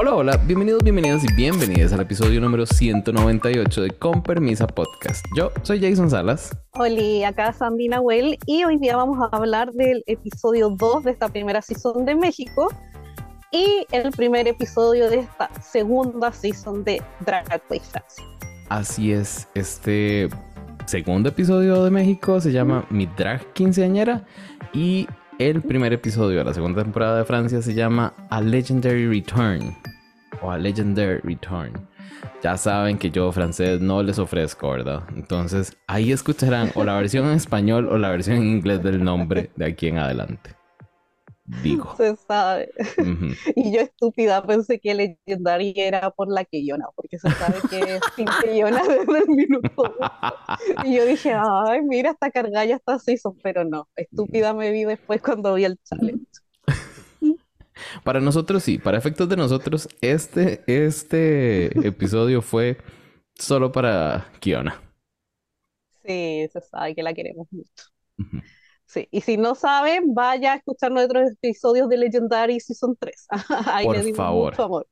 Hola, hola, bienvenidos, bienvenidas y bienvenidas al episodio número 198 de Con Permisa Podcast. Yo soy Jason Salas. Hola, acá Sandy Nahuel y hoy día vamos a hablar del episodio 2 de esta primera season de México y el primer episodio de esta segunda season de Drag Race Francia. Así es, este segundo episodio de México se llama Mi Drag Quinceañera y el primer episodio de la segunda temporada de Francia se llama A Legendary Return o A Legendary Return. Ya saben que yo francés no les ofrezco, ¿verdad? Entonces ahí escucharán o la versión en español o la versión en inglés del nombre de aquí en adelante digo. Se sabe. Y yo estúpida pensé que Legendary era por la Keyona, porque se sabe que es sin Keyona desde el minuto. Y yo dije, ay, mira, esta carga ya está season, pero no, estúpida me vi después cuando vi el challenge. Para nosotros sí, para efectos de nosotros, este, este episodio fue solo para Kiona. Sí, se sabe que la queremos mucho. Sí, y si no saben, vaya a escuchar nuestros episodios de Legendary Season 3. Ahí Por le favor. mucho amor.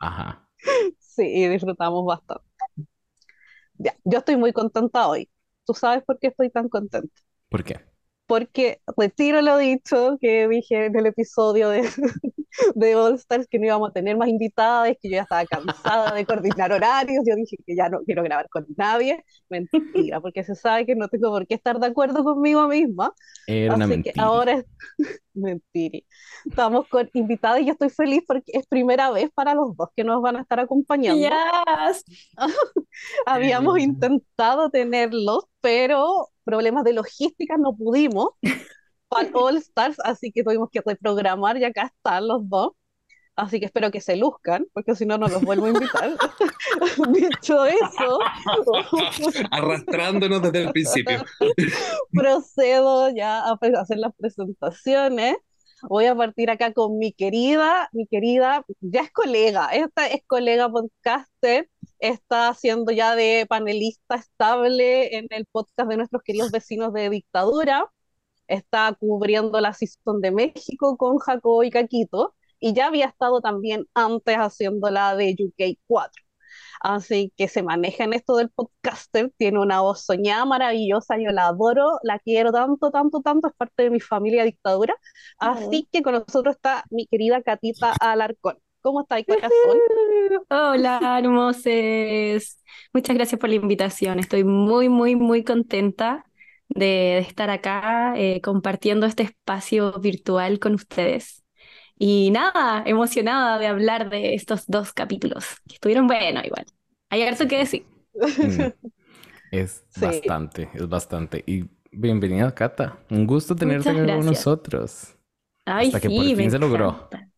Ajá. Sí, y disfrutamos bastante. Ya, yo estoy muy contenta hoy. ¿Tú sabes por qué estoy tan contenta? ¿Por qué? Porque retiro lo dicho que dije en el episodio de, de All Stars que no íbamos a tener más invitadas, que yo ya estaba cansada de coordinar horarios, yo dije que ya no quiero grabar con nadie. Mentira, porque se sabe que no tengo por qué estar de acuerdo conmigo misma. Era una Así mentira. que ahora es mentira. Estamos con invitadas y yo estoy feliz porque es primera vez para los dos que nos van a estar acompañando. Yes. Habíamos intentado tenerlos, pero problemas de logística no pudimos para All Stars, así que tuvimos que reprogramar y acá están los dos. Así que espero que se luzcan, porque si no, no los vuelvo a invitar. Dicho eso, Arrastrándonos desde el principio. procedo ya a hacer las presentaciones. Voy a partir acá con mi querida, mi querida, ya es colega, esta es colega podcaster, está haciendo ya de panelista estable en el podcast de nuestros queridos vecinos de dictadura, está cubriendo la season de México con Jacobo y Caquito, y ya había estado también antes haciendo la de UK 4. Así que se maneja en esto del podcaster, tiene una voz soñada maravillosa, yo la adoro, la quiero tanto, tanto, tanto, es parte de mi familia dictadura. Así que con nosotros está mi querida Catita Alarcón. ¿Cómo está, corazón? Hola, hermosos. Muchas gracias por la invitación. Estoy muy, muy, muy contenta de, de estar acá eh, compartiendo este espacio virtual con ustedes. Y nada, emocionada de hablar de estos dos capítulos, que estuvieron buenos igual. Hay harto que decir. Mm. Es Sí. bastante, es bastante. Y bienvenida, Cata. Un gusto tenerte acá con nosotros. Ay, Hasta que por sí, me fin se logró. encanta.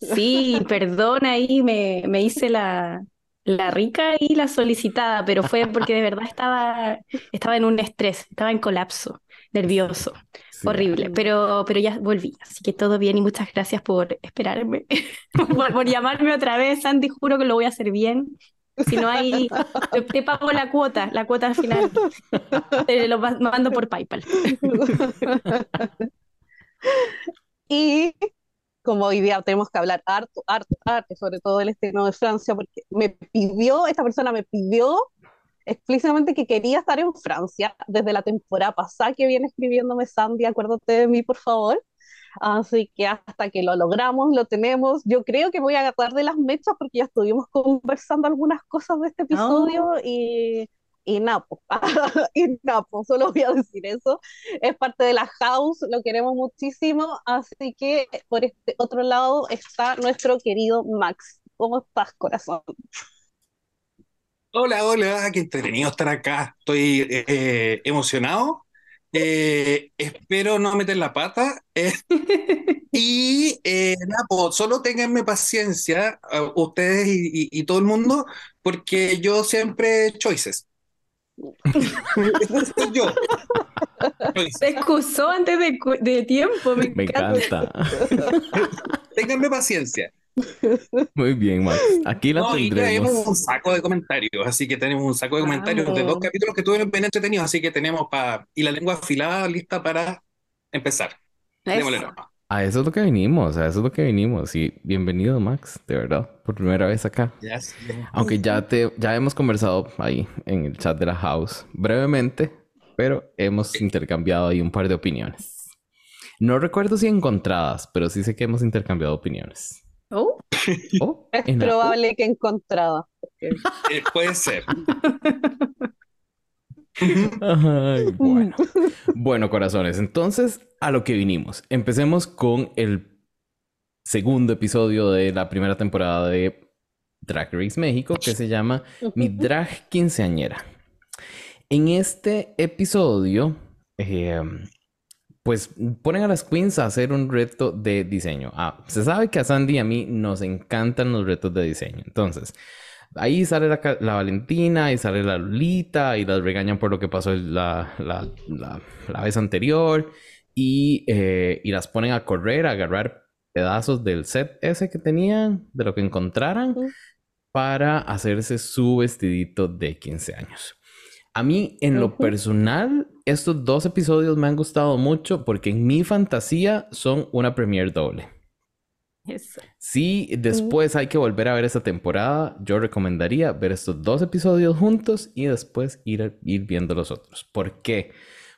Sí, perdón, ahí me, me hice la, la rica y la solicitada, pero fue porque de verdad estaba, estaba en un estrés, estaba en colapso, nervioso, Sí. horrible, pero, pero ya volví, así que todo bien y muchas gracias por esperarme, por, por llamarme otra vez, Sandy, juro que lo voy a hacer bien. Si no hay, te, te pago la cuota, la cuota al final, te lo ma- mando por PayPal. Y como hoy día tenemos que hablar harto, harto, harto, sobre todo del estreno de Francia, porque me pidió, esta persona me pidió explícitamente que quería estar en Francia desde la temporada pasada que viene escribiéndome Sandy, acuérdate de mí, por favor. Así que hasta que lo logramos, lo tenemos. Yo creo que voy a agarrar de las mechas porque ya estuvimos conversando algunas cosas de este episodio y, y Napo. y Napo, solo voy a decir eso. Es parte de la house, lo queremos muchísimo. Así que por este otro lado está nuestro querido Max. ¿Cómo estás, corazón? Hola, hola, qué entretenido estar acá. Estoy eh, eh, emocionado. Eh, espero no meter la pata. eh, y eh, nada, po, solo ténganme paciencia, a ustedes y, y- y todo el mundo, porque yo siempre choices. Ese soy yo. Choices. Se excusó antes de, tiempo, me Me encanta. encanta. Ténganme paciencia. Muy bien, Max. Aquí la No, y tendremos. un saco de comentarios, así que tenemos un saco de comentarios de dos capítulos que estuvieron bien entretenidos, así que tenemos para y la lengua afilada lista para empezar. Démosle. A eso es lo que vinimos, a eso es lo que vinimos. Y bienvenido, Max, de verdad, por primera vez acá. Yes. Aunque ya te, ya hemos conversado ahí en el chat de la house brevemente, pero hemos intercambiado ahí un par de opiniones. No recuerdo si encontradas, pero sí sé que hemos intercambiado opiniones. Oh, Oh, Es en la- probable que encontrada. porque- Eh, puede ser. Ay, bueno. Bueno, corazones, entonces a lo que vinimos. Empecemos con el segundo episodio de la primera temporada de Drag Race México que se llama Mi Drag Quinceañera. En este episodio, eh, pues ponen a las queens a hacer un reto de diseño. Ah, se sabe que a Sandy y a mí nos encantan los retos de diseño. Entonces, ahí sale la, Valentina y sale la Lolita y las regañan por lo que pasó la, la- la- vez anterior y, eh, y las ponen a correr, a agarrar pedazos del set ese que tenían, de lo que encontraran, para hacerse su vestidito de 15 años. A mí, en lo personal, estos dos episodios me han gustado mucho porque en mi fantasía son una premiere doble. eso. Si después hay que volver a ver esta temporada, yo recomendaría ver estos dos episodios juntos y después ir, viendo los otros. ¿Por qué?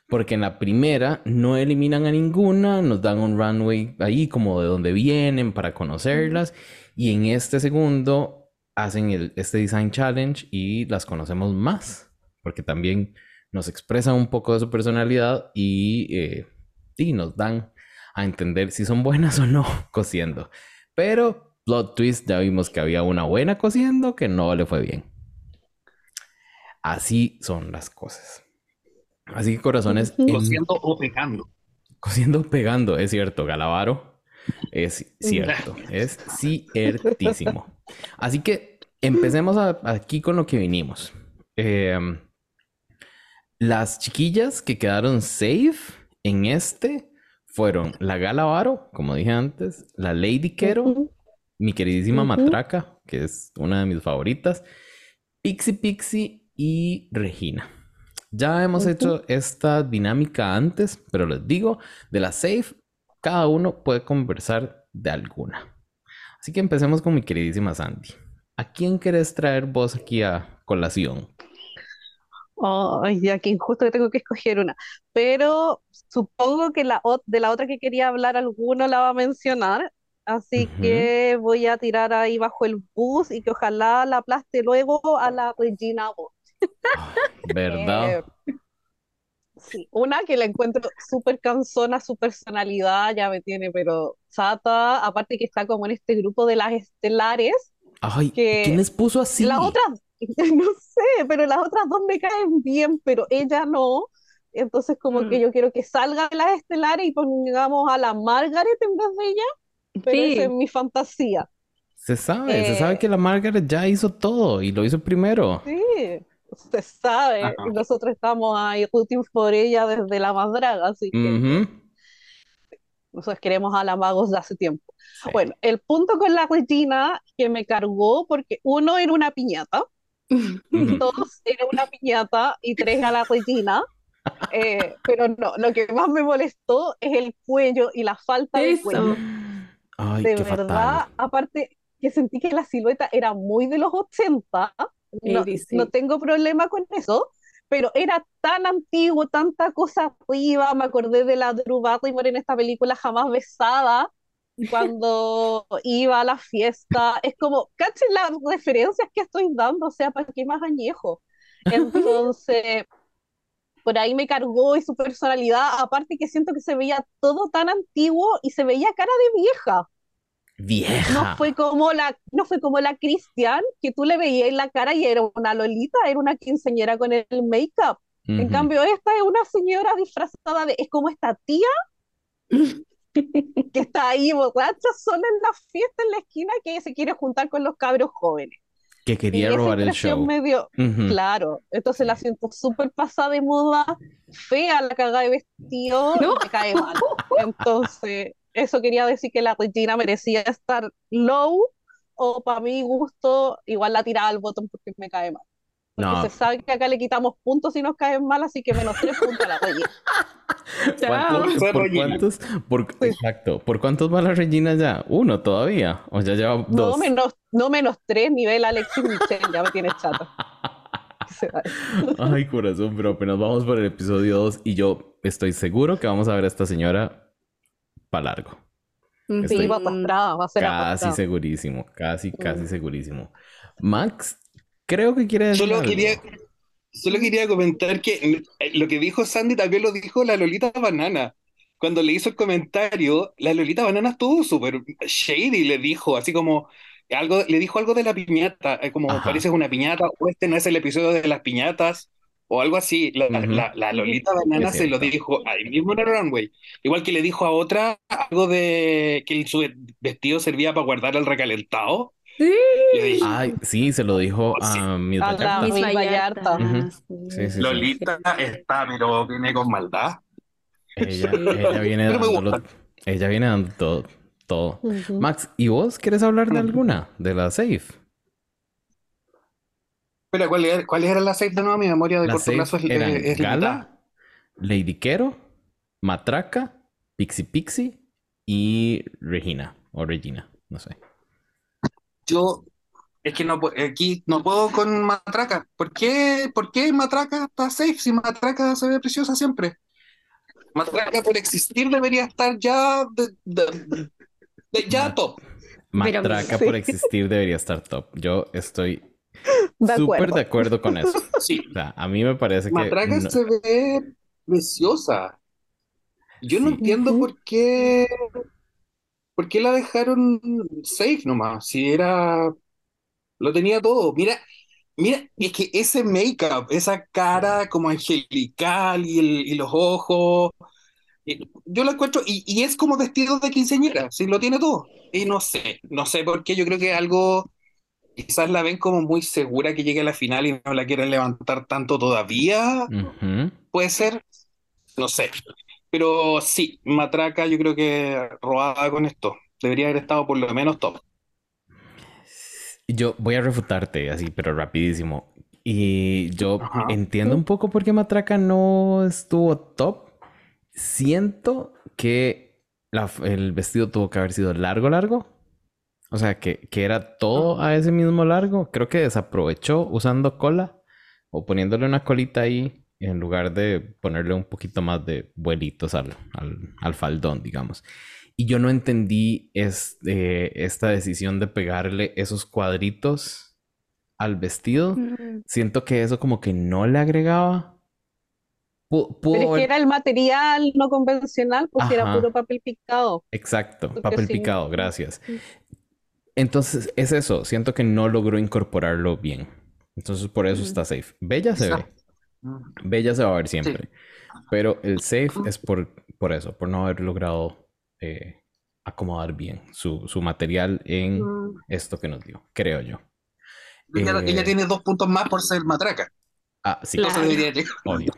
Porque en la primera no eliminan a ninguna, nos dan un runway ahí como de donde vienen para conocerlas. Y en este segundo hacen el, este design challenge y las conocemos más. Porque también nos expresan un poco de su personalidad y, eh, y nos dan a entender si son buenas o no cosiendo. Pero plot twist, ya vimos que había una buena cosiendo que no le fue bien. Así son las cosas. Así que corazones, en- Cosiendo o pegando. cosiendo pegando, es cierto, Galavaro. Es cierto, es ciertísimo. Así que empecemos a- aquí con lo que vinimos. Em, las chiquillas que quedaron safe en este fueron la Galavaro, como dije antes, la Lady Quero, mi queridísima. Matraca, que es una de mis favoritas, Pixie Pixie y Regina. Ya hemos hecho esta dinámica antes, pero les digo, de la safe, cada uno puede conversar de alguna. Así que empecemos con mi queridísima Sandy. ¿A quién querés traer vos aquí a colación? Ay, ya que injusto que tengo que escoger una. Pero supongo que la, de la otra que quería hablar alguno la va a mencionar. Así Ujú. que voy a tirar ahí bajo el bus y que ojalá la aplaste luego a la Regina Bot. ¿Verdad? Eh, sí, una que la encuentro súper cansona, su personalidad ya me tiene, pero chata. Aparte que está como en este grupo de las estelares. Ay, que ¿quién les puso así? Las otras, no sé, pero las otras dos me caen bien, pero ella no. Entonces, como Mm. que yo quiero que salga de las estelares y pongamos a la Margaret en vez de ella, pero Sí. esa es mi fantasía. Se sabe, se sabe Eh, que la Margaret ya hizo todo y lo hizo primero. Sí, se sabe. Ajá. Nosotros estamos ahí rooting por ella desde la más draga, así que Ujú. nosotros queremos a la Magos de hace tiempo. Sí. Bueno, el punto con la Regina que me cargó, porque uno era una piñata. Dos era una piñata y tres a la Regina. Eh, pero no, lo que más me molestó es el cuello y la falta de cuello. Ay, De qué verdad, fatal. aparte que sentí que la silueta era muy de los 80, no, no tengo problema con eso, pero era tan antiguo, tanta cosa arriba, me acordé de la Drew Barrymore en esta película Jamás Besada, cuando iba a la fiesta, es como, cachen las referencias que estoy dando, o sea, ¿para qué más añejo? Entonces, por ahí me cargó y su personalidad, aparte que siento que se veía todo tan antiguo y se veía cara de vieja. Vieja. No fue como la, no fue como la Cristian, que tú le veías en la cara y era una Lolita, era una quinceañera con el make-up. En Ujú. cambio, esta es una señora disfrazada de, es como esta tía que está ahí borracha sola en la fiesta en la esquina que se quiere juntar con los cabros jóvenes. Que Y quería esa robar el show. me dio, Ujú. claro, entonces la siento súper pasada de moda, fea la cagada de vestido, y No. me cae mal. Entonces, eso quería decir que la Regina merecía estar low, o para mi gusto, igual la tiraba al botón porque me cae mal. Porque No. se sabe que acá le quitamos puntos si nos caen mal, así que menos tres puntos a la Regina. Chao. ¿Cuántos- Fue ¿Por Regina. cuántos? Por, exacto. ¿Por cuántos va la Regina ya? ¿Uno todavía? ¿O ya lleva dos? No menos, no menos tres, nivel Alexis Michel, ya me tiene chato. Ay, corazón, pero apenas vamos por el episodio 2 y yo estoy seguro que vamos a ver a esta señora para largo. Estoy Sí, va postrada, va a ser Casi segurísimo, casi, casi Mm. segurísimo. Max, creo que quiere decir Solo algo. quería, solo quería comentar que eh, lo que dijo Sandy también lo dijo la Lolita Banana. Cuando le hizo el comentario, la Lolita Banana estuvo súper shady, le dijo, así como algo, le dijo algo de la piñata, eh, como Ajá. pareces una piñata, o este no es el episodio de las piñatas, o algo así. La, Ujú. la- la Lolita Banana se lo dijo ahí mismo en el runway. Igual que le dijo a otra algo de que su vestido servía para guardar el recalentado. Sí. Dije, Ay, sí, se lo dijo Sí. a Miss A la Vallarta. Miss Vallarta. Ujú. Sí. Sí, sí, sí. Lolita está, pero viene con maldad. Ella, ella viene Pero dándolo- ella viene dando todo, todo. Max, ¿y vos quieres hablar de alguna? De la safe. Espera, ¿cuál era, cuál era la safe de nuevo? Mi memoria de La corto plazo es, es- es. Gala, Lady Quero, Matraca, Pixie Pixie y Regina. O Regina, no sé. Yo, es que no, aquí no puedo con Matraca. ¿Por qué, por qué Matraca está safe si Matraca se ve preciosa siempre? Matraca por existir debería estar ya, de, de- de- ya top. Pero- Matraca Sí. por existir debería estar top. Yo estoy súper de acuerdo con eso. Sí, O sea, a mí me parece que Matraca no- se ve preciosa. Yo no Sí. entiendo por qué, por qué la dejaron safe nomás. Si era, lo tenía todo. Mira, mira, es que ese make-up, esa cara como angelical y, el- y los ojos, y- yo lo encuentro, y, y es como vestido de quinceañera, si lo tiene todo. Y no sé, no sé por qué, yo creo que algo, quizás la ven como muy segura que llegue a la final y no la quieren levantar tanto todavía. Puede ser, no sé. Pero sí, Matraca yo creo que robada con esto. Debería haber estado por lo menos top. Yo voy a refutarte así, pero rapidísimo. Y yo Ajá. entiendo un poco por qué Matraca no estuvo top. Siento que la- el vestido tuvo que haber sido largo, largo. O sea, que, que era todo a ese mismo largo. Creo que desaprovechó usando cola o poniéndole una colita ahí en lugar de ponerle un poquito más de vuelitos al, al, al faldón, digamos. Y yo no entendí este, esta decisión de pegarle esos cuadritos al vestido. Mm. Siento que eso como que no le agregaba. Pu- pudo Pero es que haber- era el material no convencional, pues era puro papel picado. Exacto, Porque papel sí. picado, gracias. Entonces es eso, siento que no logró incorporarlo bien. Entonces por eso Mm. está safe. Bella se ve, Bella se va a ver siempre. Pero el safe es por, por eso, por no haber logrado eh, acomodar bien su, su material en Mm. esto que nos dio, creo yo. Ella, Eh, ella tiene dos puntos más por ser Matraca. Ah, sí, Claro. Entonces debería llegar. obvio,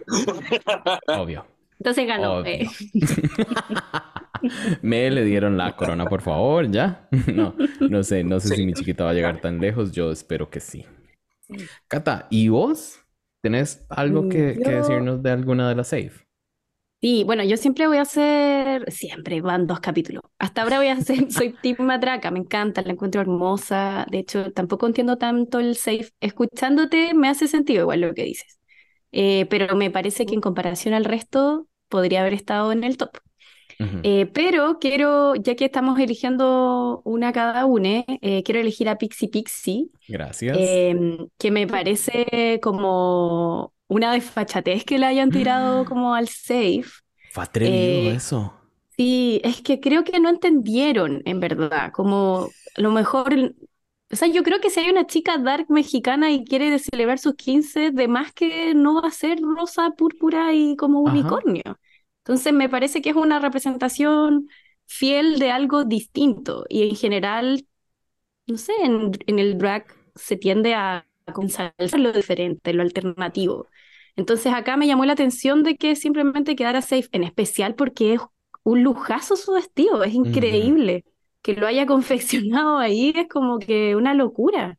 obvio. Entonces ganó. Obvio. eh. Me le dieron la corona, por favor, ¿ya? No, no sé, no sé Sí. si mi chiquita va a llegar tan lejos. Yo espero que sí. Cata, ¿y vos? ¿Tenés algo que, que decirnos de alguna de las safe? Sí, bueno, yo siempre voy a hacer, siempre van dos capítulos. Hasta ahora voy a hacer, soy Tip Matraca, me encanta, la encuentro hermosa. De hecho, tampoco entiendo tanto el safe. Escuchándote me hace sentido igual lo que dices. Eh, pero me parece que en comparación al resto podría haber estado en el top. Eh, pero quiero, ya que estamos eligiendo una cada una, eh, quiero elegir a Pixie Pixie, Gracias. eh, que me parece como una desfachatez que le hayan tirado como al safe. Fue atrevido eh, eso. Sí, es que creo que no entendieron, en verdad, como a lo mejor, o sea, yo creo que si hay una chica dark mexicana y quiere celebrar sus 15, de más que no va a ser rosa, púrpura y como Ajá. unicornio. Entonces me parece que es una representación fiel de algo distinto y en general, no sé, en, en el drag se tiende a, a lo diferente, lo alternativo. Entonces acá me llamó la atención de que simplemente quedara safe, en especial porque es un lujazo su vestido, es increíble. Que lo haya confeccionado ahí es como que una locura.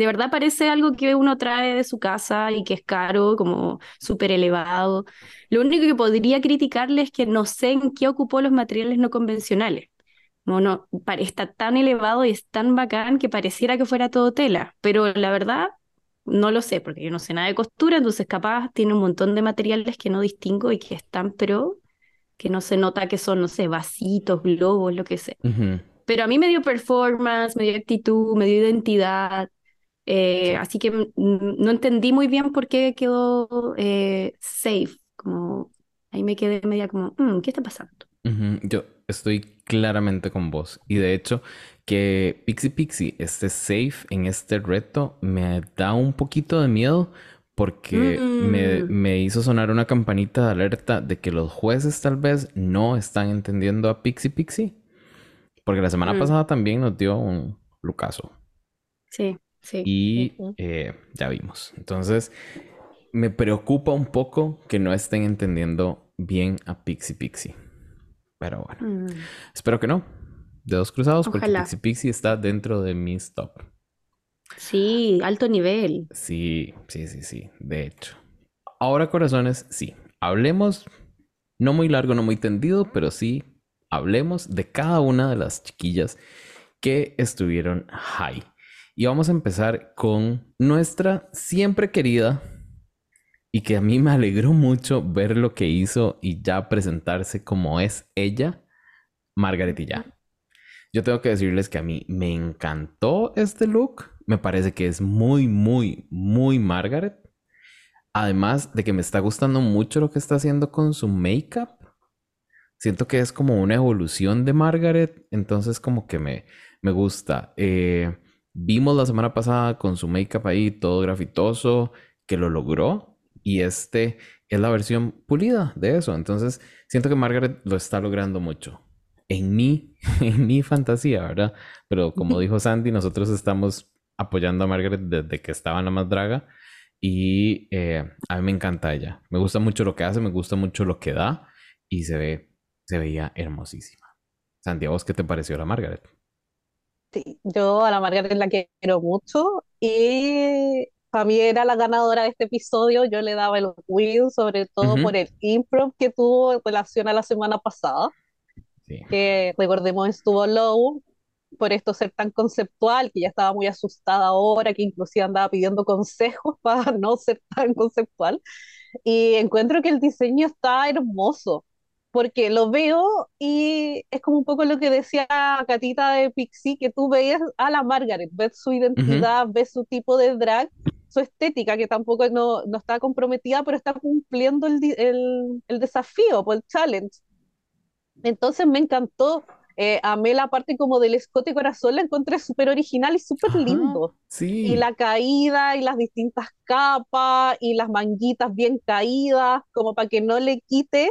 De verdad parece algo que uno trae de su casa y que es caro, como súper elevado. Lo único que podría criticarle es que no sé en qué ocupó los materiales no convencionales. Bueno, está tan elevado y es tan bacán que pareciera que fuera todo tela, pero la verdad no lo sé, porque yo no sé nada de costura, entonces capaz tiene un montón de materiales que no distingo y que están pero que no se nota que son, no sé, vasitos, globos, lo que sea. Pero a mí me dio performance, me dio actitud, me dio identidad, eh, así que no entendí muy bien por qué quedó eh, safe, como ahí me quedé media como, mm, ¿qué está pasando? Yo estoy claramente con vos y de hecho que Pixie Pixie esté safe en este reto me da un poquito de miedo porque me, Mm. me hizo sonar una campanita de alerta de que los jueces tal vez no están entendiendo a Pixie Pixie. Porque la semana Mm. pasada también nos dio un lucaso. Sí, sí. Y eh, ya vimos. Entonces, me preocupa un poco que no estén entendiendo bien a Pixie Pixie. Pero bueno, Mm. espero que no. Dedos cruzados porque. Pixie Pixie está dentro de mis top. Sí, alto nivel. Sí, sí, sí, sí. De hecho. Ahora, corazones, sí. Hablemos, no muy largo, no muy tendido, pero sí hablemos de cada una de las chiquillas que estuvieron high. Y vamos a empezar con nuestra siempre querida y que a mí me alegró mucho ver lo que hizo y ya presentarse como es ella, Margaret y ya. Yo tengo que decirles que a mí me encantó este look. Me parece que es muy, muy, muy Margaret. Además de que me está gustando mucho lo que está haciendo con su make-up. Siento que es como una evolución de Margaret. Entonces como que me, me gusta. Eh, vimos la semana pasada con su make-up ahí todo grafitoso, que lo logró. Y este es la versión pulida de eso. Entonces siento que Margaret lo está logrando mucho en mi, en mi fantasía, ¿verdad? Pero como dijo Sandy, nosotros estamos apoyando a Margaret desde que estaba en la más draga y eh, a mí me encanta ella. Me gusta mucho lo que hace, me gusta mucho lo que da y se ve, se veía hermosísima. Sandy, ¿a vos qué te pareció la Margaret? Sí, yo a la Margaret la quiero mucho y para mí era la ganadora de este episodio. Yo le daba el win, sobre todo por el improv que tuvo en relación a la semana pasada, Sí. que recordemos estuvo low por esto ser tan conceptual, que ya estaba muy asustada ahora, que inclusive andaba pidiendo consejos para no ser tan conceptual. Y encuentro que el diseño está hermoso, porque lo veo y es como un poco lo que decía Catita de Pixie, que tú veías a la Margaret, ves su identidad, ves su tipo de drag, su estética, que tampoco no, no está comprometida, pero está cumpliendo el, el, el desafío, por el challenge. Entonces me encantó. Eh, amé la parte como del escote corazón, la encontré súper original y súper lindo. Y Sí. la caída y las distintas capas y las manguitas bien caídas, como para que no le quite,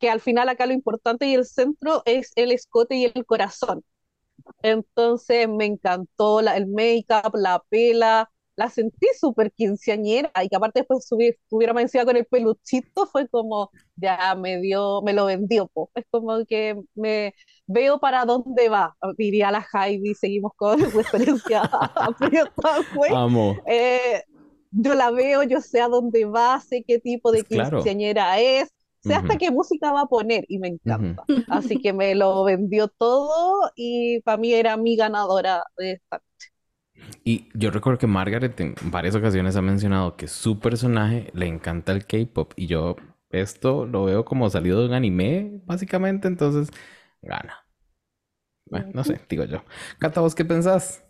que al final acá lo importante y el centro es el escote y el corazón. Entonces me encantó la- el make-up, la pela, la sentí súper quinceañera y que aparte después subi- estuviera más encima con el peluchito, fue como, ya me dio, me lo vendió, po. Es como que me veo para dónde va, diría la Heidi, seguimos con referencia a. Amo. Eh, yo la veo, yo sé a dónde va, sé qué tipo de Claro. quinceañera es, sé hasta Ujú. qué música va a poner y me encanta. Así que me lo vendió todo y para mí era mi ganadora de esta. Y yo recuerdo que Margaret en varias ocasiones ha mencionado que su personaje le encanta el K-pop y yo esto lo veo como salido de un anime, básicamente, entonces gana. Bueno, no sé, digo yo. Cata, ¿vos qué pensás?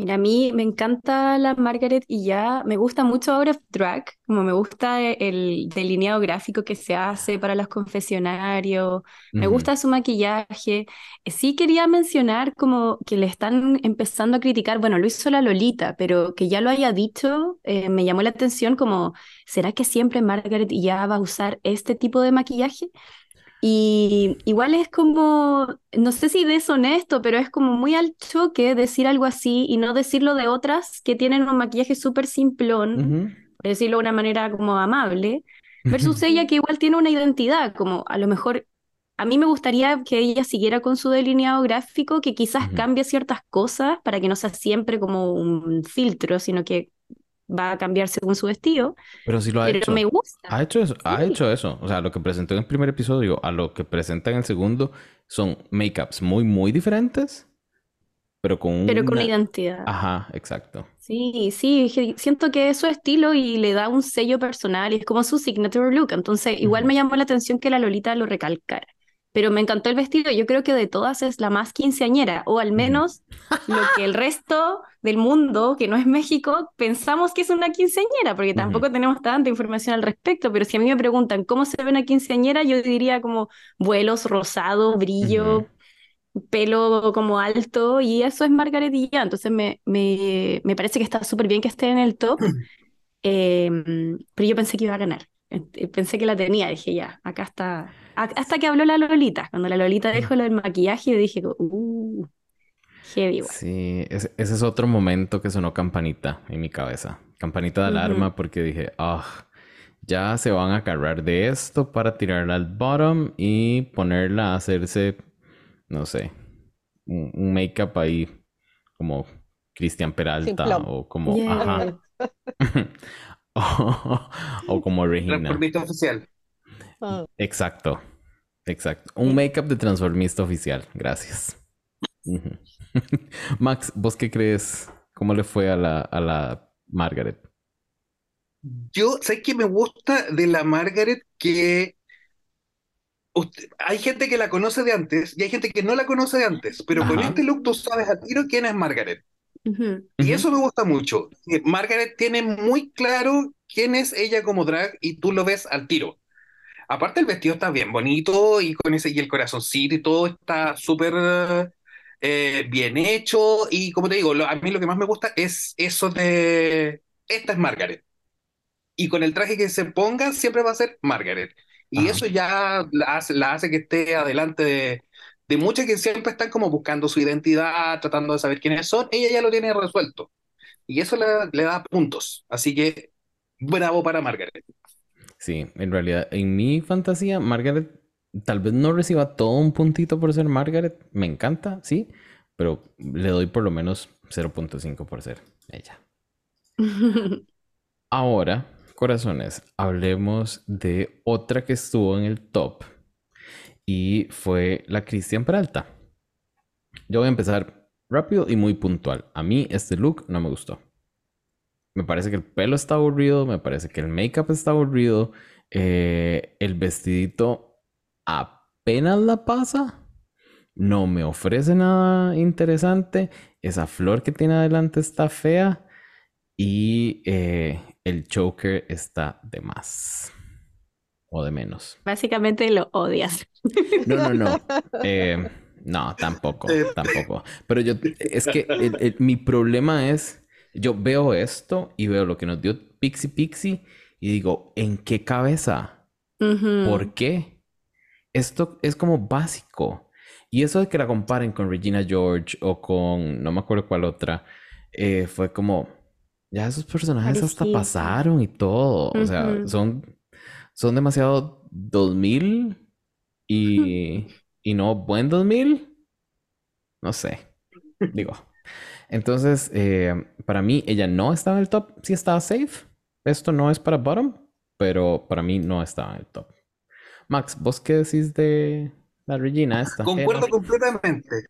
Mira, a mí me encanta la Margaret y ya me gusta mucho Out of Drag, como me gusta el delineado gráfico que se hace para los confesionarios, me gusta su maquillaje. Eh, Sí quería mencionar como que le están empezando a criticar, bueno, lo hizo la Lolita, pero que ya lo haya dicho, eh, me llamó la atención como, ¿será que siempre Margaret ya va a usar este tipo de maquillaje? Y igual es como, no sé si deshonesto, pero es como muy al choque decir algo así y no decirlo de otras que tienen un maquillaje súper simplón, por decirlo de una manera como amable, versus ella que igual tiene una identidad, como a lo mejor a mí me gustaría que ella siguiera con su delineado gráfico, que quizás cambie ciertas cosas para que no sea siempre como un filtro, sino que va a cambiar según su vestido. Pero sí lo ha Pero hecho. me gusta. Ha hecho eso, ha Sí. hecho eso. O sea, lo que presentó en el primer episodio a lo que presenta en el segundo son make-ups muy, muy diferentes, pero con Pero con una- identidad. Ajá, exacto. Sí, sí, siento que es su estilo y le da un sello personal y es como su signature look. Entonces, igual me llamó la atención que la Lolita lo recalcara. Pero me encantó el vestido. Yo creo que de todas es la más quinceañera, o al menos lo que el resto del mundo, que no es México, pensamos que es una quinceañera, porque tampoco tenemos tanta información al respecto. Pero si a mí me preguntan cómo se ve una quinceañera, yo diría como vuelos, rosado, brillo, pelo como alto, y eso es Margaret. Entonces me, me, me parece que está súper bien que esté en el top, Em, pero yo pensé que iba a ganar. Eh, Pensé que la tenía, dije ya, acá está. Hasta que habló la Lolita. Cuando la Lolita dijo lo del maquillaje, yo dije, uh, heavy igual. Sí, ese, ese es otro momento que sonó campanita en mi cabeza. Campanita de alarma porque dije, ah, ya se van a agarrar de esto para tirarla al bottom y ponerla a hacerse, no sé, un, un make-up ahí como Cristian Peralta Simplón. o como, Yeah. ajá, o, o como Regina. Oficial. Ah. Exacto, exacto. Un make-up de transformista oficial, gracias. Max, ¿vos qué crees? ¿Cómo le fue a la, a la Margaret? Yo, ¿sabes qué me gusta de la Margaret? Que usted- hay gente que la conoce de antes y hay gente que no la conoce de antes, pero con este look tú sabes al tiro quién es Margaret. Y eso me gusta mucho. que Margaret tiene muy claro quién es ella como drag y tú lo ves al tiro. Aparte el vestido está bien bonito y con ese y el corazoncito y todo está súper eh, bien hecho y como te digo, lo- a mí lo que más me gusta es eso de esta es Margaret. Y con el traje que se ponga siempre va a ser Margaret. Y Ajá. eso ya la hace, la hace que esté adelante de, de muchas que siempre están como buscando su identidad, tratando de saber quiénes son. Ella ya lo tiene resuelto. Y eso le, le da puntos. Así que bravo para Margaret. Sí, en realidad, en mi fantasía, Margaret tal vez no reciba todo un puntito por ser Margaret. Me encanta, sí, pero le doy por lo menos 0.5 por ser ella. Ahora, corazones, hablemos de otra que estuvo en el top y fue la Cristian Peralta. Yo voy a empezar rápido y muy puntual. A mí este look no me gustó. Me parece que el pelo está aburrido, me parece que el make-up está aburrido, eh, el vestidito apenas la pasa, no me ofrece nada interesante, esa flor que tiene adelante está fea y eh, el choker está de más o de menos. Básicamente lo odias. No, no, no. Eh, no, tampoco, tampoco. Pero yo, es que el- el- mi problema es, yo veo esto y veo lo que nos dio Pixie Pixie y digo, ¿en qué cabeza? ¿Por qué? Esto es como básico. Y eso de que la comparen con Regina George o con, no me acuerdo cuál otra, eh, fue como, ya esos personajes hasta pasaron y todo. O sea, son, son demasiado 2000 y, y no buen 2000. No sé. Digo. Entonces, eh, para mí, ella no estaba en el top. Sí estaba safe. Esto no es para bottom, pero para mí no estaba en el top. Max, ¿vos qué decís de la Regina esta? Concuerdo Eh, no. completamente.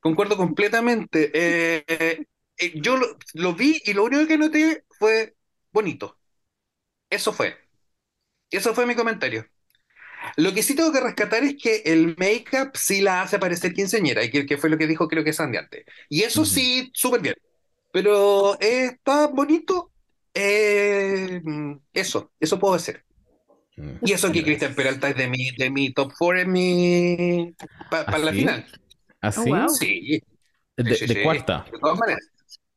Concuerdo completamente. Eh, eh, yo lo, lo vi y lo único que noté fue bonito. Eso fue. Eso fue mi comentario. Lo que sí tengo que rescatar es que el make-up sí la hace parecer quinceañera, y que, que fue lo que dijo creo que Sandy antes. Y eso sí, súper bien. Pero eh, está bonito. Eh, eso, eso puedo decir. Mm. Y eso que Cristian Peralta es de mi, de mi top 4 en mi... para ¿Ah, la final. ¿Así? wow. Sí, De, sí, de sí, cuarta. De todas maneras.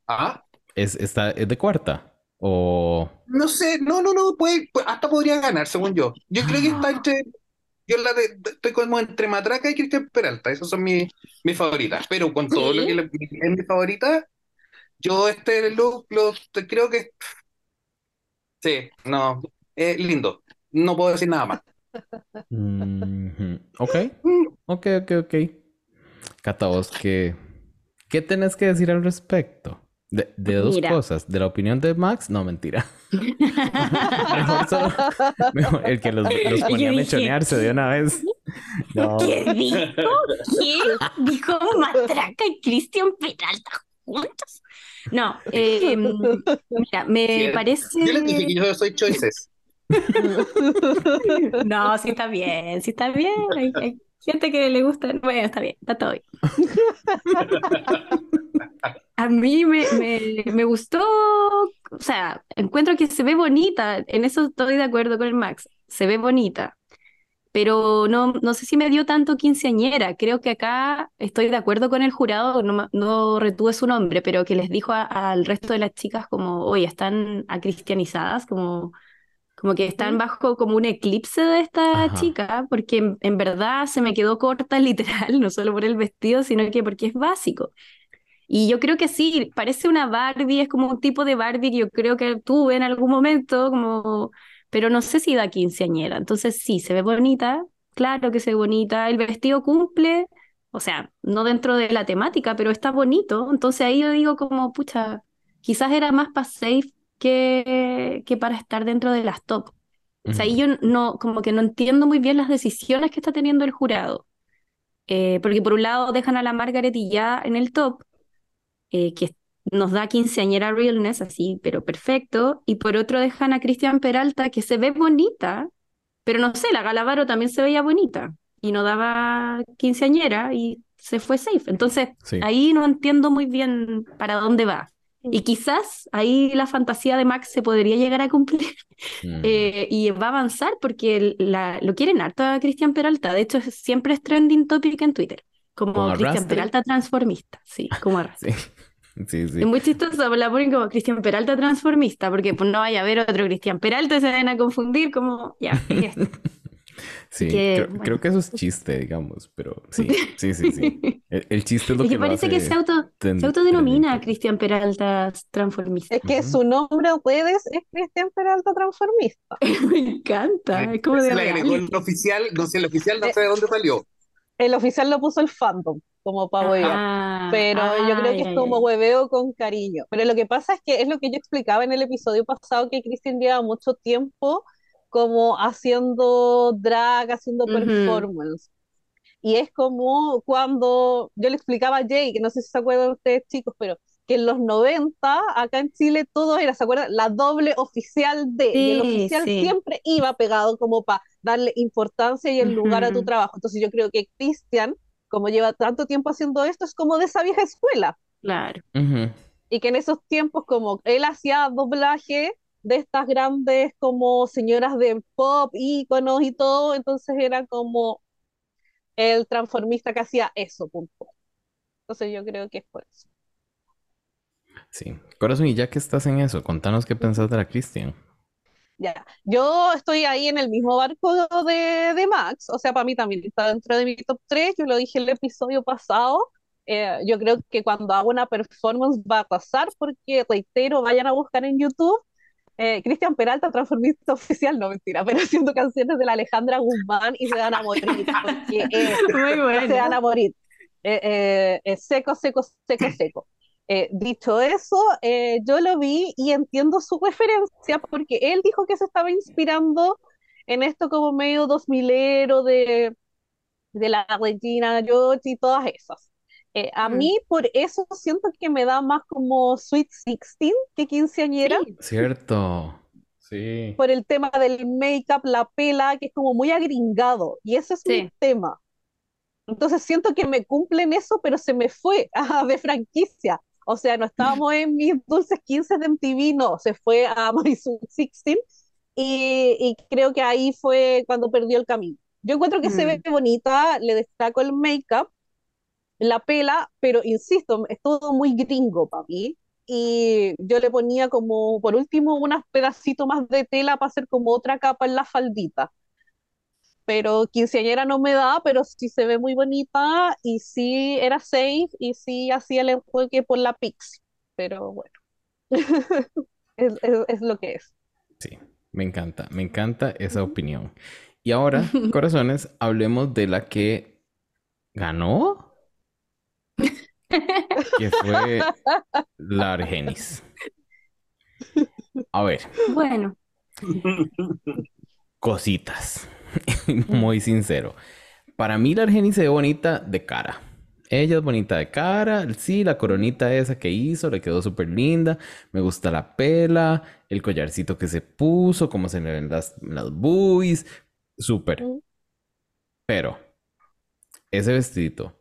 Ah, ¿Es, está, ¿Es de cuarta? O... no sé, no, no, no, puede, pu- hasta podría ganar, según yo. Yo creo que está entre. Yo la de, de- estoy como entre Matraca y Cristian Peralta, esas son mis, mis favoritas. Pero con todo lo que le- es mi favorita, yo este look lo, te- creo que. Sí, no, es lindo. No puedo decir nada más. Mhm. Ok, ok, ok, ok. Cata, vos, ¿qué, qué tenés que decir al respecto? De, de dos Mira. cosas. De la opinión de Max, no, mentira. Mejor solo- mejor el que los, los ponía a mechonearse de una vez. No. ¿Qué dijo? ¿Qué? Dijo Matraca y Cristian Peralta juntos. No, eh, mira, me parece. Yo les dije que yo soy choices. No, sí está bien, sí está bien. Hay, hay gente que le gusta. Bueno, está bien, está todo bien. A mí me, me, me gustó, o sea, encuentro que se ve bonita, en eso estoy de acuerdo con el Max, se ve bonita, pero no, no sé si me dio tanto quinceañera, creo que acá estoy de acuerdo con el jurado, no, no retuve su nombre, pero que les dijo al resto de las chicas como, oye, están acristianizadas, como, como que están bajo como un eclipse de esta Ajá. chica, porque en, en verdad se me quedó corta literal, no solo por el vestido, sino que porque es básico. Y yo creo que sí, parece una Barbie, es como un tipo de Barbie que yo creo que tuve en algún momento, como, pero no sé si da quinceañera. Entonces sí, se ve bonita, claro que se ve bonita, el vestido cumple, o sea, no dentro de la temática, pero está bonito. Entonces ahí yo digo como, pucha, quizás era más para safe que, que para estar dentro de las top. O sea, ahí yo no, como que no entiendo muy bien las decisiones que está teniendo el jurado. Eh, porque por un lado dejan a la Margaret y ya en el top, eh, que nos da quinceañera realness, así, pero perfecto. Y por otro dejan a Cristian Peralta, que se ve bonita, pero no sé, la Galavaro también se veía bonita y no daba quinceañera y se fue safe. Entonces, Sí. ahí no entiendo muy bien para dónde va. Y quizás ahí la fantasía de Max se podría llegar a cumplir Mm. eh, y va a avanzar porque la- lo quieren harto a Cristian Peralta. De hecho, siempre es trending topic en Twitter. Como Cristian. Peralta transformista. Sí, como arrastre. Sí, sí, sí. Es muy chistoso, la ponen como Cristian Peralta transformista, porque pues no vaya a haber otro Cristian Peralta, se van a confundir como, ya, y esto. Sí, que, creo, bueno. creo que eso es chiste, digamos, pero sí, sí, sí, sí. El, el chiste es lo Es que que lo parece que hace se, auto, ten- se autodenomina. Cristian Peralta transformista. Es que Ujú. su nombre en redes es Cristian Peralta Transformista. Me encanta, es como de Se le agregó el oficial, no sé, el oficial no sé de dónde salió. El oficial lo puso el fandom, como para huevear. Ah, Pero yo creo que ay, es como hueveo con cariño. Pero lo que pasa es que es lo que yo explicaba en el episodio pasado, que Cristian lleva mucho tiempo como haciendo drag, haciendo performance. Y es como cuando yo le explicaba a Jay, que no sé si se acuerdan ustedes chicos, pero que en los 90 acá en Chile todo era, ¿se acuerdan? La doble oficial de, y el Sí, oficial sí. siempre iba pegado como para darle importancia y el lugar a tu trabajo. Entonces yo creo que Cristian, como lleva tanto tiempo haciendo esto, es como de esa vieja escuela. Claro. Ujú. Y que en esos tiempos como él hacía doblaje de estas grandes como señoras de pop, íconos y todo, entonces era como el transformista que hacía eso, punto. Entonces yo creo que es por eso. Sí. Corazón, y ya que estás en eso, contanos qué pensás de la Christian. Ya, yo estoy ahí en el mismo barco de, de Max, o sea, para mí también está dentro de mi top 3, yo lo dije el episodio pasado, eh, yo creo que cuando hago una performance va a pasar, porque reitero, vayan a buscar en YouTube, eh, Cristian Peralta, transformista oficial, no mentira, pero haciendo canciones de la Alejandra Guzmán y se van a morir, porque eh, Muy se van bueno. a morir. Eh, eh, seco, seco, seco, seco. Dicho eso, yo lo vi y entiendo su referencia porque él dijo que se estaba inspirando en esto como medio dos milero de, de la Regina George y todas esas. Eh, a Mm. mí por eso siento que me da más como Sweet Sixteen que quinceañera Sí. Cierto. Sí. por el tema del make-up, la pela, que es como muy agringado y ese es mi Sí. tema. Entonces siento que me cumplen eso, pero se me fue ah, de franquicia. O sea, no estábamos en mis dulces 15 de MTV, no, se fue a My Sweet 16 y, y creo que ahí fue cuando perdió el camino. Yo encuentro que se ve bonita, le destaco el make-up, la pela, pero insisto, es todo muy gringo para mí. Y yo le ponía como, por último, unos pedacitos más de tela para hacer como otra capa en la faldita pero quinceañera no me da, pero sí se ve muy bonita y sí era safe y sí hacía el enfoque por la Pixie, pero bueno, es, es, es lo que es. Sí, me encanta, me encanta esa opinión. Y ahora, corazones, hablemos de la que ganó. Que fue la Argenis. A ver, Bueno, cositas. Muy sincero. Para mí la Argenis se ve bonita de cara. Ella es bonita de cara. Sí, la coronita esa que hizo le quedó súper linda. Me gusta la pela, el collarcito que se puso, cómo se le ven las, las boobies. Súper. Mm. Pero ese vestidito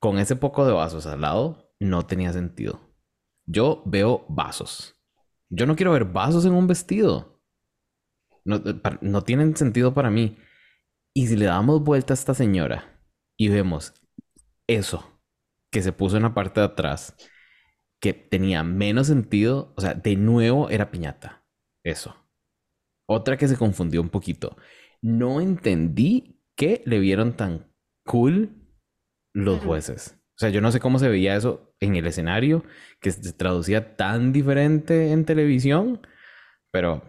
con ese poco de vasos al lado no tenía sentido. Yo veo vasos. Yo no quiero ver vasos en un vestido. No, eh, no tienen sentido para mí. Y si le damos vuelta a esta señora y vemos eso que se puso en la parte de atrás, que tenía menos sentido, o sea, de nuevo era piñata. Eso. Otra que se confundió un poquito. No entendí que le vieron tan cool los jueces. O sea, yo no sé cómo se veía eso en el escenario, que se traducía tan diferente en televisión, pero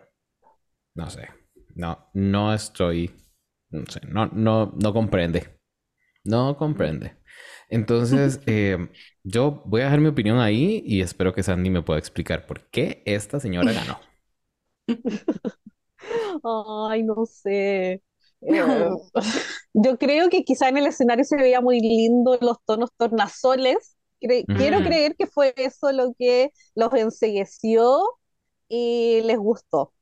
no sé. No, no estoy. No sé, no, no, no comprende. No comprende. Entonces, eh, yo voy a dejar mi opinión ahí y espero que Sandy me pueda explicar por qué esta señora ganó. Ay, no sé. Eh, yo creo que quizá en el escenario se veía muy lindo los tonos tornasoles. Cre- Quiero Ujú. creer que fue eso lo que los ensegueció y les gustó.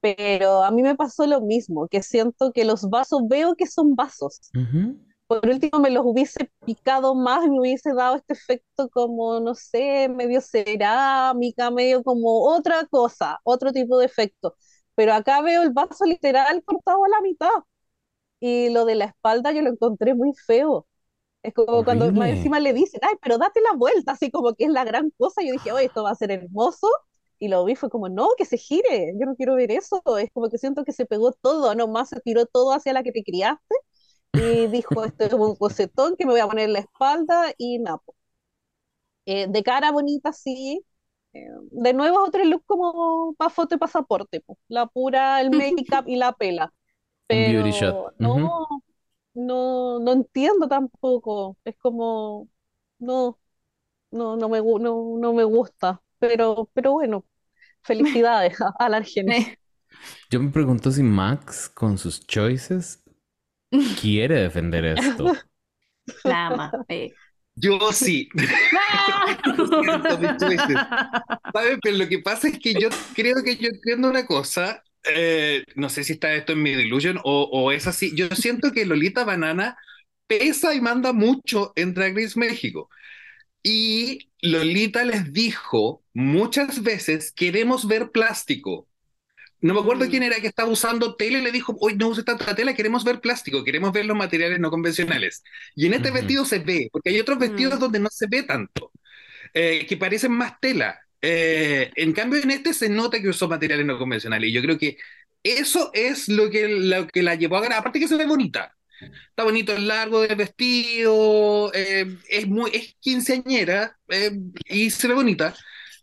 Pero a mí me pasó lo mismo, que siento que los vasos, veo que son vasos. Por último, me los hubiese picado más y me hubiese dado este efecto como, no sé, medio cerámica, medio como otra cosa, otro tipo de efecto. Pero acá veo el vaso literal cortado a la mitad. Y lo de la espalda yo lo encontré muy feo. Es como cuando más encima le dicen, ay, pero date la vuelta, así como que es la gran cosa. Yo dije, oye, esto va a ser hermoso. Y lo vi, fue como, no, que se gire, yo no quiero ver eso. Es como que siento que se pegó todo, nomás se tiró todo hacia la que te criaste y dijo, esto es un cosetón que me voy a poner en la espalda y napo. Eh, de cara bonita, sí. Eh, de nuevo otro look como para foto y pasaporte, po. La pura, el make-up y la pela. Un beauty Pero shot. no, no, no entiendo tampoco. Es como, no, no, no me, no, no me gusta. Pero, pero bueno, felicidades a, a la Argenis. eh, Yo me pregunto si Max, con sus choices, quiere defender esto. la ama. eh. Yo sí. ¿Sabes? Pero lo que pasa es que yo creo que yo entiendo una cosa. eh, no sé si está esto en mi delusion o, o es así. Yo siento que Lolita Banana pesa y manda mucho en Drag Race México. Y Lolita les dijo muchas veces, queremos ver plástico. No me acuerdo Mm. quién era que estaba usando tela y le dijo, hoy no use tanta tela, queremos ver plástico, queremos ver los materiales no convencionales. Y en este Ujú. vestido se ve, porque hay otros vestidos Mm. donde no se ve tanto, eh, que parecen más tela. Eh, en cambio, en este se nota que usó materiales no convencionales. Y yo creo que eso es lo que, lo que la llevó a ganar. Aparte que se ve bonita. Está bonito el largo del vestido, eh, es muy, es quinceañera eh, y se ve bonita,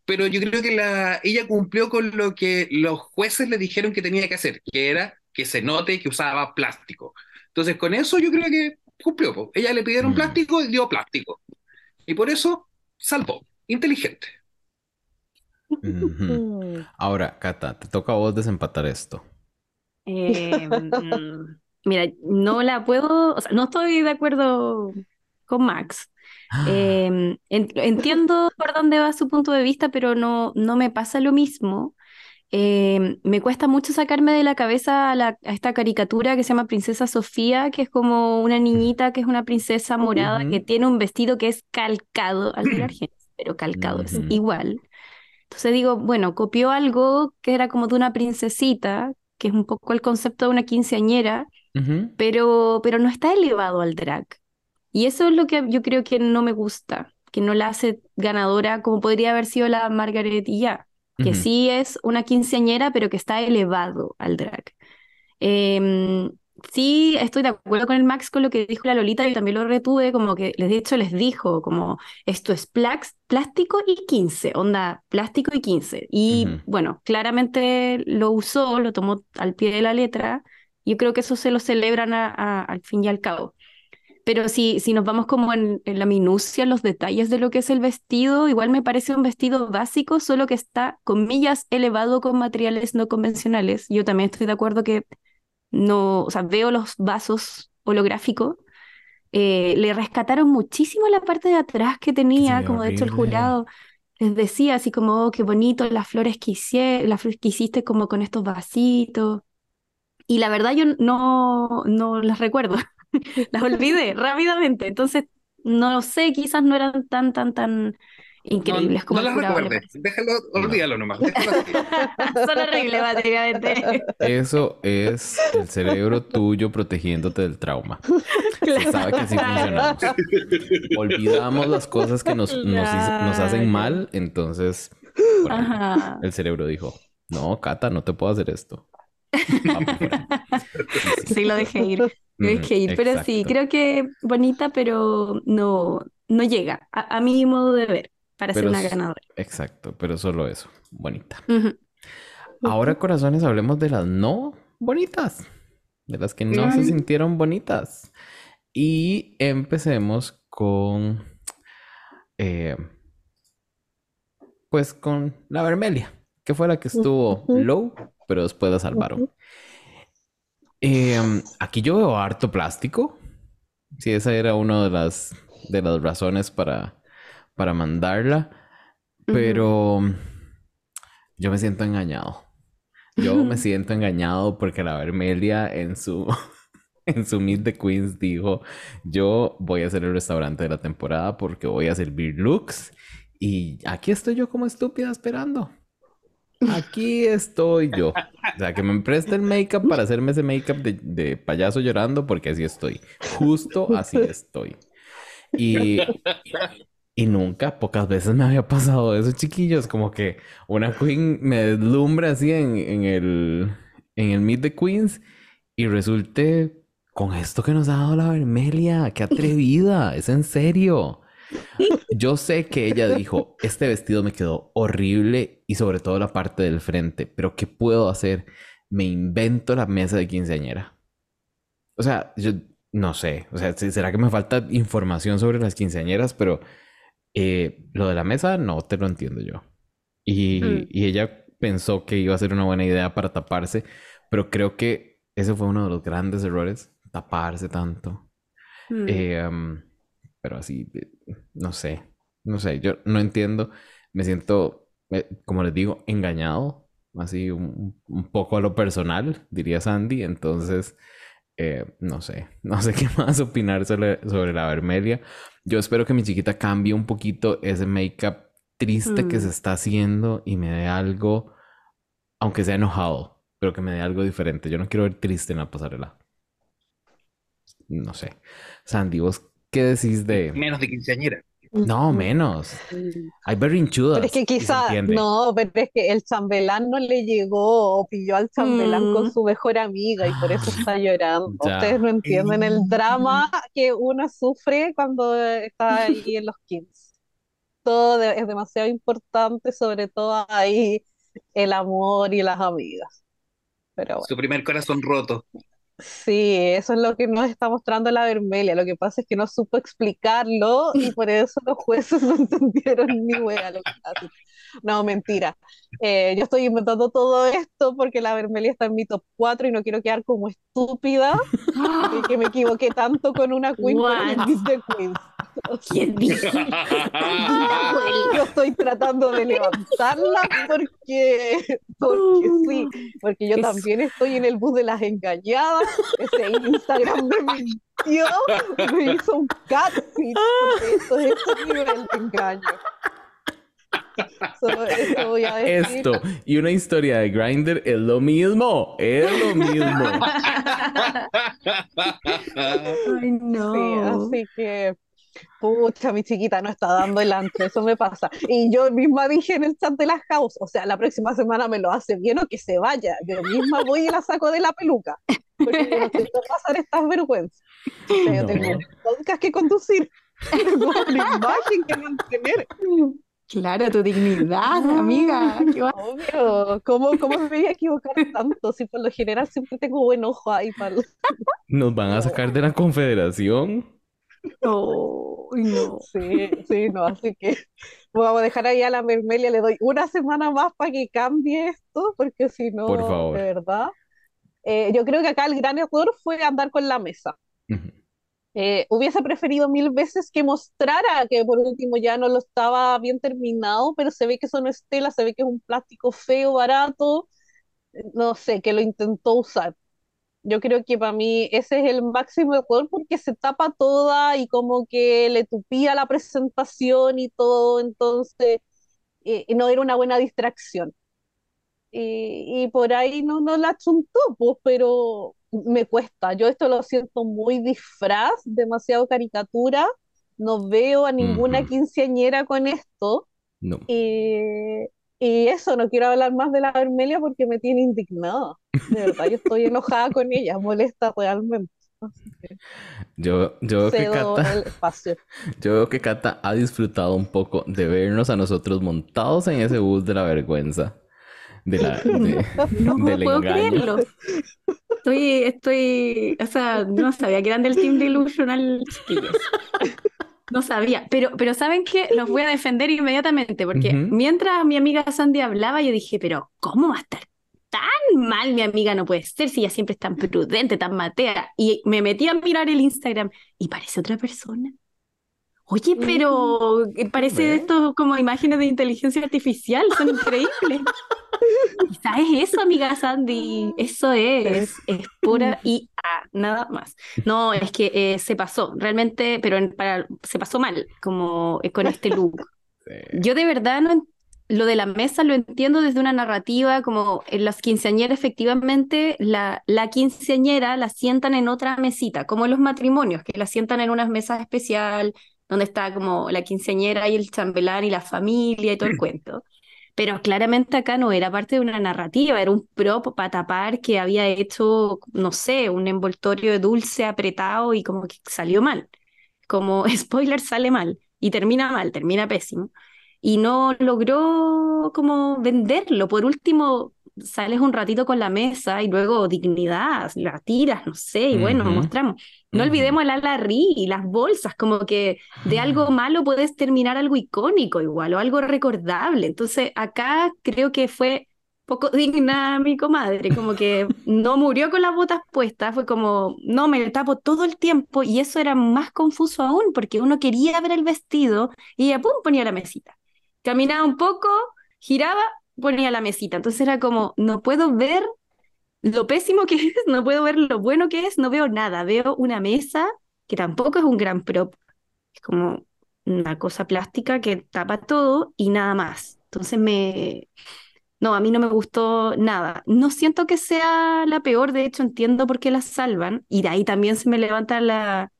pero yo creo que la, ella cumplió con lo que los jueces le dijeron que tenía que hacer, que era que se note que usaba plástico. Entonces con eso yo creo que cumplió. po. Ella le pidieron Mm. plástico y dio plástico. Y por eso salvó. Inteligente. Ahora, Cata, te toca a vos desempatar esto. Eh, mm, mira, no la puedo, o sea, no estoy de acuerdo con Max. Eh, en- entiendo por dónde va su punto de vista, pero no, no me pasa lo mismo. Eh, me cuesta mucho sacarme de la cabeza a, la- a esta caricatura que se llama Princesa Sofía, que es como una niñita que es una princesa morada que tiene un vestido que es calcado al de Argentina, pero calcado, es Ujú. igual. Entonces digo, bueno, copió algo que era como de una princesita, que es un poco el concepto de una quinceañera, pero, pero no está elevado al drag. Y eso es lo que yo creo que no me gusta, que no la hace ganadora como podría haber sido la Margaret y ya, que sí es una quinceañera, pero que está elevado al drag. Em, sí, estoy de acuerdo con el Max con lo que dijo la Lolita, yo también lo retuve, como que de hecho les dijo, como esto es plástico y 15, onda, plástico y 15. Y bueno, claramente lo usó, lo tomó al pie de la letra, Yo creo que eso se lo celebran al fin y al cabo. Pero si, si nos vamos como en, la minucia, en los detalles de lo que es el vestido, igual me parece un vestido básico, solo que está, comillas, elevado con materiales no convencionales. Yo también estoy de acuerdo que no, o sea, veo los vasos holográficos. Eh, le rescataron muchísimo la parte de atrás que tenía, como de hecho el jurado les decía, así como, oh, qué bonito las flores que, hice, las flores que hiciste como con estos vasitos. Y la verdad yo no, no las recuerdo. las olvidé rápidamente. Entonces, no sé, quizás no eran tan, tan, tan increíbles como no las recuerdes, déjalo, olvídalo nomás. Son horribles, básicamente. Eso es el cerebro tuyo protegiéndote del trauma. Se sabe que así funcionamos. Olvidamos las cosas que nos, nos, hacen mal, entonces el cerebro dijo, no, Cata, no te puedo hacer esto. sí, lo dejé ir. Pero sí, creo que bonita, pero no, no llega a, mi modo de ver para ser una ganadora. Exacto, pero solo eso, bonita. Ahora, corazones, hablemos de las no bonitas, de las que no se sintieron bonitas. Y empecemos con, eh, pues con la Vermelia, que fue la que estuvo low, pero después la salvaron. Em, aquí yo veo harto plástico. Sí, esa era una de las, de las razones para, para mandarla. Pero yo me siento engañado. Yo me siento engañado porque la Vermelia en su, en su Meet the Queens dijo, yo voy a ser el restaurante de la temporada porque voy a servir looks. Y aquí estoy yo como estúpida esperando. Aquí estoy yo. O sea, que me preste el make-up para hacerme ese make-up de, payaso llorando, porque así estoy. Justo así estoy. Y, y nunca, pocas veces me había pasado eso, chiquillos. Como que una queen me deslumbra así en, en el, en el Meet the Queens y resulte con esto que nos ha dado la Vermelia. ¡Qué atrevida! Es en serio. Yo sé que ella dijo, este vestido me quedó horrible y sobre todo la parte del frente, pero ¿qué puedo hacer? Me invento la mesa de quinceañera. O sea, yo no sé, o sea, será que me falta información sobre las quinceañeras, pero eh, lo de la mesa no te lo entiendo yo. Y, mm. y ella pensó que iba a ser una buena idea para taparse, pero creo que ese fue uno de los grandes errores, taparse tanto. Mm. Eh, pero así, no sé, no sé, yo no entiendo, me siento, eh, como les digo, engañado, así un, poco a lo personal, diría Sandy, entonces, eh, no sé, no sé qué más opinar sobre, la Vermelia. Yo espero que mi chiquita cambie un poquito ese make-up triste que se mm. está haciendo y me dé algo, aunque sea enojado, pero que me dé algo diferente. Yo no quiero ver triste en la pasarela. No sé. Sandy, ¿vos ¿Qué decís de...? Menos de quinceañera. No, menos. Hay berrinchudas. Pero es que quizá, no, pero es que el chambelán no le llegó o pilló al chambelán con mm. su mejor amiga y por eso está llorando. Ustedes no entienden el drama que uno sufre cuando está ahí en los 15. Todo es demasiado importante, sobre todo ahí el amor y las amigas. Pero Su primer corazón roto. Sí, eso es lo que nos está mostrando la Vermelia. Lo que pasa es que no supo explicarlo y por eso los jueces no entendieron ni wea lo que hace. No, mentira. Eh, yo estoy inventando todo esto porque la Vermelia está en mi top 4 y no quiero quedar como estúpida y que me equivoqué tanto con una queen de queens. ¿Quién dijo? Yo estoy tratando de levantarla porque, porque sí, porque yo también estoy en el bus de las engañadas. Ese Instagram me mintió, me hizo un catfish, porque esto es el nivel de engaño. Esto y una historia de Grinder es lo mismo, es lo mismo. Ay, no. así que Pucha, mi chiquita no está dando el ancho, eso me pasa. Y yo misma dije en el chat de las house, o sea, la próxima semana me lo hace bien o que se vaya. Yo misma voy y la saco de la peluca. Porque no quiero pasar estas vergüenzas. O sea, yo tengo un podcast que conducir, tengo una imagen que mantener. Claro, tu dignidad, amiga. ¿Qué va- Obvio, ¿cómo, cómo me voy a equivocar tanto? Si por lo general siempre tengo buen ojo ahí para... Nos van a sacar de la confederación. Ay, no. Sí, sí, no, así que vamos a dejar ahí a la Mermelia, le doy una semana más para que cambie esto, porque si no, Por favor. de verdad. Eh, yo creo que acá el gran error fue andar con la mesa. Eh, hubiese preferido mil veces que mostrara que por último ya no lo estaba bien terminado, pero se ve que eso no es tela, se ve que es un plástico feo, barato, no sé, que lo intentó usar. Yo creo que para mí ese es el máximo error porque se tapa toda y como que le tupía la presentación y todo, entonces eh, no era una buena distracción. Y, y por ahí no, no la chuntó, pues, pero me cuesta. Yo esto lo siento muy disfraz, demasiado caricatura. No veo a ninguna Ujú. quinceañera con esto. No. Y eso, no quiero hablar más de la Vermelia porque me tiene indignada. De verdad, yo estoy enojada con ella, molesta realmente. Yo, yo veo que Cata, yo veo que Cata ha disfrutado un poco de vernos a nosotros montados en ese bus de la vergüenza. De la, de- No del puedo engaño. creerlo. Estoy, estoy, o sea, no sabía que eran del Team Delusional, chiquillos. No sabía, pero, pero ¿saben qué? Los voy a defender inmediatamente, porque mientras mi amiga Sandy hablaba, yo dije, pero ¿cómo va a estar tan mal mi amiga? No puede ser si ella siempre es tan prudente, tan matea. Y me metí a mirar el Instagram y parece otra persona. Oye, pero eh, parece esto como imágenes de inteligencia artificial, son increíbles. Quizás es eso, amiga Sandy. Eso es, es pura IA, nada más. No, es que eh, se pasó, realmente, pero en- para, se pasó mal, como eh, con este look. Sí. Yo de verdad no, lo de la mesa lo entiendo desde una narrativa, como en las quinceañeras, efectivamente, la, la quinceañera la sientan en otra mesita, como en los matrimonios, que la sientan en una mesa especial, donde está como la quinceañera y el chambelán y la familia y todo el cuento. Pero claramente acá no era parte de una narrativa, era un prop para tapar que había hecho, no sé, un envoltorio de dulce apretado y como que salió mal. Como spoiler sale mal y termina mal, termina pésimo. Y no logró como venderlo. Por último, sales un ratito con la mesa y luego dignidad, la tiras, no sé, y bueno, Ujú. mostramos. No olvidemos el ala ri y las bolsas, como que de algo malo puedes terminar algo icónico igual o algo recordable. Entonces, acá creo que fue poco digna mi comadre, como que no murió con las botas puestas, fue como, no, me tapo todo el tiempo y eso era más confuso aún porque uno quería ver el vestido y ella, pum, ponía la mesita. Caminaba un poco, giraba, ponía la mesita. Entonces era como, no puedo ver lo pésimo que es, no puedo ver lo bueno que es, no veo nada. Veo una mesa que tampoco es un gran prop, es como una cosa plástica que tapa todo y nada más. Entonces me... No, a mí no me gustó nada. No siento que sea la peor, de hecho entiendo por qué la salvan y de ahí también se me levanta la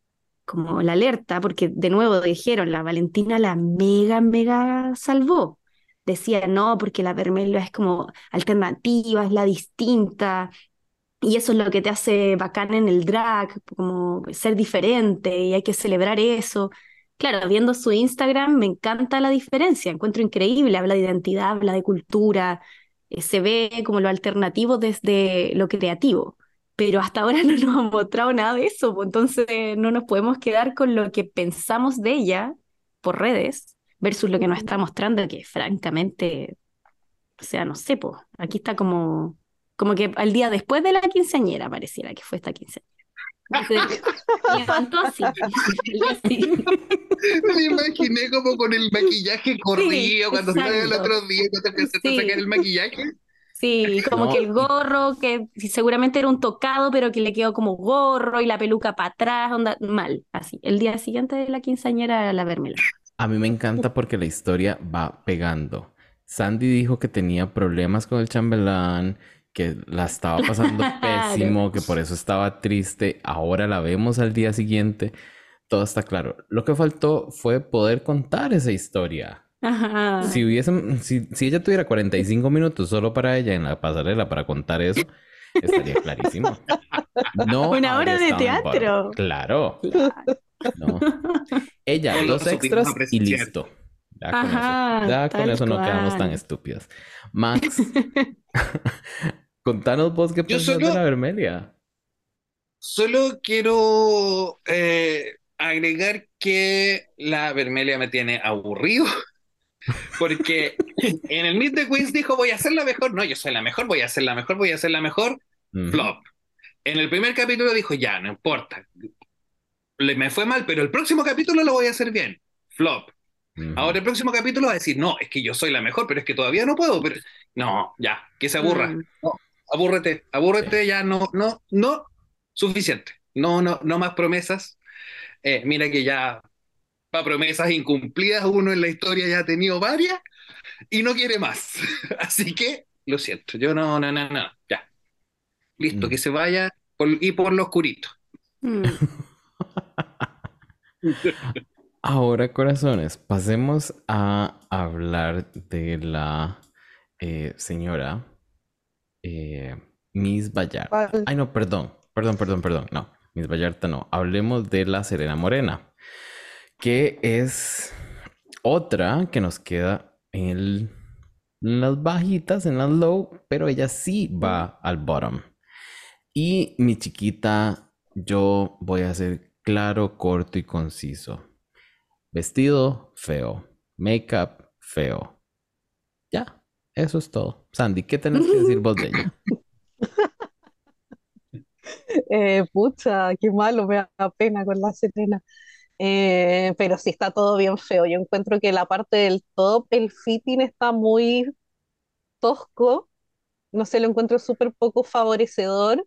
como la alerta, porque de nuevo dijeron, la Valentina la mega, mega salvó. Decía, no, porque la Vermelho es como alternativa, es la distinta, y eso es lo que te hace bacán en el drag, como ser diferente, y hay que celebrar eso. Claro, viendo su Instagram me encanta la diferencia, encuentro increíble, habla de identidad, habla de cultura, eh, se ve como lo alternativo desde lo creativo, pero hasta ahora no nos ha mostrado nada de eso, pues, entonces no nos podemos quedar con lo que pensamos de ella por redes versus lo que nos está mostrando, que francamente, o sea, no sé, pues, aquí está como, como que al día después de la quinceañera pareciera que fue esta quinceañera. Me levantó así, así. Me imaginé como con el maquillaje corrido cuando estaba el otro día, cuando empezaste Sí. a sacar el maquillaje. Sí, como No, que el gorro, que seguramente era un tocado, pero que le quedó como gorro y la peluca para atrás, onda, mal, así. El día siguiente de la quinceañera, la vermela. A mí me encanta porque la historia va pegando. Sandy dijo que tenía problemas con el chambelán, que la estaba pasando pésimo, que por eso estaba triste. Ahora la vemos al día siguiente. Todo está claro. Lo que faltó fue poder contar esa historia. Ajá. Si hubiesen, si, si ella tuviera 45 minutos solo para ella en la pasarela para contar eso, estaría clarísimo. No Una hora de teatro. Claro. Claro. No. Ella, dos extras y listo. Ya con Ajá, eso, ya con tal eso no quedamos tan cual. estúpidas. Max, contanos vos qué pensás de solo- la Vermelia. Solo quiero eh, agregar que la Vermelia me tiene aburrido. Porque en el Meet the Queens dijo voy a ser la mejor. No, yo soy la mejor, voy a ser la mejor, voy a ser la mejor. Flop. En el primer capítulo dijo ya, no importa. Le, me fue mal, pero el próximo capítulo lo voy a hacer bien. Flop. Ahora el próximo capítulo va a decir, no, es que yo soy la mejor, pero es que todavía no puedo. Pero... No, ya, que se aburra. Mm. Abúrrete, abúrrete, ya no, no, no, suficiente. No, no, no más promesas. Eh, mira que ya para promesas incumplidas uno en la historia ya ha tenido varias y no quiere más. Así que, lo siento, yo no, no, no, no, ya. Listo, Mm. que se vaya por- y por lo oscurito. Mm. Ahora, corazones, pasemos a hablar de la eh, señora eh, Miss Vallarta. Ay, no, perdón, perdón, perdón, perdón. No, Miss Vallarta no. Hablemos de la Serena Morena, que es otra que nos queda en, el- en las bajitas, en las low, pero ella sí va al bottom. Y mi chiquita, yo voy a ser claro, corto y conciso. Vestido, feo. Makeup, feo. Ya, eso es todo. Sandy, ¿qué tenés que decir vos de ella? Eh, pucha, qué malo, me da pena con la Serena. Eh, pero sí está todo bien feo. Yo encuentro que la parte del top, el fitting está muy tosco. No sé, lo encuentro súper poco favorecedor.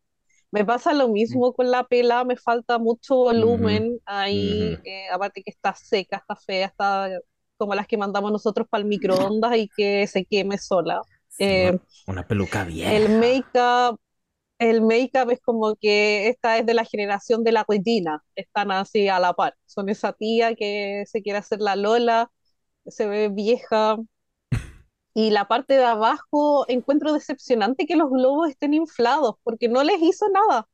Me pasa lo mismo con la pela, me falta mucho volumen ahí, eh, aparte que está seca, está fea, está como las que mandamos nosotros para el microondas y que se queme sola. Sí, Eh, una- peluca vieja. El make-up, el make-up es como que esta es de la generación de la Regina, están así a la par. Son esa tía que se quiere hacer la Lola, se ve vieja. Y la parte de abajo encuentro decepcionante que los globos estén inflados, porque no les hizo nada.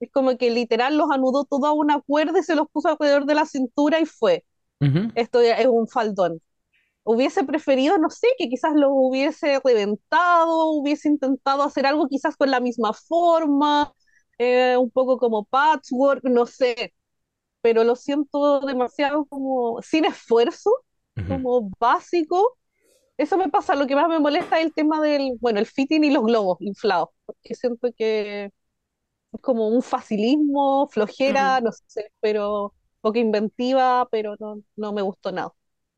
Es como que literal los anudó todo a una cuerda y se los puso alrededor de la cintura y fue. Ujú. Esto ya es un faldón. Hubiese preferido, no sé, que quizás los hubiese reventado, hubiese intentado hacer algo quizás con la misma forma, eh, un poco como patchwork, no sé, pero lo siento demasiado como sin esfuerzo, Ujú. como básico. Eso me pasa, lo que más me molesta es el tema del, bueno, el fitting y los globos inflados, porque siento que es como un facilismo, flojera, no sé, pero poca inventiva, pero no, no me gustó nada.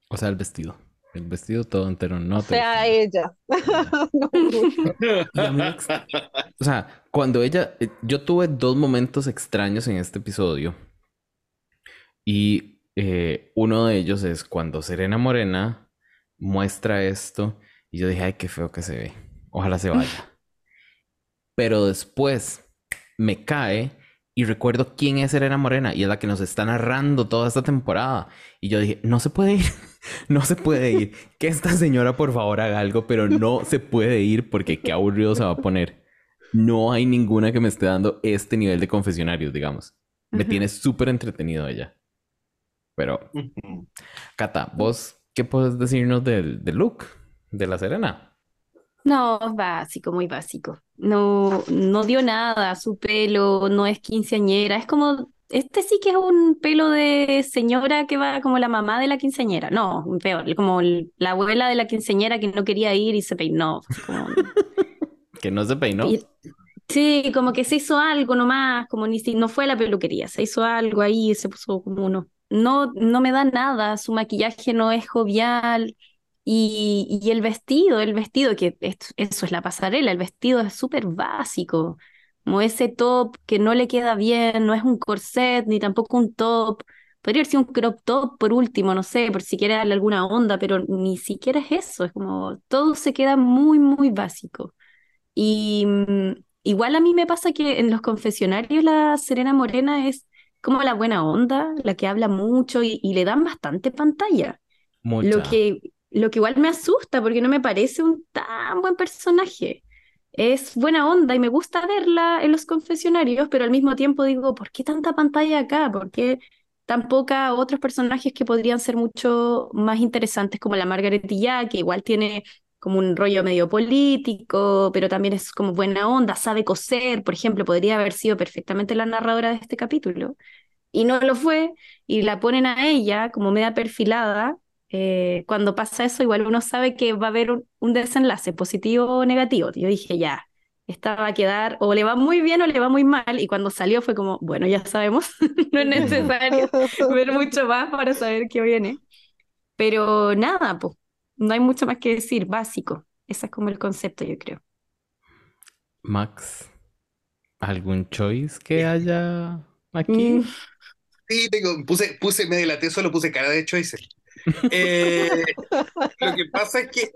O sea, el vestido. El vestido todo entero no O te sea, gustó. ella. No O sea, cuando ella, eh, yo tuve dos momentos extraños en este episodio. Y eh, uno de ellos es cuando Serena Morena muestra esto. Y yo dije, ay, qué feo que se ve. Ojalá se vaya. Pero después me cae y recuerdo quién es Serena Morena. Y es la que nos está narrando toda esta temporada. Y yo dije, no se puede ir. No se puede ir. Que esta señora por favor haga algo, pero no se puede ir porque qué aburrido se va a poner. No hay ninguna que me esté dando este nivel de confesionarios, digamos. Me tiene súper entretenido ella. Pero, Cata, ¿vos qué puedes decirnos del, del look de la Serena? No, básico, muy básico. No, no dio nada, su pelo no es quinceañera, es como, este sí que es un pelo de señora que va como la mamá de la quinceañera, no, peor, como la abuela de la quinceañera que no quería ir y se peinó. como- Que no se peinó. y- sí, como que se hizo algo nomás, como ni si no fue a la peluquería, se hizo algo ahí, se puso como uno. No, no me da nada, su maquillaje no es jovial. Y, y el vestido, el vestido, que es- eso es la pasarela, el vestido es súper básico, como ese top que no le queda bien, no es un corset ni tampoco un top, podría haber un crop top por último, no sé, por si quiere darle alguna onda, pero ni siquiera es eso, es como todo se queda muy, muy básico. Y mm, igual a mí me pasa que en los confesionarios la Serena Morena es como la buena onda, la que habla mucho y, y le dan bastante pantalla. Mucha. Lo que, lo que igual me asusta porque no me parece un tan buen personaje. Es buena onda y me gusta verla en los confesionarios, pero al mismo tiempo digo, ¿por qué tanta pantalla acá? ¿Por qué tampoco a otros personajes que podrían ser mucho más interesantes, como la Margaret Dillard, que igual tiene como un rollo medio político, pero también es como buena onda, sabe coser, por ejemplo, podría haber sido perfectamente la narradora de este capítulo, y no lo fue, y la ponen a ella como media perfilada. Eh, cuando pasa eso, igual uno sabe que va a haber un, un desenlace positivo o negativo. Yo dije, ya, esta va a quedar, o le va muy bien o le va muy mal, y cuando salió fue como, bueno, ya sabemos, no es necesario ver mucho más para saber qué viene. Pero nada, pues, no hay mucho más que decir, básico. Ese es como el concepto, yo creo. Max, ¿algún choice que haya aquí? Mm, Sí, tengo, puse, puse, me delaté, solo puse cara de choice. Eh, lo que pasa es que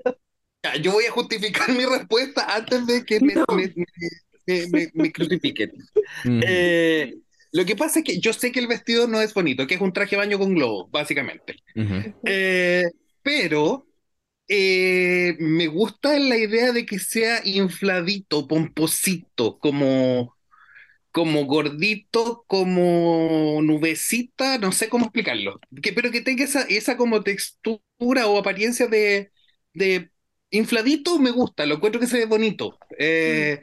ya, yo voy a justificar mi respuesta antes de que me, No. me- me- me- me crucifiquen. Mm, Eh, lo que pasa es que yo sé que el vestido no es bonito, que es un traje de baño con globo, básicamente. Eh, pero eh, me gusta la idea de que sea infladito, pomposito, como, como gordito, como nubecita, no sé cómo explicarlo. Que, pero que tenga esa, esa como textura o apariencia de, de infladito, me gusta, lo encuentro que se ve bonito. Eh,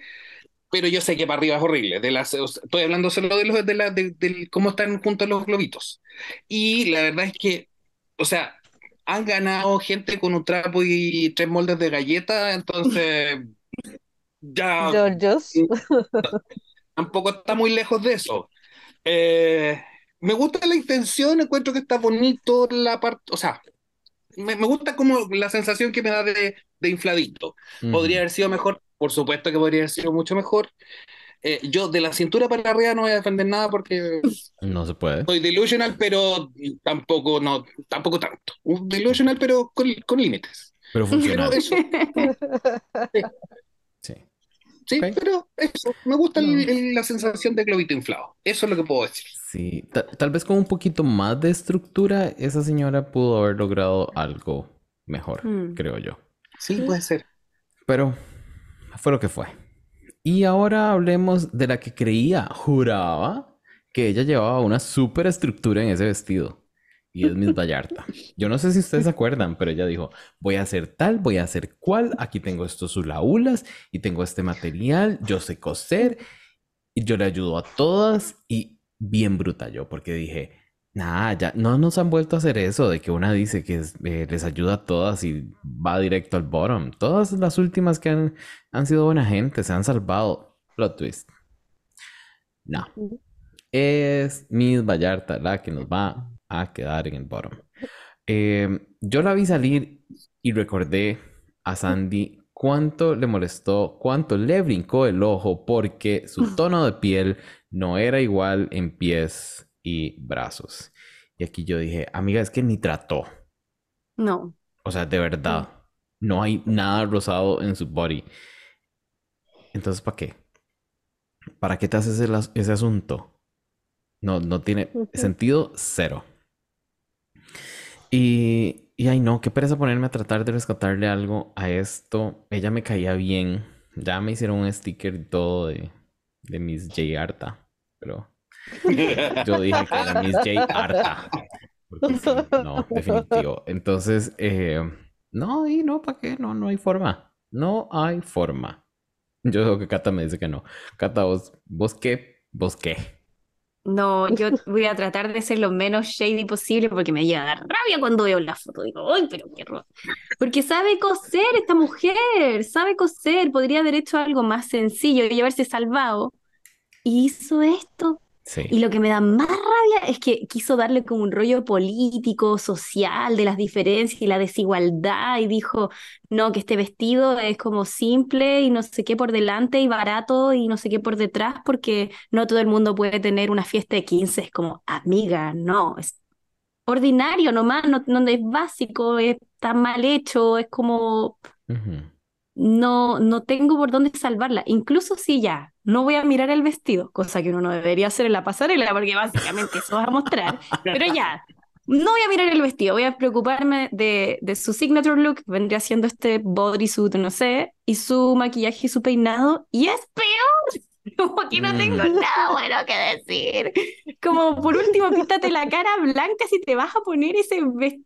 pero yo sé que para arriba es horrible. De las, estoy hablando solo de los de la, de, del cómo están juntos los globitos. Y la verdad es que, o sea, han ganado gente con un trapo y tres moldes de galleta, entonces ya Georgios. tampoco está muy lejos de eso. Eh, me gusta la intención, encuentro que está bonito la parte, o sea, me, me gusta como la sensación que me da de, de infladito. Podría haber sido mejor, por supuesto que podría haber sido mucho mejor. Eh, yo de la cintura para arriba no voy a defender nada porque No se puede. soy delusional, pero tampoco, no, tampoco tanto. Un Delusional, pero con, con límites. Pero Pero funciona. eso, Sí. sí, pero eso, me gusta el- la sensación de globito inflado. Eso es lo que puedo decir. Sí, ta- tal vez con un poquito más de estructura, esa señora pudo haber logrado algo mejor, Mm. creo yo. Sí, puede ser. Pero fue lo que fue. Y ahora hablemos de la que creía, juraba, que ella llevaba una super estructura en ese vestido. Y es Miss Vallarta. Yo no sé si ustedes se acuerdan, pero ella dijo, voy a hacer tal, voy a hacer cual, aquí tengo estos hulahulas y tengo este material, yo sé coser y yo le ayudo a todas y bien bruta yo, porque dije, nada, ya no nos han vuelto a hacer eso de que una dice que eh, les ayuda a todas y va directo al bottom. Todas las últimas que han, han sido buena gente, se han salvado. Plot twist. No. Es Miss Vallarta la que nos va a quedar en el bottom. Eh, yo la vi salir y recordé a Sandy cuánto le molestó, cuánto le brincó el ojo porque su tono de piel no era igual en pies y brazos. Y aquí yo dije, amiga, es que ni trató. No. O sea, de verdad, no hay nada rosado en su body. Entonces, ¿para qué? ¿Para qué te haces el ese asunto? No, no tiene sentido cero. Y, y ay no, qué pereza ponerme a tratar de rescatarle algo a esto. Ella me caía bien. Ya me hicieron un sticker y todo de, de Miss J Arta. Pero yo dije que era Miss J Arta. Porque sí, no, definitivo. Entonces, eh, no, y no, ¿para qué? No, no hay forma. No hay forma. Yo creo que Cata me dice que no. Cata, vos, vos qué, vos qué. No, yo voy a tratar de ser lo menos shady posible porque me llega a dar rabia cuando veo la foto. Digo, ¡ay, pero qué horror! Porque sabe coser esta mujer, sabe coser. Podría haber hecho algo más sencillo y haberse salvado. Y hizo esto. Sí. Y lo que me da más rabia es que quiso darle como un rollo político, social, de las diferencias y la desigualdad, y dijo, no, que este vestido es como simple y no sé qué por delante y barato y no sé qué por detrás, porque no todo el mundo puede tener una fiesta de 15. Es como, amiga, no, es ordinario nomás, no, no es básico, está mal hecho, es como. No, no tengo por dónde salvarla. Incluso si ya no voy a mirar el vestido, cosa que uno no debería hacer en la pasarela, porque básicamente eso vas a mostrar. Pero ya, no voy a mirar el vestido, voy a preocuparme de, de su signature look, vendría siendo este bodysuit, no sé, y su maquillaje y su peinado, y es peor. Como que no tengo nada bueno que decir. Como por último, píntate la cara blanca si te vas a poner ese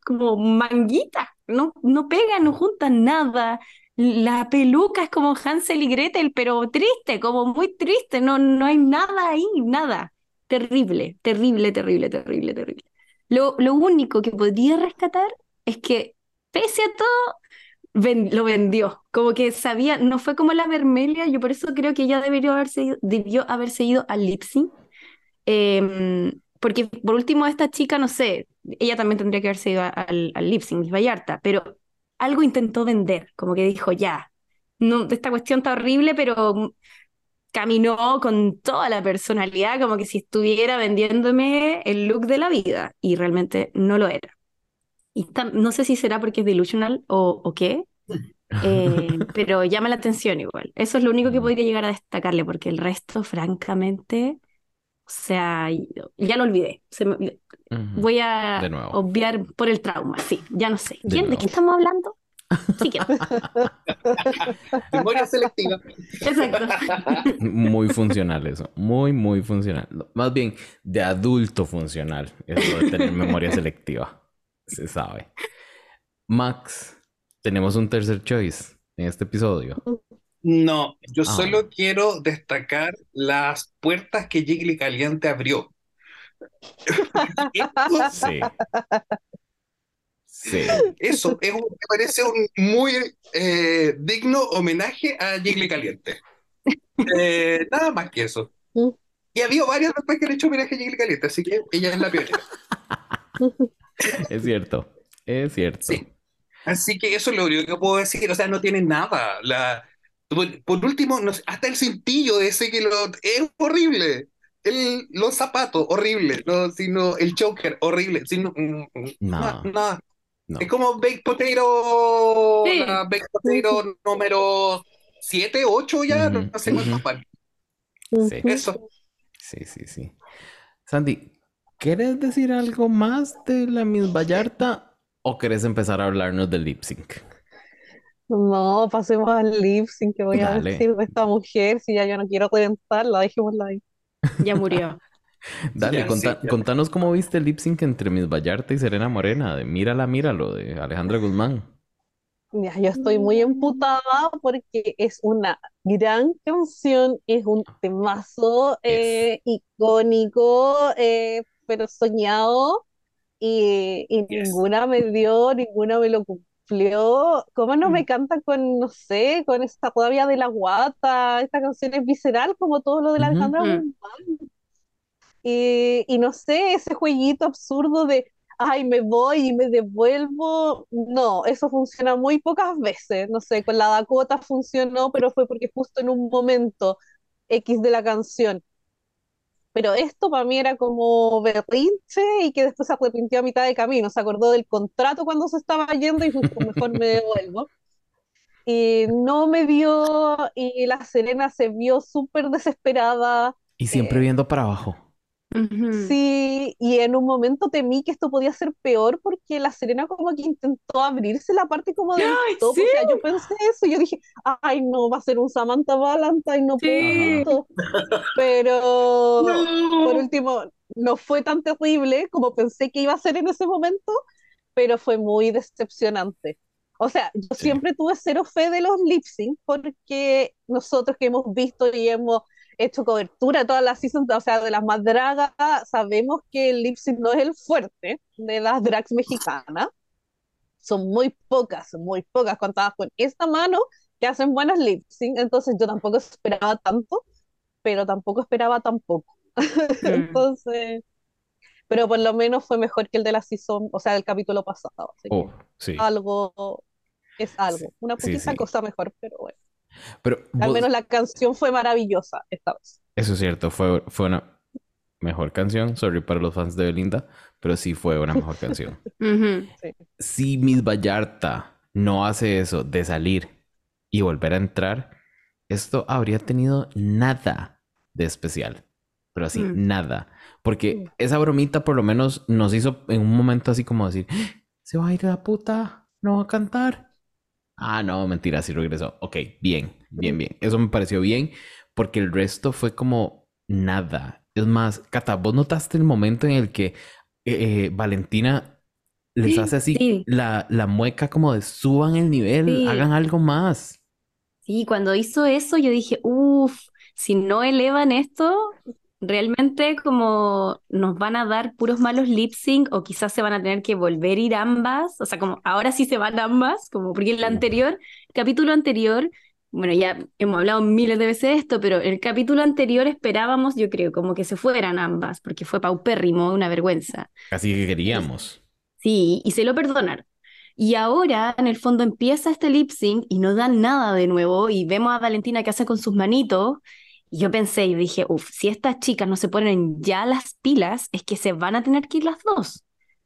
como manguita. No, no pega, no juntan nada. La peluca es como Hansel y Gretel, pero triste, como muy triste. No, no hay nada ahí, nada. Terrible, terrible, terrible, terrible, terrible. Lo, lo único que podría rescatar es que, pese a todo, ven- lo vendió. Como que sabía, no fue como la Vermelia, yo por eso creo que ella debió haberse ido, debió haberse ido al lip sync. Em, porque por último, esta chica, no sé, ella también tendría que haberse ido a- al, al lip sync, Miss Vallarta, pero algo intentó vender, como que dijo, ya, no, esta cuestión está horrible, pero caminó con toda la personalidad, como que si estuviera vendiéndome el look de la vida, y realmente no lo era. Y no sé si será porque es delusional o, o qué, eh, pero llama la atención igual. Eso es lo único que podría llegar a destacarle, porque el resto, francamente, o sea, ya lo olvidé. Se me- Ujú. voy a De nuevo. obviar por el trauma, sí, ya no sé. De ¿Quién, ¿De nuevo. qué estamos hablando? Sí, que- Memoria selectiva. exacto. Muy funcional eso. Muy, muy funcional. Más bien, de adulto funcional. Eso de tener memoria selectiva. Se sabe. Max, tenemos un tercer choice en este episodio. No, yo Ah. solo quiero destacar las puertas que Jiggly Caliente abrió. Sí. Sí. Eso es un- me parece un muy eh, digno homenaje a Jiggly Caliente. Eh, nada más que eso. Y ha habido varias después que han hecho homenaje a Jiggly Caliente, así que ella es la pionera. Es cierto. Es cierto. Sí. Así que eso es lo único que puedo decir. O sea, no tiene nada. La, por, por último, no sé, hasta el cintillo ese que lo, es horrible. El, los zapatos, horrible. No, sino el choker, horrible. Sino, mm, mm, No. na- nada. No. Es como baked potato, Sí. la baked potato número 7, 8 ya, no sé cuántos ujú. van. Sí. Eso. Sí, sí, sí. Sandy, ¿quieres decir algo más de la Miss Vallarta o querés empezar a hablarnos del lip sync? No, pasemos al lip sync que voy a Dale. decir de esta mujer, si ya yo no quiero reventarla, dejémosla ahí. Ya murió. Dale, Ya, conta- sí, ya. contanos cómo viste el lip sync entre Miss Vallarta y Serena Morena, de Mírala, míralo, de Alejandra Guzmán. Ya, yo estoy muy emputada porque es una gran canción, es un temazo eh, icónico, eh, pero soñado, y, y Yes. ninguna me dio, ninguna me lo cumplió. ¿Cómo no me Mm. canta con, no sé, con esta rabia de la guata? Esta canción es visceral como todo lo de la. Alejandra. Guzmán. Y, y no sé, ese jueguito absurdo de, ay, me voy y me devuelvo. No, eso funciona muy pocas veces. No sé, con la Dakota funcionó, pero fue porque justo en un momento X de la canción. Pero esto para mí era como berrinche y que después se arrepintió a mitad de camino. Se acordó del contrato cuando se estaba yendo y dijo, mejor me devuelvo. Y no me dio, y la Serena se vio súper desesperada. Y siempre Eh, viendo para abajo. Sí, y en un momento temí que esto podía ser peor porque la Serena como que intentó abrirse la parte como del ¡Ay, top, sí! o sea, yo pensé eso, yo dije, ay no, va a ser un Samantha Valentine, no Sí. puedo, pero por No. último, no fue tan terrible como pensé que iba a ser en ese momento, pero fue muy decepcionante. O sea, yo Sí. siempre tuve cero fe de los lip sync porque nosotros que hemos visto y hemos hecho cobertura todas las seasons, o sea, de las más dragas, sabemos que el lip sync no es el fuerte de las drags mexicanas. Son muy pocas, muy pocas contadas con esta mano que hacen buenas lip sync, entonces yo tampoco esperaba tanto, pero tampoco esperaba tampoco. Mm. Entonces, pero por lo menos fue mejor que el de la season, o sea, del capítulo pasado. Así que Oh, sí. algo es algo, una Sí, poquita sí. cosa mejor, pero bueno. Pero Al vos- menos la canción fue maravillosa esta vez. eso es cierto, fue, fue una mejor canción. Sorry para los fans de Belinda, pero sí fue una mejor canción. Ujú. Si Miss Vallarta no hace eso de salir y volver a entrar, esto habría tenido nada de especial. Pero así, Mm. nada. Porque esa bromita por lo menos nos hizo en un momento así como decir, "¡Ah! se va a ir la puta, no va a cantar. Ah, no, mentira, sí regresó. Ok, bien, bien, bien. Eso me pareció bien porque el resto fue como nada. Es más, Cata, ¿vos notaste el momento en el que eh, eh, Valentina les hace así Sí. la, la mueca como de suban el nivel, Sí. hagan algo más? Sí, cuando hizo eso yo dije, uff, si no elevan esto, realmente como nos van a dar puros malos lip sync o quizás se van a tener que volver a ir ambas, o sea, como ahora sí se van ambas, como porque el Uf. anterior, capítulo anterior, bueno, ya hemos hablado miles de veces de esto, pero el capítulo anterior esperábamos, yo creo, como que se fueran ambas, porque fue paupérrimo, una vergüenza. Así que queríamos. Sí, y se lo perdonaron. Y ahora, en el fondo, empieza este lip sync y no dan nada de nuevo. Y vemos a Valentina que hace con sus manitos. Y yo pensé y dije, uff, si estas chicas no se ponen ya las pilas, es que se van a tener que ir las dos.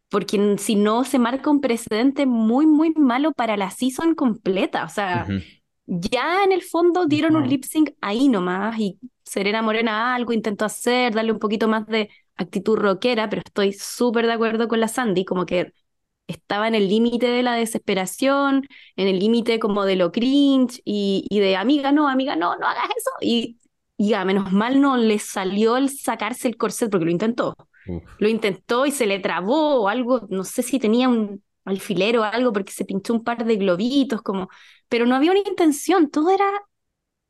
Porque si no, se marca un precedente muy, muy malo para la season completa. O sea, ya en el fondo dieron un lip sync ahí nomás y Serena Morena algo intentó hacer, darle un poquito más de actitud rockera, pero estoy súper de acuerdo con la Sandy, como que estaba en el límite de la desesperación, en el límite como de lo cringe y, y de amiga, no, amiga, no, no hagas eso. Y, y ya, menos mal no le salió el sacarse el corset porque lo intentó. Uf. Lo intentó y se le trabó o algo, no sé si tenía un alfiler o algo porque se pinchó un par de globitos, como, pero no había una intención, todo era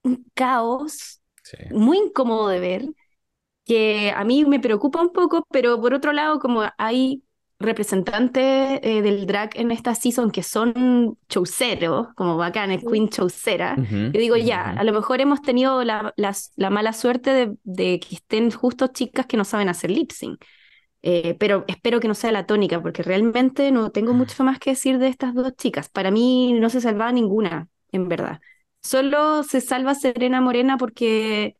un caos Sí. muy incómodo de ver, que a mí me preocupa un poco, pero por otro lado, como hay representantes eh, del drag en esta season que son chauceros, como bacán, el Queen chaucera, Ujú, yo digo, ya, a lo mejor hemos tenido la, la mala suerte de, de que estén justo chicas que no saben hacer lip sync. Eh, pero espero que no sea la tónica, porque realmente no tengo mucho más que decir de estas dos chicas. Para mí no se salvaba ninguna, en verdad. Solo se salva Serena Morena porque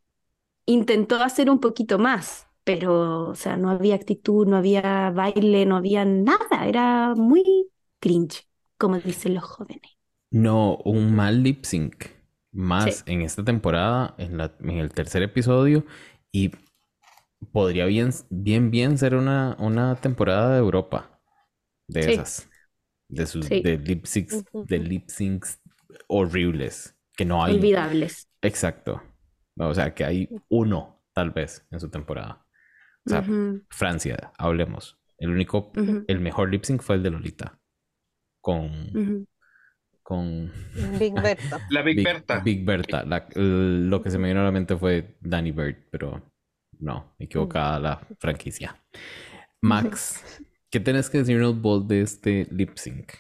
intentó hacer un poquito más, pero, o sea, no había actitud, no había baile, no había nada. Era muy cringe, como dicen los jóvenes. No, un mal lip sync. Más Sí. en esta temporada, en la, en el tercer episodio. Y podría bien, bien, bien ser una, una temporada de Europa. De Sí. esas. De sus Sí. de lip syncs, de lip syncs horribles. Que no hay. Olvidables. Exacto. O sea, que hay uno, tal vez, en su temporada. O sea, Ujú, Francia, hablemos. El único, el mejor lip sync fue el de Lolita. Con, con Big Berta. La Big, Berta. Big Berta. La- el- lo que se me vino a la mente fue Danny Bird, pero no, equivocada la franquicia. Max, ¿qué tenés que decirnos vos de este lip sync?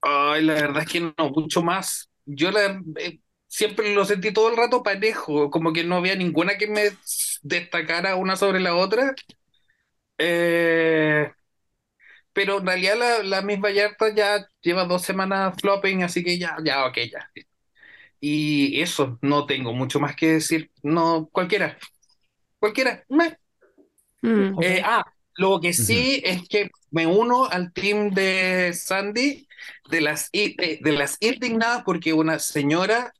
Ay, la verdad es que no, mucho más. Yo la, eh, siempre lo sentí todo el rato parejo, como que no había ninguna que me destacara una sobre la otra. Eh, pero en realidad la, la Miss Vallarta ya lleva dos semanas flopping, así que ya, ya, ok, ya. Y eso, no tengo mucho más que decir. No, cualquiera. Cualquiera. Mm. Eh, ah, lo que sí es que me uno al team de Sandy de las, i- de, de las indignadas porque una señora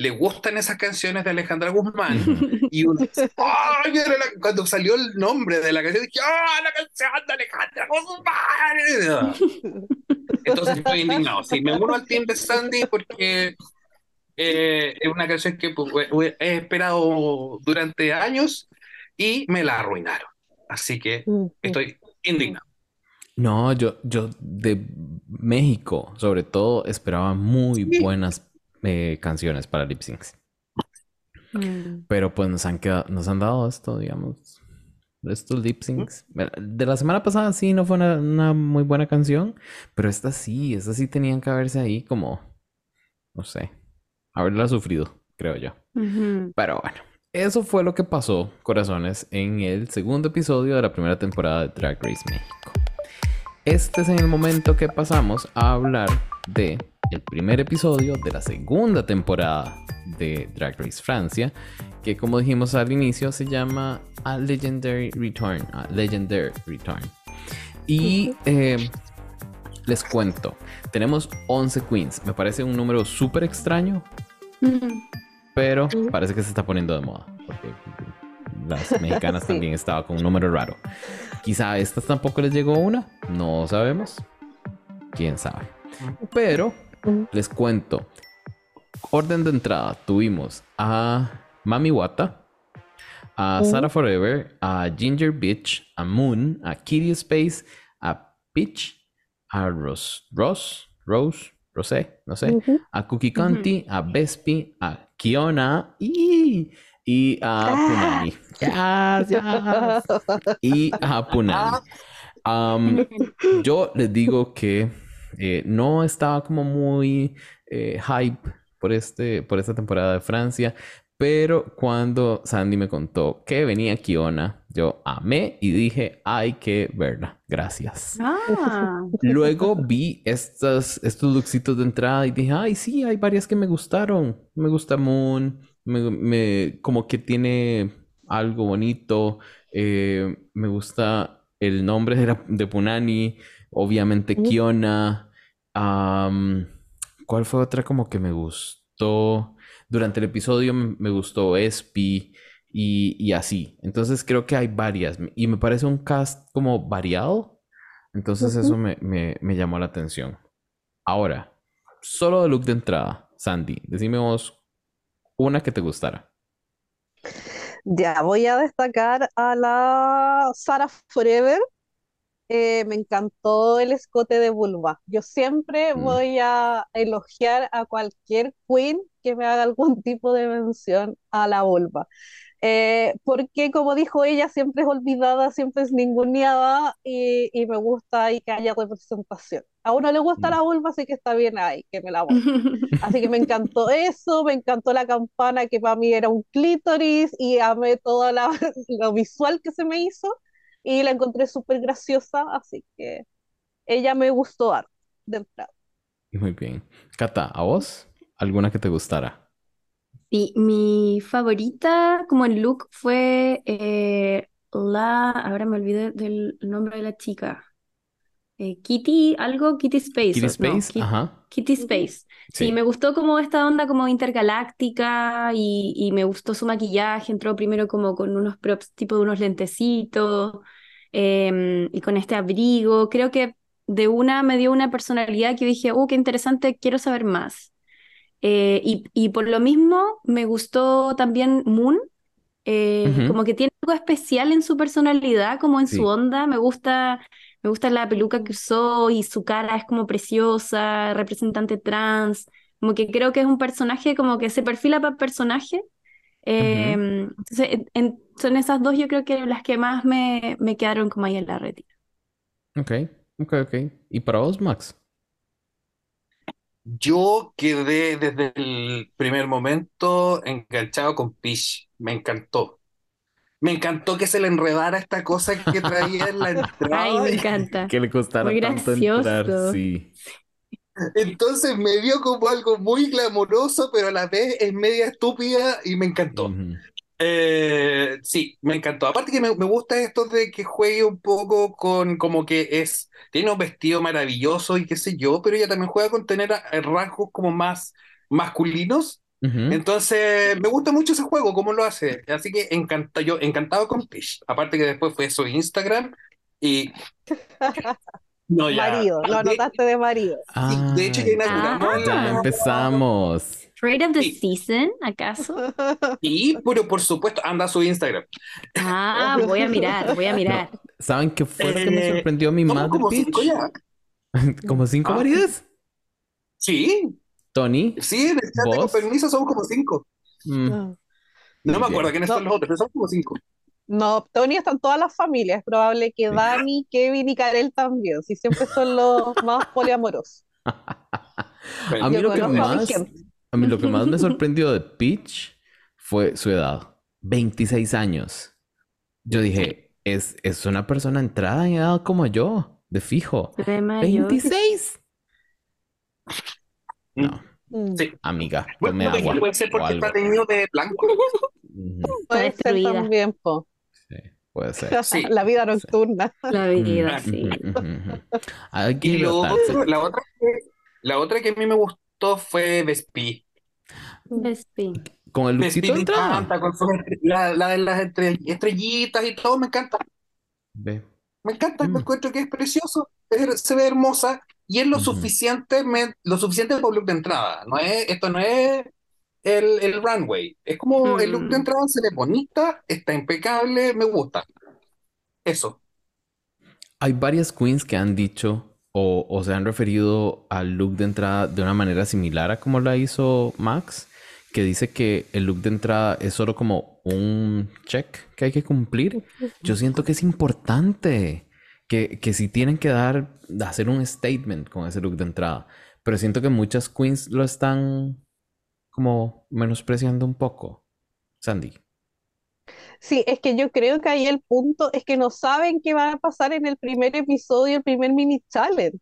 le gustan esas canciones de Alejandra Guzmán y uno dice, "Ay, era la-". cuando salió el nombre de la canción dije, ¡ah, la canción de Alejandra Guzmán! Entonces estoy indignado. Sí, me uno al team de Sandy porque eh, es una canción que pues, he esperado durante años y me la arruinaron. Así que estoy indignado. No, yo, yo de México, sobre todo, esperaba muy Sí. buenas eh, canciones para lip syncs. Mm. Pero pues nos han quedado, nos han dado esto, digamos, estos lip syncs. De la semana pasada sí no fue una, una muy buena canción, pero esta sí, estas sí tenían que haberse ahí como, no sé, haberla sufrido, creo yo. Pero bueno, eso fue lo que pasó, corazones, en el segundo episodio de la primera temporada de Drag Race México. Este es en el momento que pasamos a hablar de el primer episodio de la segunda temporada de Drag Race Francia, que como dijimos al inicio se llama A Legendary Return, A Legendary Return. Y eh, les cuento, tenemos 11 queens, me parece un número súper extraño, pero parece que se está poniendo de moda. Porque las mexicanas Sí. también estaba con un número raro. Quizá a estas tampoco les llegó una, no sabemos. Quién sabe. Pero. Les cuento. Orden de entrada. Tuvimos a Mami Wata, a. Sarah Forever, a Ginger Bitch, a Moon, a Kitty Space, a Peach, a Ross, Ross, Rose, Rosé, no sé, a Cookie Conti, a Vespi, a Kiona y, y a Ah. Punani. Yes, yes. Y a Punani. Am, yo les digo que eh, no estaba como muy eh, hype por, este, por esta temporada de Francia, pero cuando Sandy me contó que venía Kiona, yo amé y dije, hay que verla. Gracias. Ah, Luego vi estas, estos looksitos de entrada y dije, ay, sí, hay varias que me gustaron. Me gusta Moon, me, me- como que tiene algo bonito. eh, me gusta el nombre de, la- de Punani, obviamente Mm. Kiona. ¿Cuál fue otra como que me gustó? Durante el episodio me, gustó Espi y, y así. Entonces creo que hay varias y me parece un cast como variado. Entonces eso me, me- me llamó la atención. Ahora, solo de look de entrada, Sandy, decime vos una que te gustara. Ya, voy a destacar a la Sarah Forever. Eh, me encantó el escote de vulva. Yo siempre Mm. voy a elogiar a cualquier queen que me haga algún tipo de mención a la vulva. Eh, porque como dijo ella, siempre es olvidada, siempre es ninguneada y, y me gusta ahí que haya representación. A uno le gusta Mm. la vulva, así que está bien ahí, que me la voy. Así que me encantó eso, me encantó la campana que para mí era un clítoris y amé todo lo visual que se me hizo y la encontré súper graciosa, así que ella me gustó harto de entrada. Muy bien. Cata, ¿a vos? ¿Alguna que te gustara? Sí, mi favorita como el look fue eh, la, ahora me olvidé del nombre de la chica. Eh, Kitty, algo, Kitty Space. Kitty no, Space, ajá. Kitty. Space. Sí, Sí. me gustó como esta onda como intergaláctica y, y me gustó su maquillaje. Entró primero como con unos props, tipo de unos lentecitos em, y con este abrigo. Creo que de una me dio una personalidad que dije, uh, qué interesante, quiero saber más. Eh, y, y por lo mismo me gustó también Moon. eh, como que tiene algo especial en su personalidad, como en Sí. su onda. Me gusta, me gusta la peluca que usó y su cara es como preciosa, representante trans. Como que creo que es un personaje como que se perfila para personaje. Eh, entonces, en- en- son esas dos yo creo que las que más me, me quedaron como ahí en la retina. Ok, ok, ok. ¿Y para vos, Max? Yo quedé desde el primer momento enganchado con Peach. Me encantó. Me encantó que se le enredara esta cosa que traía en la Ay, entrada. me encanta. Que le costara Muy tanto entrar, gracioso. sí. Entonces me vio como algo muy glamoroso, pero a la vez es media estúpida y me encantó. Eh, sí, me encantó. Aparte que me, me gusta esto de que juegue un poco con como que es, tiene un vestido maravilloso y qué sé yo, pero ella también juega con tener a- rasgos como más masculinos. Entonces, me gusta mucho ese juego, cómo lo hace. Así que encanta, yo encantado con Peach. Aparte que después fue su Instagram y no ya. Marido, lo anotaste de marido. sí, de hecho ya inauguramos Ah. el- Ya empezamos. Trade of the Sí. Season, ¿acaso? Y, pero por supuesto, anda a su Instagram. Ah, voy a mirar, voy a mirar. ¿Saben qué fue lo que me Eh, sorprendió a más de como Peach? cinco ya. ¿Como cinco Ah. Sí, Tony, sí, en el chat de con permiso somos como cinco. mm, No Muy me acuerdo bien. quiénes No. son los otros, pero somos como cinco. No, Tony están todas las familias. Es probable que. Dani, Kevin y Karel también. Si siempre son los más poliamorosos. a mí lo que más, gente. a mí lo que más me sorprendió de Peach fue su edad, 26 años. Yo dije, es, es una persona entrada en edad como yo, de fijo. Mayor. 26. No, Mm. Sí. amiga, tome agua puede ser porque está teñido de blanco. Puede ser también, po. sí, puede ser. Sí. La vida nocturna. La vida, sí. Y lo otro- la otra que, la otra que a mí me gustó fue Vespi. Vespi. Con el Vespi me encanta, con sus la, la de las estrellitas y todo, me encanta. Ve. Me encanta, Mm. me encuentro que es precioso, es- se ve hermosa y es lo Ujú. suficiente, lo suficiente para un look de entrada. No es, esto no es el, el runway. Es como el look de Mm. entrada se le bonita, está impecable, me gusta. Eso. Hay varias queens que han dicho o, o se han referido al look de entrada de una manera similar a como la hizo Max, que dice que el look de entrada es solo como un check que hay que cumplir. Yo siento que es importante que, que si tienen que dar, hacer un statement con ese look de entrada, pero siento que muchas queens lo están como menospreciando un poco. Sandy. Sí, es que yo creo que ahí el punto es que no saben qué va a pasar en el primer episodio, el primer mini challenge.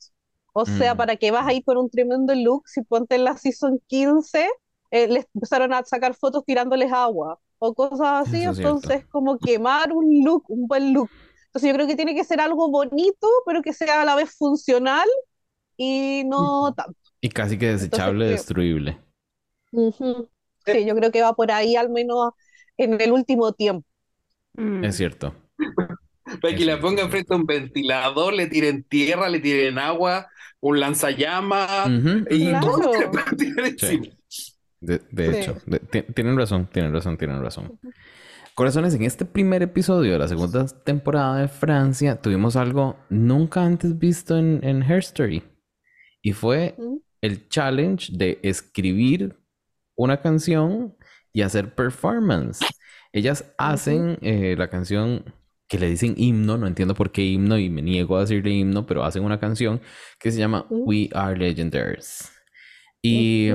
O sea, Mm. ¿para qué vas ahí con un tremendo look si ponte en la season 15 eh, les empezaron a sacar fotos tirándoles agua o cosas así? Eso. Entonces, como quemar un look, un buen look. Entonces, yo creo que tiene que ser algo bonito, pero que sea a la vez funcional y no tanto. Y casi que desechable, que- destruible. Ujú. Sí, yo creo que va por ahí al menos en el último tiempo. Mm. Es cierto. Para que la pongan frente a un ventilador, le tiren tierra, le tiren agua, un lanzallamas Ujú. y Claro. todo lo que le puedan tirar encima. De, de Sí. hecho, de- ti- tienen razón, tienen razón, tienen razón. Corazones, en este primer episodio de la segunda temporada de Francia tuvimos algo nunca antes visto en, en Hair Story. Y fue el challenge de escribir una canción y hacer performance. Ellas hacen eh, la canción que le dicen himno, no entiendo por qué himno y me niego a decirle himno, pero hacen una canción que se llama. We Are Legendaries. Y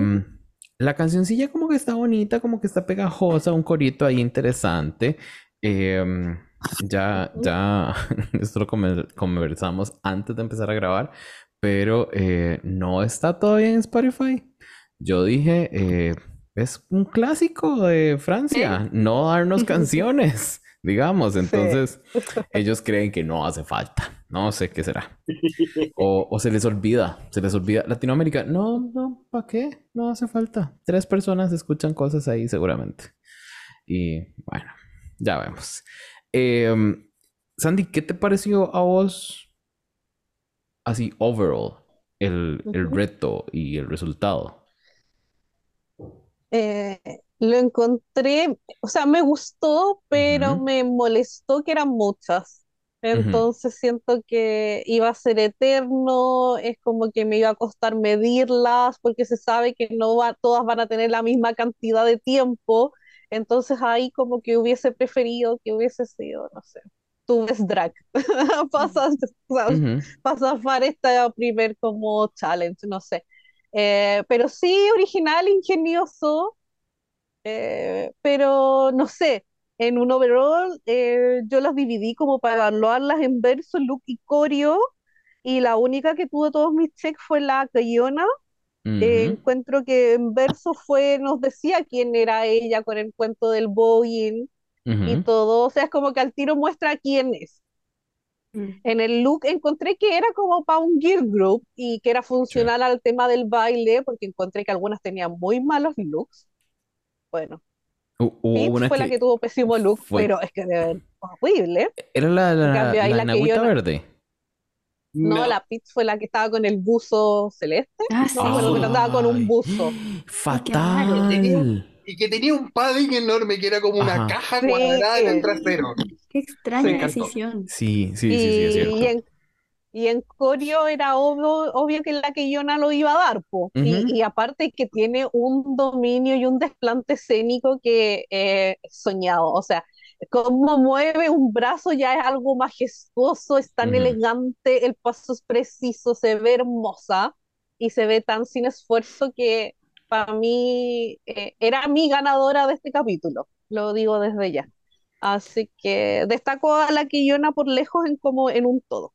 la cancioncilla como que está bonita, como que está pegajosa, un corito ahí interesante. Em, ya, ya, esto lo conversamos antes de empezar a grabar, pero eh, no está todavía en Spotify. Yo dije, eh, es un clásico de Francia, no darnos canciones, digamos. Entonces, ellos creen que no hace falta. No sé qué será. O, o se les olvida, se les olvida. Latinoamérica, no, no, ¿para qué? No hace falta. Tres personas escuchan cosas ahí seguramente. Y bueno, ya vemos. Em, Sandy, ¿qué te pareció a vos así overall el, el reto y el resultado? Eh, lo encontré, o sea, me gustó, pero me molestó que eran muchas. Entonces siento que iba a ser eterno, es como que me iba a costar medirlas, porque se sabe que no va, todas van a tener la misma cantidad de tiempo. Entonces ahí como que hubiese preferido que hubiese sido, no sé, tu ves drag. Pasas, Ujú. pasas para esta primer como challenge, no sé. Eh, pero sí, original, ingenioso, eh, pero no sé, en un overall eh, yo las dividí como para evaluarlas en verso, look y coreo, y la única que tuvo todos mis checks fue la Cayona. Eh, Ujú. encuentro que en verso fue, nos decía quién era ella con el cuento del Boeing y Ujú. todo, o sea, es como que al tiro muestra quién es. Mm. En el look encontré que era como para un girl group y que era funcional al tema del baile, porque encontré que algunas tenían muy malos looks. Bueno, Pitts una fue la que que tuvo pésimo look, fue- pero es que de verdad, horrible. era la, la, cambio, la la que nagüita yo no- verde. No, No, la Pitts fue la que estaba con el buzo celeste. Ah, No, bueno, pero andaba con un buzo. Fatal. y que tenía un padding enorme que era como una Ajá. caja Sí. cuadrada en el trasero. Qué extraña decisión. Sí, sí, sí, sí, es Y, cierto. y en, y en coreo era obvio, obvio que la que Yona lo iba a dar, po. Y, Ujú. y aparte que tiene un dominio y un desplante escénico que eh, soñado. O sea, cómo mueve un brazo ya es algo majestuoso, es tan Ujú. elegante, el paso es preciso, se ve hermosa y se ve tan sin esfuerzo que para mí eh, era mi ganadora de este capítulo. Lo digo desde ya. Así que destaco a la Quillona por lejos en como en un todo.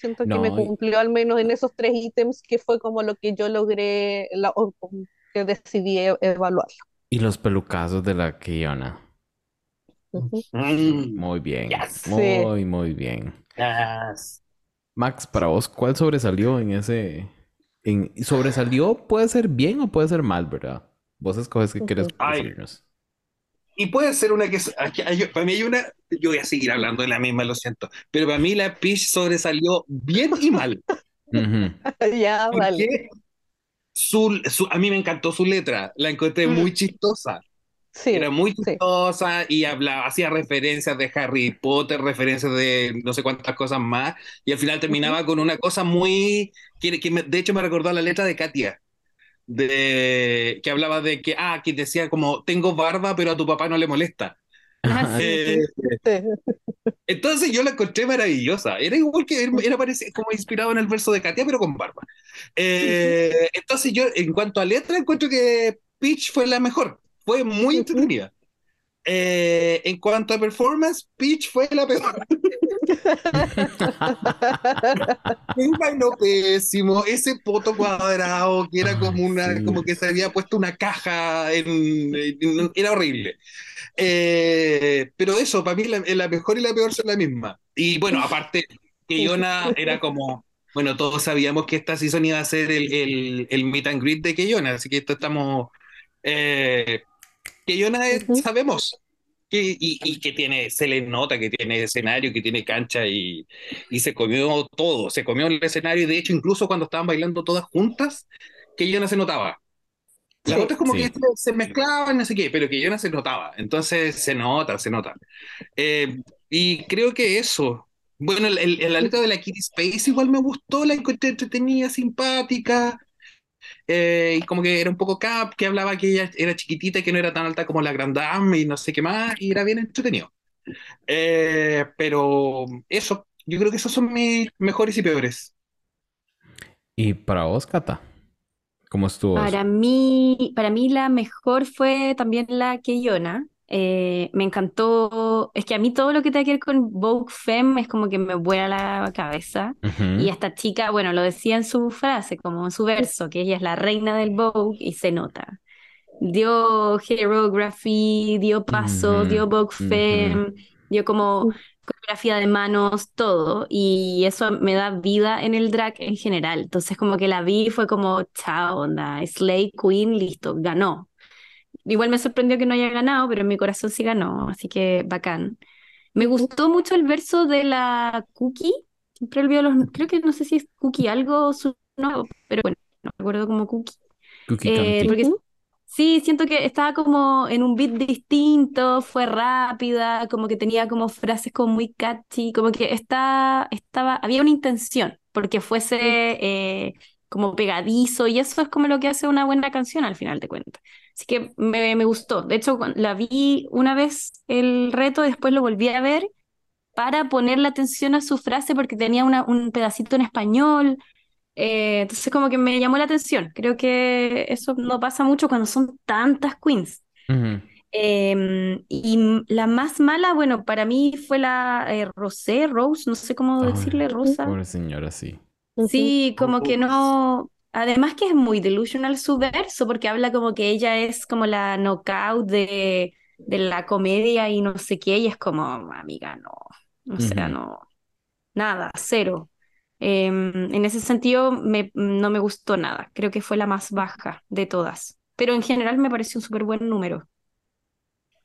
Siento que me cumplió al menos en esos tres ítems que fue como lo que yo logré, la- o que decidí e- evaluarlo. Y los pelucazos de la Kiona. Mm, Muy bien. Yes. Muy, muy bien. yes. Max, para vos, ¿cuál sobresalió en ese? En... ¿Sobresalió puede ser bien o puede ser mal, verdad? Vos escoges qué quieres decirnos. Y puede ser una que... es- aquí hay- Para mí hay una... Yo voy a seguir hablando de la misma, lo siento. Pero para mí la Peach sobresalió bien y mal. Ya. Porque su, su- a mí me encantó su letra, la encontré Mm. muy chistosa. Sí, Era muy sí. chistosa y hablaba, hacía referencias de Harry Potter, referencias de no sé cuántas cosas más, y al final terminaba con una cosa muy, que, que me- de hecho me recordó a la letra de Katia, de, que hablaba de que, ah, que decía como, tengo barba, pero a tu papá no le molesta. Ah. Eh, Sí. entonces yo la encontré maravillosa, era igual que, era parece- como inspirado en el verso de Katia, pero con barba. Eh, entonces yo, en cuanto a letra, encuentro que Peach fue la mejor, fue muy entretenida. Eh, en cuanto a performance, Peach fue la peor. Un pésimo, ese poto cuadrado que era como una, sí. como que se había puesto una caja en, en- era horrible. Eh, pero eso, para mí la, la mejor y la peor son la misma. Y bueno, aparte que Yona era como, bueno, todos sabíamos que esta season iba a ser el, el, el meet and greet de Keyona, así que esto estamos, eh, Keyona es- Ujú. sabemos. Que- y, y que tiene, se le nota que tiene escenario, que tiene cancha y, y se comió todo, se comió el escenario y de hecho incluso cuando estaban bailando todas juntas, que no se notaba. Las Sí. otras como Sí. que se, mezclaban, no sé qué, pero que no se notaba. Entonces se nota, se nota. Eh, y creo que eso. Bueno, el, el- el- la letra de la Kitty Space igual me gustó, la encontré entretenida, simpática. Eh, y como que era un poco cap, que hablaba que ella era chiquitita y que no era tan alta como la Grand Dame y no sé qué más, y era bien entretenido. Eh, pero eso, yo creo que esos son mis mejores y peores. Y para vos, Cata, ¿cómo estuvo? Para mí, para mí la mejor fue también la Keyona. Eh, me encantó, es que a mí todo lo que tiene que ver con Vogue Femme es como que me vuela la cabeza. Ujú. Y esta chica, bueno, lo decía en su frase, como en su verso, que ella es la reina del Vogue y se nota. Dio Hierography, dio paso, Ujú, dio Vogue. Femme, dio como coreografía de manos, todo. Y eso me da vida en el drag en general. Entonces como que la vi fue como, chao, onda, Slay Queen, listo, ganó. Igual me sorprendió que no haya ganado, pero en mi corazón sí ganó, así que bacán. Me gustó mucho el verso de la Cookie. Siempre olvido los. Creo que no sé si es Cookie algo o su no, pero bueno, no recuerdo como Cookie. Cookie Eh, porque sí, siento que estaba como en un beat distinto, fue rápida, como que tenía como frases como muy catchy, como que está, estaba, había una intención, porque fuese eh, como pegadizo, y eso es como lo que hace una buena canción al final de cuentas. Así que me, me gustó. De hecho, la vi una vez el reto, después lo volví a ver para ponerle atención a su frase porque tenía una- un pedacito en español. Eh, entonces como que me llamó la atención. Creo que eso no pasa mucho cuando son tantas queens. Ujú. Eh, y m- la más mala, bueno, para mí fue la eh, Rosé, Rose, no sé cómo Ay, decirle, Rosa. Pobre señora, sí. Sí, como que no. Además que es muy delusional su verso, porque habla como que ella es como la knockout de, de la comedia y no sé qué, y es como, amiga, no. O sea, Ujú. no. Nada, cero. Em, en ese sentido, me- no me gustó nada. Creo que fue la más baja de todas. Pero en general me pareció un súper buen número.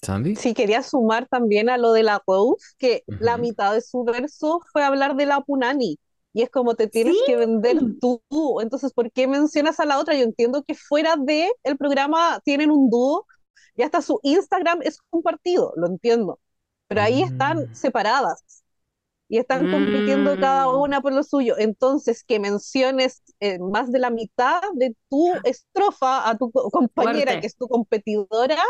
¿Sandy? Sí, quería sumar también a lo de la Rose, que la Ujú. mitad de su verso fue hablar de la Punani. Y es como te tienes que vender tú. Entonces, ¿por qué mencionas a la otra? Yo entiendo que fuera de el programa tienen un dúo y hasta su Instagram es compartido, lo entiendo. Pero ahí están Mm. separadas y están compitiendo cada Mm. una por lo suyo. Entonces, que menciones eh, más de la mitad de tu estrofa a tu co- compañera, Fuerte. que es tu competidora,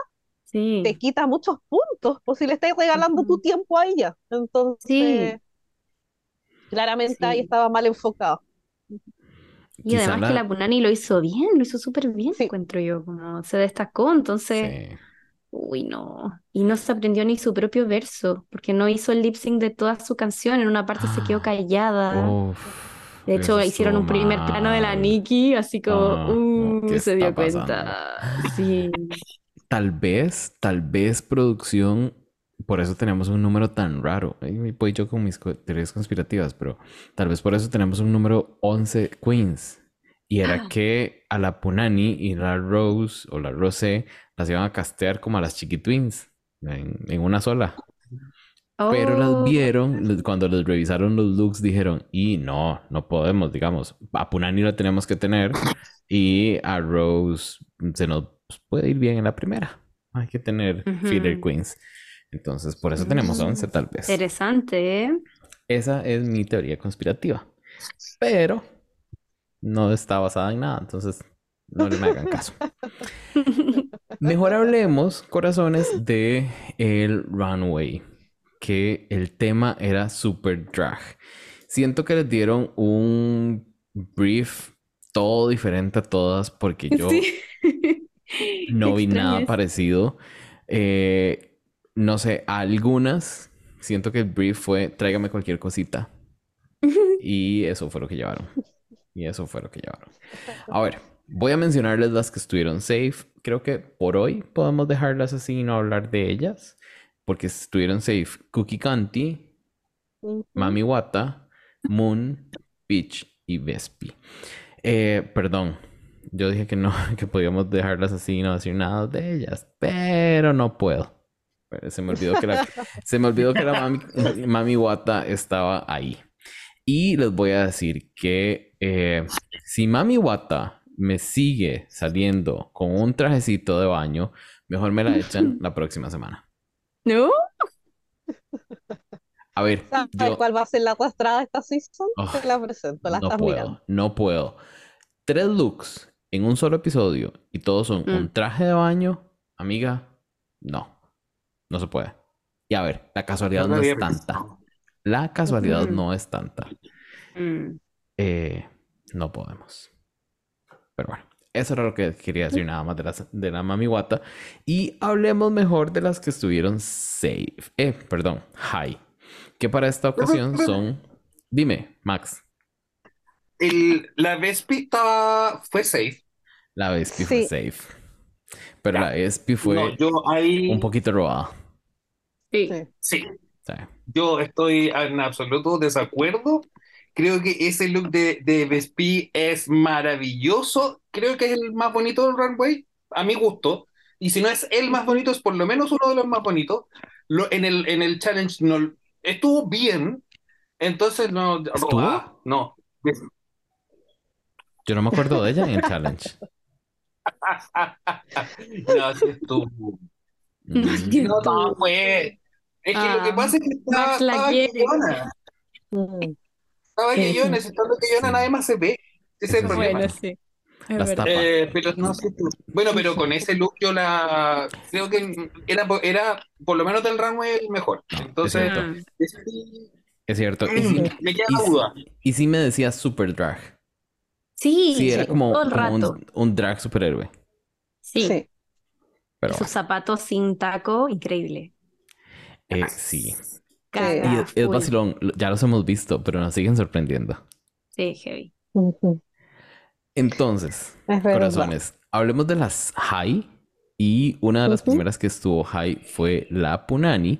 Sí. te quita muchos puntos, pues si le estás regalando tu Ujú. tiempo a ella. Entonces, Sí. Claramente ahí estaba mal enfocado. Y Quizá además que la- Punani lo hizo bien, lo hizo súper bien, Sí. encuentro yo, como se destacó, entonces, Sí. uy, no. Y no se aprendió ni su propio verso, porque no hizo el lip sync de toda su canción, en una parte se quedó Ah, callada. Uf, De hecho, hicieron un primer plano de la. Nikki, así como, Ah, uh, ¿qué se dio pasando? cuenta. Sí. Tal vez, tal vez producción, por eso tenemos un número tan raro. Ahí voy yo con mis teorías conspirativas, pero tal vez por eso tenemos un número 11 queens. Y era que a la Punani y la Rose o la Rosé las iban a castear como a las Chiqui Twins en, en una sola. Pero las Oh, vieron, cuando les revisaron los looks, dijeron, y no, no podemos, digamos, a Punani la tenemos que tener y a Rose se nos puede ir bien en la primera. Hay que tener filler Ujú. queens. Entonces, por eso tenemos 11 tal vez. interesante, ¿eh? Esa es mi teoría conspirativa. Pero no está basada en nada, entonces no le me hagan caso. Mejor hablemos, corazones, de el runway, que el tema era super drag. Siento que les dieron un brief todo diferente a todas porque yo Sí. no vi nada parecido. Eh, no sé, a algunas siento que el brief fue tráigame cualquier cosita. Y eso fue lo que llevaron. Y eso fue lo que llevaron. A ver, voy a mencionarles las que estuvieron safe. Creo que por hoy podemos dejarlas así y no hablar de ellas. Porque estuvieron safe Cookie Canty. Mami Wata, Moon, Peach y Vespi. Eh, perdón, yo dije que no, que podíamos dejarlas así y no decir nada de ellas, pero no puedo. Se me olvidó que la, se me olvidó que la mami, mami Wata estaba ahí. Y les voy a decir que eh, si Mami Wata me sigue saliendo con un trajecito de baño, mejor me la echan la próxima semana. ¿No? A ver, ¿Sabes yo... cuál va a ser la arrastrada esta season? Oh, Te la presento, la No estás puedo, mirando. no puedo. Tres looks en un solo episodio y todos son un Mm. traje de baño, amiga, no, no se puede. Y a ver, la casualidad No es tanta. La casualidad no es tanta. Mm. Eh, no podemos. Pero bueno, eso era lo que quería decir nada más de, las, de la Mami Wata. Y hablemos mejor de las que estuvieron safe. Eh, perdón, high. Que para esta ocasión son... Dime, Max. El, la Vespi estaba, fue safe. La Vespi fue safe. Pero Ya. la Vespi fue No, yo ahí, un poquito robada. Sí. Sí. yo estoy en absoluto desacuerdo. Creo que ese look de, de Vespi es maravilloso. Creo que es el más bonito del runway, a mi gusto. Y si no es el más bonito, es por lo menos uno de los más bonitos. Lo, en el, en el challenge no, estuvo bien. Entonces, no, ¿Estuvo? no. yo no me acuerdo de ella en el challenge. No, sí estuvo. Mm, No, no, fue. Es que lo que Ah, pasa es que estaba, Max la estaba quiere. quillona. Mm. Estaba si estando quillona Sí. nadie más se ve. Ese es el problema. Bueno, sí. Es Las verdad. tapas. Eh, pero no sé tú. Bueno, pero con ese look yo la creo que era, po- era por lo menos del runway el mejor. No, es Entonces, cierto. Mm. sí, Es cierto. Y sí, me queda y duda. y sí me decía super drag. Sí, Sí, era como, todo el como rato. un, un drag superhéroe. Sí. Sí. Pero Sus zapatos sin taco, increíble. eh, sí. Caga, Y es, es vacilón. Ya los hemos visto, pero nos siguen sorprendiendo. Sí, heavy. Entonces, corazones, hablemos de las high. Y una de las primeras que estuvo high fue la Punani.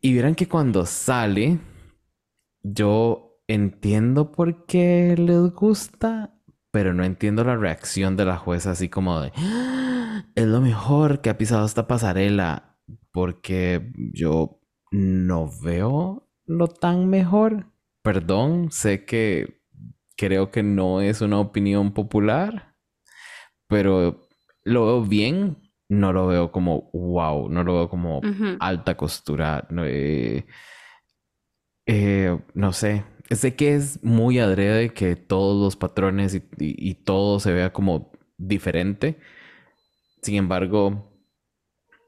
Y verán que cuando sale, yo entiendo por qué les gusta, pero no entiendo la reacción de la jueza así como de, "Ah, es lo mejor que ha pisado esta pasarela, porque yo no veo lo tan mejor. Perdón, sé que creo que no es una opinión popular, pero lo veo bien, no lo veo como wow, no lo veo como alta costura. No, eh, eh, no sé. Sé que es muy adrede que todos los patrones y, y- y todo se vea como diferente. Sin embargo,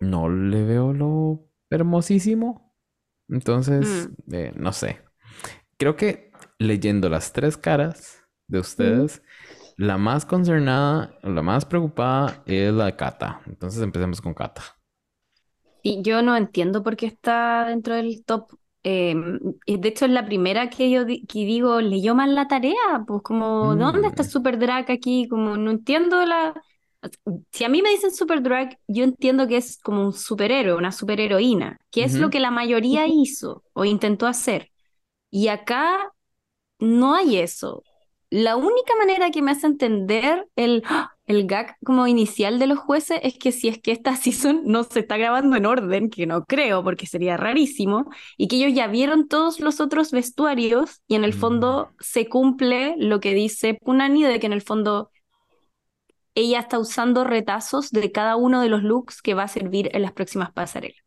no le veo lo hermosísimo. Entonces, eh, no sé. Creo que leyendo las tres caras de ustedes, la más concernada, la más preocupada es la de Kata. Entonces empecemos con Kata. Y yo no entiendo por qué está dentro del top. Eh, de hecho, es la primera que yo di- que digo, leyó mal la tarea. Pues como, ¿dónde está Mm. Super Drag aquí? Como no entiendo la... Si a mí me dicen Super Drag, yo entiendo que es como un superhéroe, una superheroína, que es lo que la mayoría hizo o intentó hacer. Y acá no hay eso. La única manera que me hace entender el "Ah, el gag como inicial de los jueces es que si es que esta season no se está grabando en orden, que no creo porque sería rarísimo, y que ellos ya vieron todos los otros vestuarios y en el fondo Mm. se cumple lo que dice Punani de que en el fondo ella está usando retazos de cada uno de los looks que va a servir en las próximas pasarelas.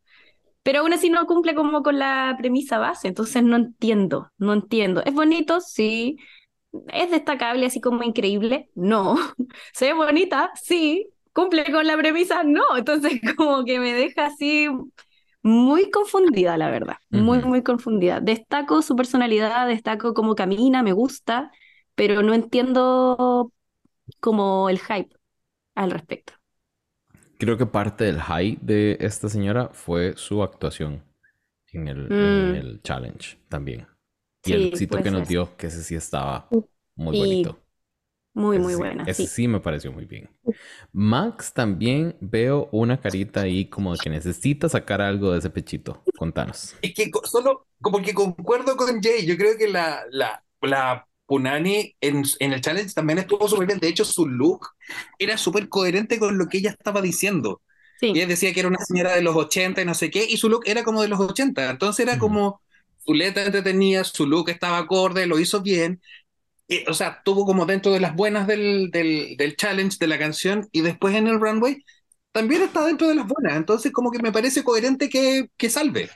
Pero aún así no cumple como con la premisa base, entonces no entiendo, no entiendo. ¿Es bonito? Sí. ¿Es destacable así como increíble? No. ¿Se ve bonita? Sí. ¿Cumple con la premisa? No. Entonces como que me deja así muy confundida, la verdad. Muy, muy confundida. Destaco su personalidad, destaco cómo camina, me gusta, pero no entiendo como el hype al respecto. Creo que parte del high de esta señora fue su actuación en el, en Mm. el challenge también. Y Sí, el éxito puede que nos ser. dio, que ese sí estaba muy Y bonito. Muy, Ese muy sí- buena, Ese sí. sí me pareció muy bien. Max también veo una carita ahí como de que necesita sacar algo de ese pechito. Contanos. Es que solo como que concuerdo con Jay, yo creo que la, la, la Punani en, en el challenge también estuvo súper bien. De hecho, su look era súper coherente con lo que ella estaba diciendo. Sí. Ella decía que era una señora de los 80 y no sé qué, y su look era como de los 80. Entonces era Ujú. como su letra entretenía, su look estaba acorde, lo hizo bien. Y, o sea, tuvo como dentro de las buenas del, del, del challenge, de la canción, y después en el runway también está dentro de las buenas. Entonces, como que me parece coherente que, que salve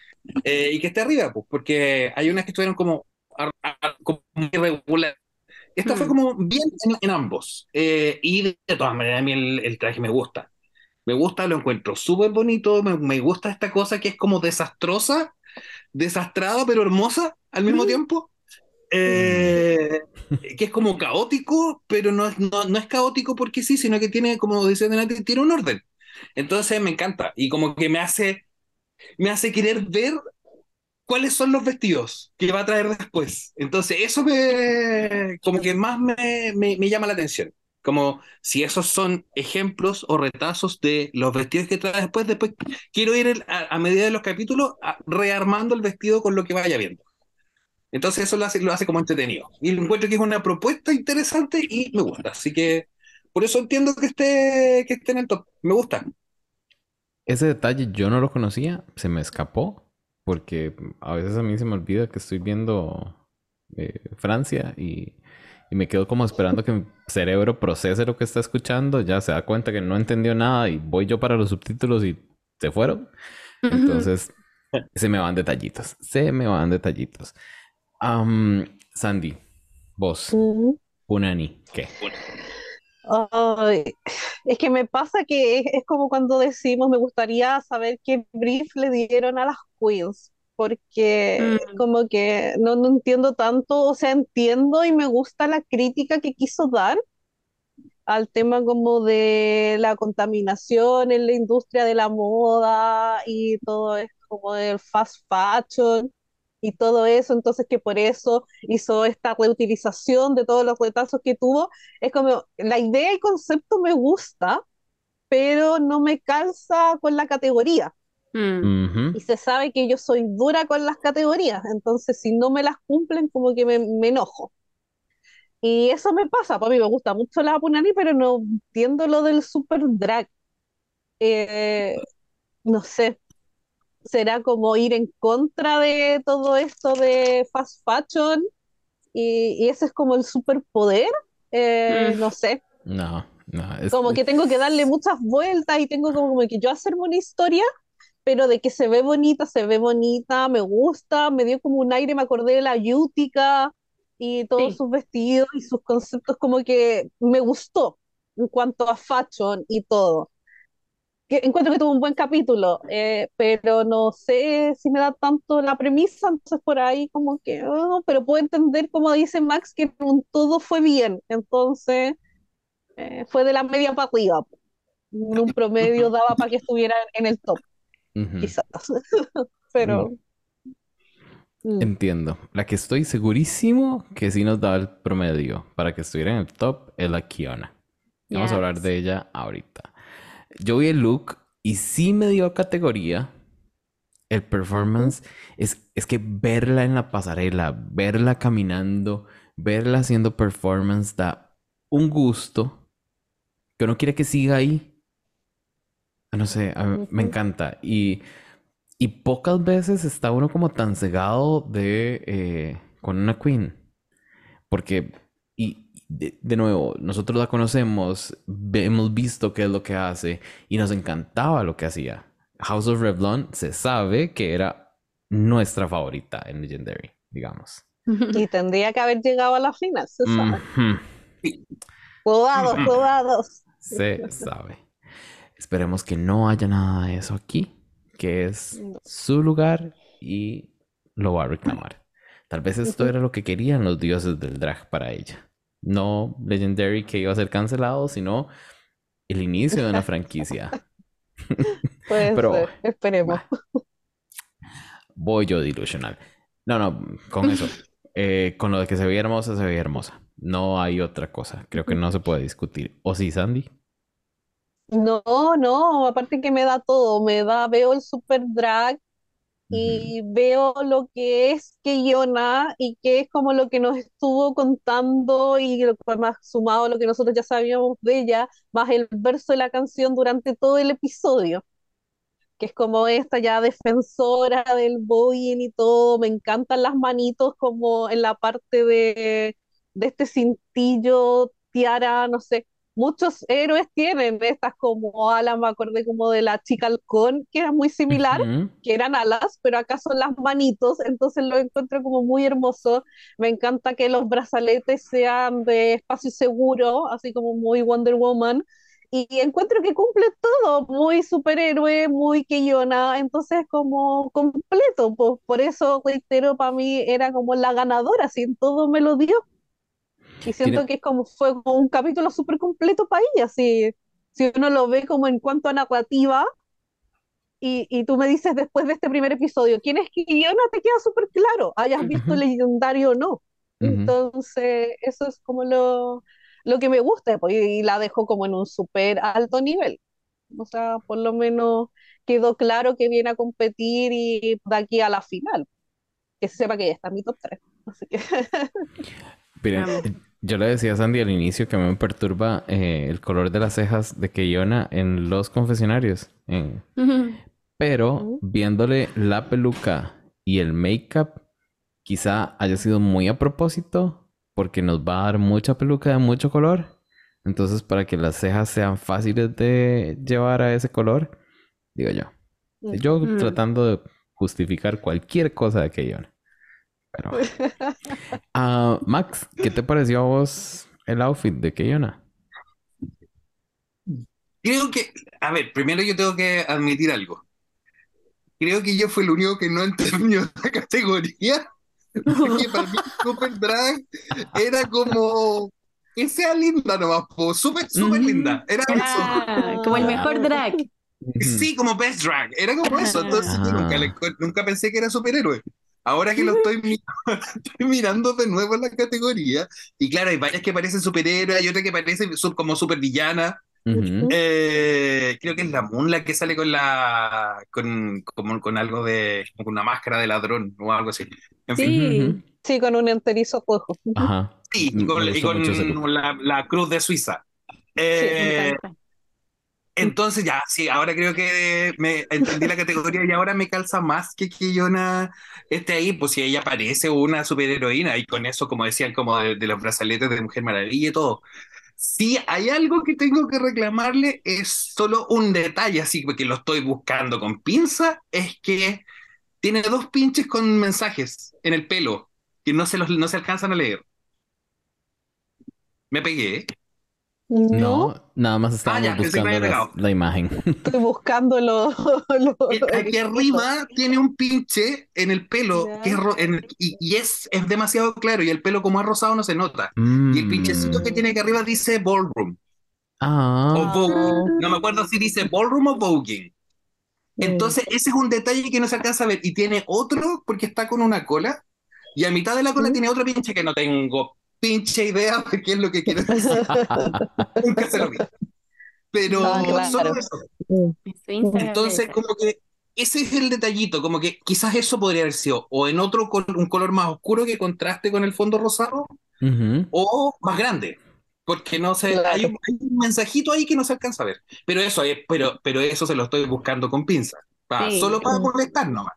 eh, y que esté arriba, pues, porque hay unas que estuvieron como, como irregular. Esta fue Mm. como bien en, en ambos. Eh, y de, de todas maneras, a mí el, el traje me gusta. Me gusta, lo encuentro súper bonito. Me, me gusta esta cosa que es como desastrosa, desastrada, pero hermosa al mismo tiempo. Eh, que es como caótico, pero no, es- no, no es caótico porque sí, sino que tiene, como decía Nati, tiene un orden. Entonces me encanta y como que me hace, me hace querer ver cuáles son los vestidos que va a traer después. Entonces eso me, como que más me, me, me llama la atención. Como si esos son ejemplos o retazos de los vestidos que trae después, después quiero ir el- a, a medida de los capítulos a- rearmando el vestido con lo que vaya viendo. Entonces eso lo hace, lo hace como entretenido. Y encuentro que es una propuesta interesante y me gusta. Así que por eso entiendo que esté, que esté en el top. Me gusta. Ese detalle yo no lo conocía, se me escapó, porque a veces a mí se me olvida que estoy viendo eh, Francia y, y me quedo como esperando que mi cerebro procese lo que está escuchando, ya se da cuenta que no entendió nada y voy yo para los subtítulos y se fueron. Entonces, se me van detallitos, se me van detallitos. Am, Sandy, vos, Mm. Punani, ¿qué? Ay, es que me pasa que es, es como cuando decimos, me gustaría saber qué brief le dieron a las queens, porque Mm. como que no, no entiendo tanto, o sea, entiendo y me gusta la crítica que quiso dar al tema como de la contaminación en la industria de la moda y todo es como del fast fashion y todo eso, entonces que por eso hizo esta reutilización de todos los retazos que tuvo. Es como, la idea y concepto me gusta, pero no me calza con la categoría. Mm. Y se sabe que yo soy dura con las categorías, entonces si no me las cumplen, como que me, me enojo. Y eso me pasa, para mí me gusta mucho la Punani, pero no entiendo lo del super drag. Eh, no sé, será como ir en contra de todo esto de fast fashion y, y ese es como el superpoder. Eh, Mm. no sé, No, no, es, como que tengo que darle muchas vueltas y tengo como que yo hacerme una historia, pero de que se ve bonita, se ve bonita, me gusta, me dio como un aire, me acordé de la Yutica y todos Sí. sus vestidos y sus conceptos, como que me gustó en cuanto a fashion y todo. Que encuentro que tuvo un buen capítulo, eh, pero no sé si me da tanto la premisa, entonces por ahí como que, oh, pero puedo entender como dice Max que un todo fue bien, entonces eh, fue de la media para arriba. En un promedio daba para que estuviera en el top, Ujú. quizás. Pero. mm, Entiendo. La que estoy segurísimo que sí nos da el promedio para que estuviera en el top es la Kiona. Vamos a hablar de ella ahorita. Yo vi el look y sí me dio categoría. El performance es, es que verla en la pasarela, verla caminando, verla haciendo performance da un gusto que uno quiere que siga ahí. No sé, a mí me encanta. Y, y pocas veces está uno como tan cegado de eh, con una queen. Porque, y de, de nuevo, nosotros la conocemos, hemos visto qué es lo que hace y nos encantaba lo que hacía. House of Revlon se sabe que era nuestra favorita en Legendary, digamos. Y tendría que haber llegado a la final, se sabe. Cuidados, cuidados. Se sabe. Esperemos que no haya nada de eso aquí, que es No. su lugar y lo va a reclamar. Tal vez esto era lo que querían los dioses del drag para ella. No Legendary que iba a ser cancelado, sino el inicio de una franquicia. Puede Pero- ser, esperemos. Voy yo delusional. No, no, con eso. Eh, con lo de que se veía hermosa, se veía hermosa. No hay otra cosa. Creo que no se puede discutir. ¿O sí, Sandy? No, no, aparte que me da todo, me da, veo el super drag y veo lo que es Keyona y que es como lo que nos estuvo contando y lo que más sumado a lo que nosotros ya sabíamos de ella, más el verso de la canción durante todo el episodio, que es como esta ya defensora del bullying y todo, me encantan las manitos como en la parte de, de este cintillo, tiara, no sé. Muchos héroes tienen estas como alas, me acordé como de la chica halcón, que era muy similar, que eran alas, pero acá son las manitos, entonces lo encuentro como muy hermoso. Me encanta que los brazaletes sean de espacio seguro, así como muy Wonder Woman. Y encuentro que cumple todo, muy superhéroe, muy Keyona, entonces como completo, pues por eso reitero, para mí era como la ganadora, así en todo me lo dio. Y siento Tiene- que es como fue como un capítulo súper completo para ella, si, si uno lo ve como en cuanto a narrativa, y, y tú me dices después de este primer episodio, ¿quién es Kiyona? Te queda súper claro, hayas visto Ujú. Legendario o no. Ujú. Entonces, eso es como lo, lo que me gusta, pues, y la dejó como en un súper alto nivel. O sea, por lo menos quedó claro que viene a competir y de aquí a la final. Que sepa que ya está en mi top 3. Así que, Amo. Yo le decía a Sandy al inicio que a mí me perturba eh, el color de las cejas de Keyona en los confesionarios. en- Pero viéndole la peluca y el make-up, quizá haya sido muy a propósito, porque nos va a dar mucha peluca de mucho color. Entonces, para que las cejas sean fáciles de llevar a ese color, digo yo. Yo Mm. tratando de justificar cualquier cosa de Keyona. Pero. Ah, Max, ¿qué te pareció a vos el outfit de Keyona? Creo que, a ver, primero yo tengo que admitir algo. Creo que yo fui el único que no entendió la categoría. Porque para mí Super Drag era como que sea linda nomás, po, súper, súper Mm. linda. Era eso. Era como el mejor drag. Sí, como Best Drag. Era como eso. Entonces yo nunca, le- nunca pensé que era superhéroe. Ahora que lo estoy, mi- estoy mirando de nuevo en la categoría, y claro, hay varias que parecen superhéroes, hay otra que parece sub- como supervillana. Ujú. Eh, creo que es la Moon la que sale con la con, como con algo de como con una máscara de ladrón o algo así. En fin, Sí. Ujú. sí, con un enterizo rojo. Ajá. sí, y Me con, y con la, la cruz de Suiza. Eh, encanta. Entonces ya, sí, ahora creo que me entendí la categoría y ahora me calza más que que Yona esté ahí, pues si ella parece una superheroína y con eso, como decían, como de, de los brazaletes de Mujer Maravilla y todo. Si hay algo que tengo que reclamarle, es solo un detalle, así que lo estoy buscando con pinza, es que tiene dos pinches con mensajes en el pelo que no se, los, no se alcanzan a leer. Me pegué. ¿Eh? No, No, nada más estábamos ya, pensé que me buscando las- la imagen. estoy buscando lo, lo- Aquí arriba tiene un pinche en el pelo Ya. que es ro- en- y, y es, es demasiado claro y el pelo como es rosado no se nota. Y el Mm. pinchecito que tiene aquí arriba dice ballroom Ah. o vogue. No me acuerdo si dice ballroom o voguing. Entonces ese es un detalle que no se alcanza a ver. Y tiene otro porque está con una cola y a mitad de la cola ¿Mm? tiene otro pinche que no tengo pinche idea de qué es lo que quiere decir. Nunca se lo vi. Pero Ah, claro. solo eso. Entonces, como que ese es el detallito, como que quizás eso podría haber sido o en otro col- un color más oscuro que contraste con el fondo rosado Ujú. o más grande. Porque no se, Claro. hay, un, hay un mensajito ahí que no se alcanza a ver. Pero eso es, pero, pero eso se lo estoy buscando con pinzas. Pa- Sí. Solo para molestar nomás.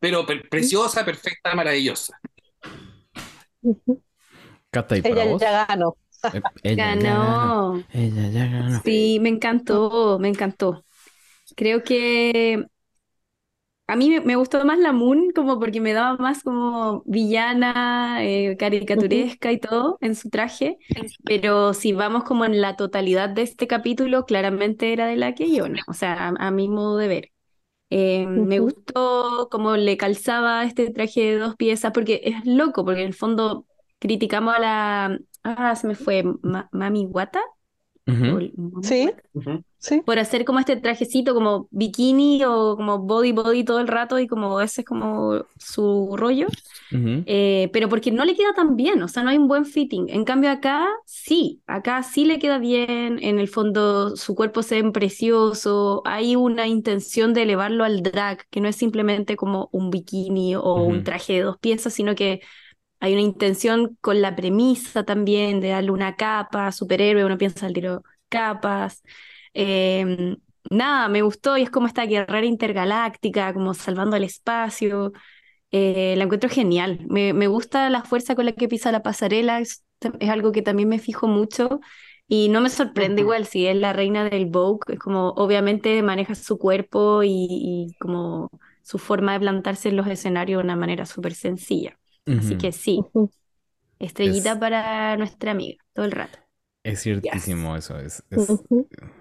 Pero per- preciosa, perfecta, maravillosa. Cata, ¿y para Ella vos? ya ganó. Eh, Ella ya ganó. Ganó. Ella ya ganó. Sí, me encantó, me encantó. Creo que a mí me, me gustó más la Moon como porque me daba más como villana, eh, caricaturesca y todo en su traje, pero si vamos como en la totalidad de este capítulo, claramente era de la que yo, o sea, a, a mi modo de ver. Eh, me gustó cómo le calzaba este traje de dos piezas, porque es loco, porque en el fondo criticamos a la... Ah, se me fue, Ma- Mami Wata. Sí. Sí. por hacer como este trajecito como bikini o como body body todo el rato y como ese es como su rollo. Eh, pero porque no le queda tan bien, o sea, no hay un buen fitting. En cambio acá sí, acá sí le queda bien, en el fondo su cuerpo se ve precioso, hay una intención de elevarlo al drag, que no es simplemente como un bikini o un traje de dos piezas, sino que hay una intención con la premisa también de darle una capa, superhéroe, uno piensa al tiro capas. Eh, nada, me gustó y es como esta guerrera intergaláctica, como salvando el espacio. Eh, la encuentro genial. Me, me gusta la fuerza con la que pisa la pasarela, es, es algo que también me fijo mucho. Y no me sorprende igual si es la reina del Vogue, es como obviamente maneja su cuerpo y, y como su forma de plantarse en los escenarios de una manera súper sencilla. Así que sí, estrellita Es- para nuestra amiga, todo el rato. Es ciertísimo eso. Es.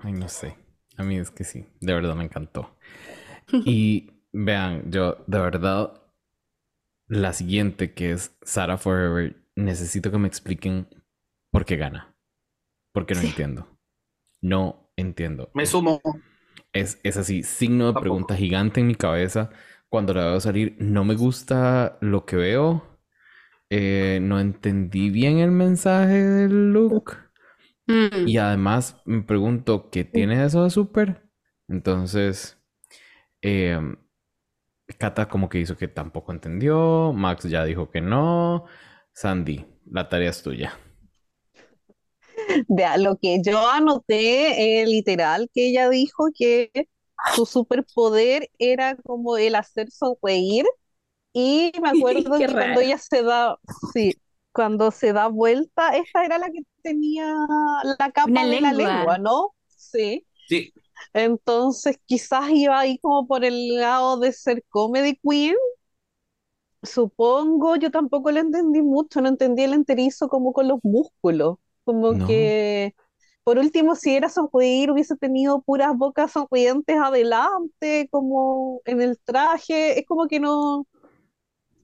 Ay, no sé. A mí es que sí. De verdad me encantó. Y vean, yo de verdad, la siguiente que es Sarah Forever, necesito que me expliquen por qué gana. Porque no Sí. entiendo. No entiendo. Me sumo. Es, es así, signo de pregunta gigante en mi cabeza. Cuando la veo salir, no me gusta lo que veo. Eh, no entendí bien el mensaje del look. Mm. Y además me pregunto, ¿qué tiene eso de súper? Entonces, eh, Kata como que hizo que tampoco entendió. Max ya dijo que no. Sandy, la tarea es tuya. Vea, lo que yo anoté, eh, literal, que ella dijo que su superpoder era como el hacer sonreír. Y me acuerdo que cuando ella se da, sí, cuando se da vuelta, esta era la que tenía la capa Una de la lengua. lengua, ¿no? Sí. Sí. Entonces quizás iba ahí como por el lado de ser comedy queen. Supongo, yo tampoco lo entendí mucho, no entendí el enterizo como con los músculos. Como No. que, por último, si era sonreír, hubiese tenido puras bocas sonrientes adelante, como en el traje. Es como que no,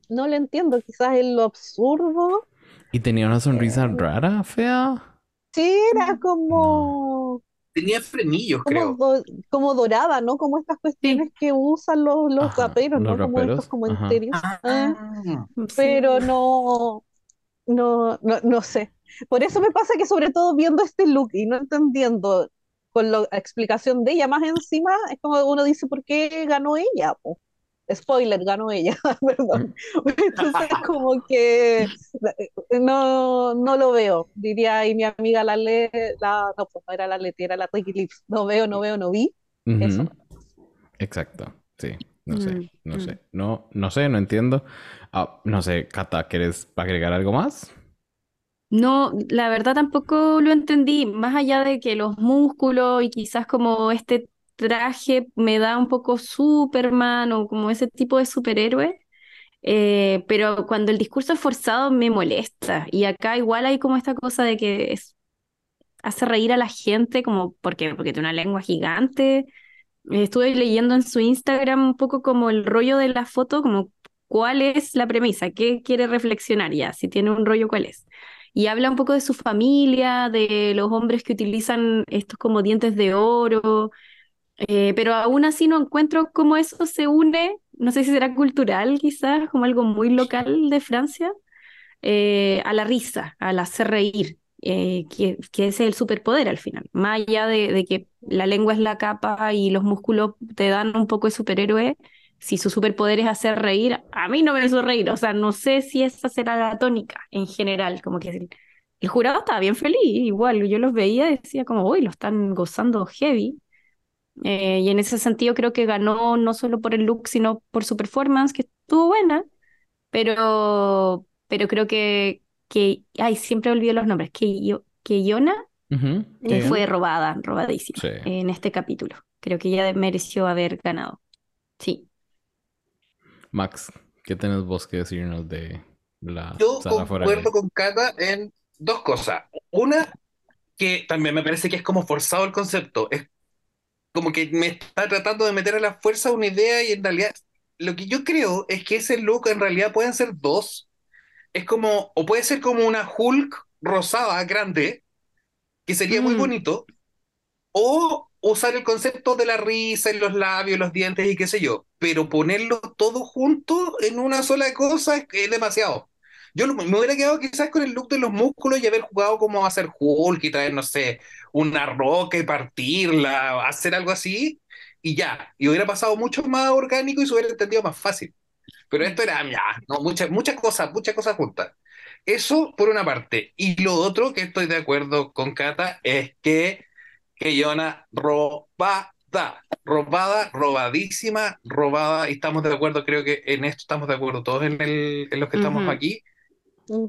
no lo entiendo, quizás es lo absurdo. ¿Y tenía una sonrisa rara, fea? Sí, era como, Tenía frenillos, como, creo. do- como dorada, ¿no? Como estas cuestiones que usan los, los Ajá, raperos, los ¿no? Como estos raperos, ajá. comentarios. Ah, Ah, pero no, no, no, no sé. Por eso me pasa que sobre todo viendo este look y no entendiendo con la explicación de ella más encima, es como uno dice, ¿por qué ganó ella? po? Spoiler, ganó ella, perdón. Entonces como que no, no lo veo, diría ahí mi amiga la le, la, no, pues no era la Leti, era la Ricky Lips. No veo, no veo, no vi. Eso. Exacto, sí, no sé, Mm, no mm. sé, no, no sé, no entiendo. Ah, no sé, Kata, ¿quieres agregar algo más? No, la verdad tampoco lo entendí, más allá de que los músculos y quizás como este traje me da un poco Superman o como ese tipo de superhéroe, eh, pero cuando el discurso es forzado me molesta y acá igual hay como esta cosa de que es- hace reír a la gente como porque, porque tiene una lengua gigante. Estuve leyendo en su Instagram un poco como el rollo de la foto, como cuál es la premisa, qué quiere reflexionar ya, si tiene un rollo, cuál es. Y habla un poco de su familia, de los hombres que utilizan estos como dientes de oro, eh, pero aún así no encuentro cómo eso se une, no sé si será cultural quizás, como algo muy local de Francia, eh, a la risa, al hacer reír, eh, que, que ese es el superpoder al final. Más allá de, que la lengua es la capa y los músculos te dan un poco de superhéroe, si su superpoder es hacer reír, a mí no me hizo reír, o sea, no sé si esa será la tónica en general, como que el, el jurado estaba bien feliz, igual yo los veía y decía como, uy, lo están gozando heavy. Eh, y en ese sentido creo que ganó no solo por el look, sino por su performance, que estuvo buena, pero, pero creo que, que, ay, siempre olvido los nombres, que, yo, que Yona Ujú, eh, sí. fue robada, robadísima Sí. en este capítulo. Creo que ella mereció haber ganado. Sí. Max, ¿qué tenés vos que decirnos de la Yo concuerdo con Cata en dos cosas. Una, que también me parece que es como forzado el concepto. Es como que me está tratando de meter a la fuerza una idea y en realidad lo que yo creo es que ese look en realidad pueden ser dos. Es como, o puede ser como una Hulk rosada grande, que sería muy Mm. bonito, o usar el concepto de la risa en los labios, los dientes y qué sé yo, pero ponerlo todo junto en una sola cosa es, es demasiado. Yo me hubiera quedado quizás con el look de los músculos y haber jugado como hacer Hulk y traer, no sé, una roca y partirla, hacer algo así, y ya. Y hubiera pasado mucho más orgánico y se hubiera entendido más fácil. Pero esto era, ya, no, muchas muchas cosas, muchas cosas juntas. Eso por una parte. Y lo otro que estoy de acuerdo con Cata es que, que Yona robada, robada, robadísima, robada. Y estamos de acuerdo, creo que en esto estamos de acuerdo todos en, el, en los que estamos Ujú. aquí.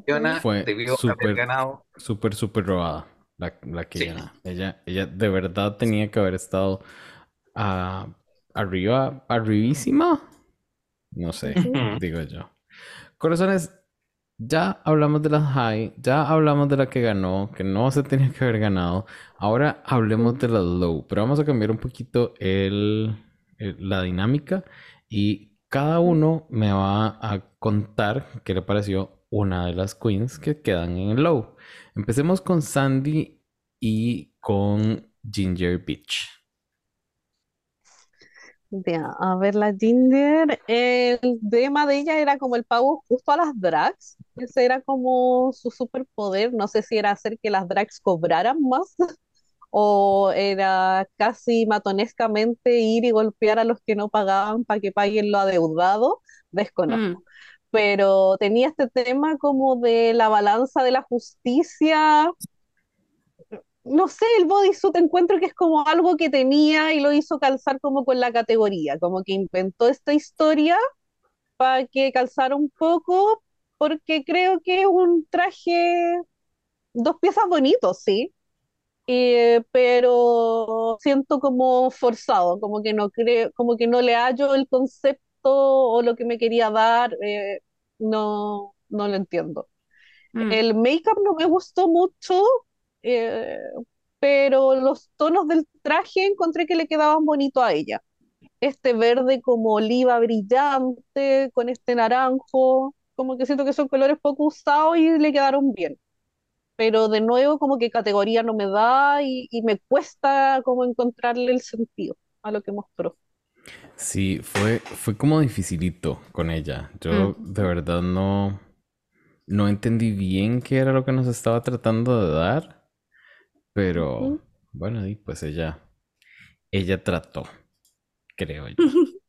Yona Fue debió súper- haber ganado. Súper, súper robada. La, la que Sí. gana. Ella, ella de verdad tenía que haber estado ah, arriba, arribísima. No sé, digo yo. Corazones, ya hablamos de las high, ya hablamos de la que ganó, que no se tenía que haber ganado. Ahora hablemos de las low, pero vamos a cambiar un poquito el, el- la dinámica y cada uno me va a contar qué le pareció una de las queens que quedan en el low. Empecemos con Sandy y con Ginger Beach. A ver, la Ginger, el tema de ella era como el pago justo a las drags. Ese era como su superpoder. No sé si era hacer que las drags cobraran más o era casi matonescamente ir y golpear a los que no pagaban para que paguen lo adeudado. Desconozco. Mm. Pero tenía este tema como de la balanza de la justicia. No sé, el bodysuit encuentro que es como algo que tenía y lo hizo calzar como con la categoría, como que inventó esta historia para que calzara un poco, porque creo que es un traje, dos piezas bonitos, sí, eh, pero siento como forzado, como que no creo, como que no le hallo el concepto o lo que me quería dar, eh, no, no lo entiendo. Mm. El make-up no me gustó mucho, eh, pero los tonos del traje encontré que le quedaban bonito a ella. Este verde como oliva brillante, con este naranjo, como que siento que son colores poco usados y le quedaron bien. Pero de nuevo como que categoría no me da y, y me cuesta como encontrarle el sentido a lo que mostró. Sí, fue, fue como dificilito con ella. Yo de verdad no, no entendí bien qué era lo que nos estaba tratando de dar. Pero bueno, y pues ella, ella trató, creo yo.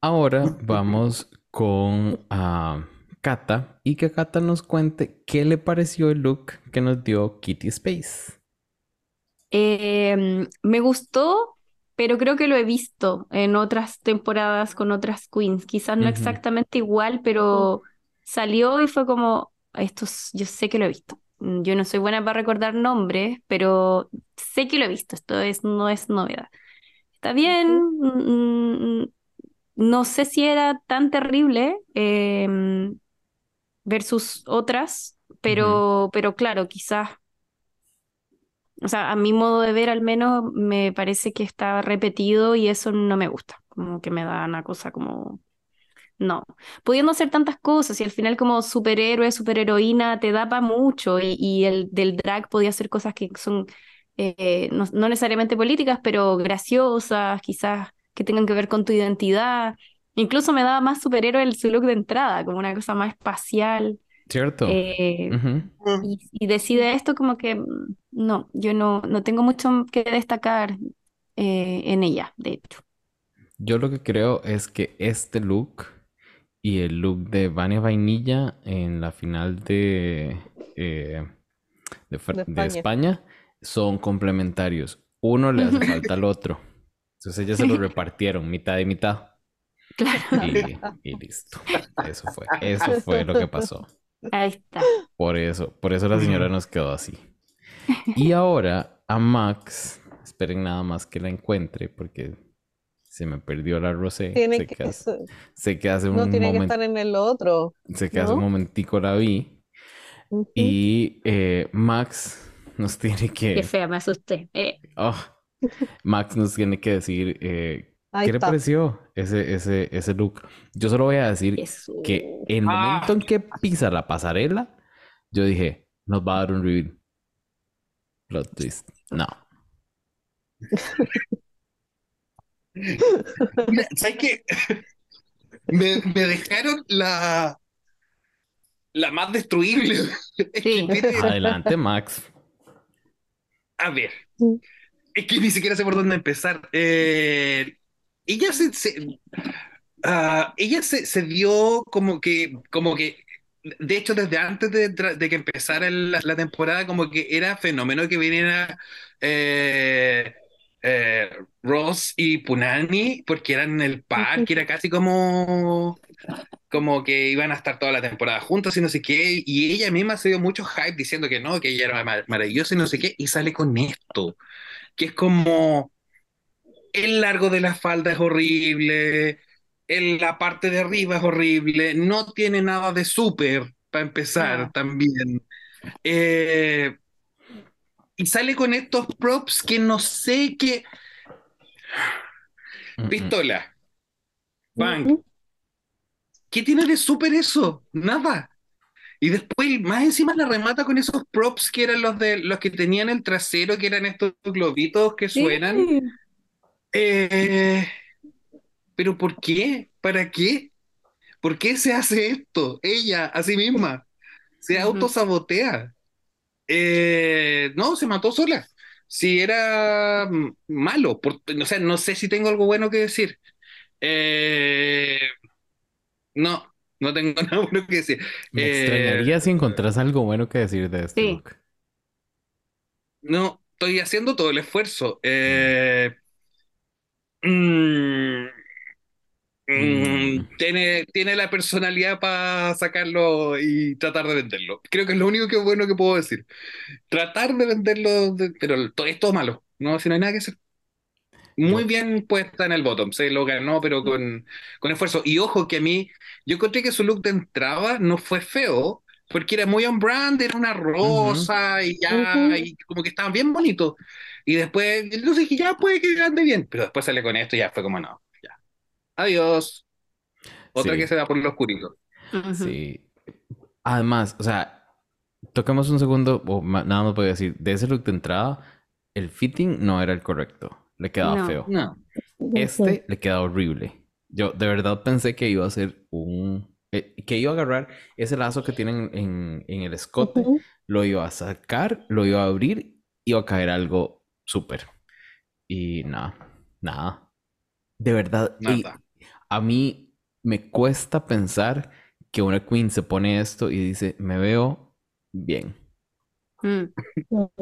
Ahora vamos con ah, Kata y que Kata nos cuente qué le pareció el look que nos dio Kitty Space. Eh, me gustó, pero creo que lo he visto en otras temporadas con otras queens. Quizás no exactamente igual, pero salió y fue como, esto es- yo sé que lo he visto. Mm, Yo no soy buena para recordar nombres, pero sé que lo he visto. Esto es, no es novedad. Está bien. mm, mm, no sé si era tan terrible em, versus otras, pero, pero claro, quizás. O sea, a mi modo de ver al menos me parece que está repetido y eso no me gusta. Como que me da una cosa como... No. Pudiendo hacer tantas cosas y al final como superhéroe, superheroína te da para mucho y, el del drag podía hacer cosas que son eh, no, no necesariamente políticas, pero graciosas, quizás que tengan que ver con tu identidad. Incluso me daba más superhéroe el su look de entrada, como una cosa más espacial. ¿Cierto? Eh, Ujú. y, y decide esto como que mm, no, yo no, no tengo mucho que destacar eh, en ella, de hecho. Yo lo que creo es que este look y el look de Vania Vainilla en la final de eh, de, De de España. España son complementarios. Uno le hace falta al otro. Entonces ellas se lo repartieron mitad y mitad. Claro, Y, y listo. Eso fue. Eso fue lo que pasó. Ahí está. Por eso, por eso la señora nos quedó así. Y ahora a Max, esperen nada más que la encuentre porque se me perdió la rosé. Tiene sé, que, que hace, eso- sé que hace no un tiene que momento, estar en el otro. sé que hace un ¿no? momentico la vi y eh, Max nos tiene Qué que, fea, me asusté. Eh, oh, Max nos tiene que decir eh, Ahí qué le está. pareció ese, ese, ese look. Yo solo voy a decir que en el Ah. momento en que pisa la pasarela, yo dije, nos va a dar un reveal. Plot twist. No. ¿sabes qué? Me, me dejaron la, la más destruible. Sí. Adelante, Max. a ver, es que ni siquiera sé por dónde empezar. Eh, ella se, se- ah, ella se, se dio como que, como que, de hecho, desde antes de, que empezara el- la, temporada, como que era fenómeno que viniera eh, eh, Ross y Punani, porque eran el parque, era casi como, como que iban a estar toda la temporada juntos y no sé qué, y ella misma se dio mucho hype diciendo que no, que ella era ma- maravillosa y no sé qué, y sale con esto, que es como el largo de la falda es horrible, en la parte de arriba es horrible, no tiene nada de súper, para empezar también. Eh, y sale con estos props que no sé qué. Pistola. Bang. ¿Qué tiene de súper eso? Nada. Y después, más encima la remata con esos props que eran los de los que tenían el trasero, que eran estos globitos que suenan. Sí. Eh, pero ¿por qué? ¿Para qué? ¿Por qué se hace esto? Ella, a sí misma. Se Ujú. autosabotea. Eh, no, se mató sola. Si era malo, por- o sea, no sé si tengo algo bueno que decir. Eh, no, no tengo nada bueno que decir. Me Eh, extrañaría si encontrás algo bueno que decir de Sí. look. No, estoy haciendo todo el esfuerzo. Eh, mm, mm, Mm. tiene, tiene la personalidad para sacarlo y tratar de venderlo. Creo que es lo único que bueno que puedo decir. Tratar de venderlo, de- pero es todo malo. No, si no hay nada que hacer. Muy bien puesta en el bottom, se lo ganó, pero con, con esfuerzo. Y ojo que a mí, yo encontré que su look de entrada no fue feo, porque era muy on brand, era una rosa y ya, y como que estaba bien bonito. Y después, entonces dije, ya puede que ande bien, pero después sale con esto y ya fue como no, ya. Adiós. Otra Sí. que se va por lo oscurito. Sí. Además, o sea, toquemos un segundo, o nada más voy a decir, de ese look de entrada, el fitting no era el correcto. Le quedaba No. feo. No. Este le queda horrible. Yo de verdad pensé que iba a ser un... eh, que iba a agarrar ese lazo que tienen en, en el escote, lo iba a sacar, lo iba a abrir, iba a caer algo súper. Y nada, nada. De verdad, Nada. a mí me cuesta pensar que una queen se pone esto y dice, me veo bien. Mm.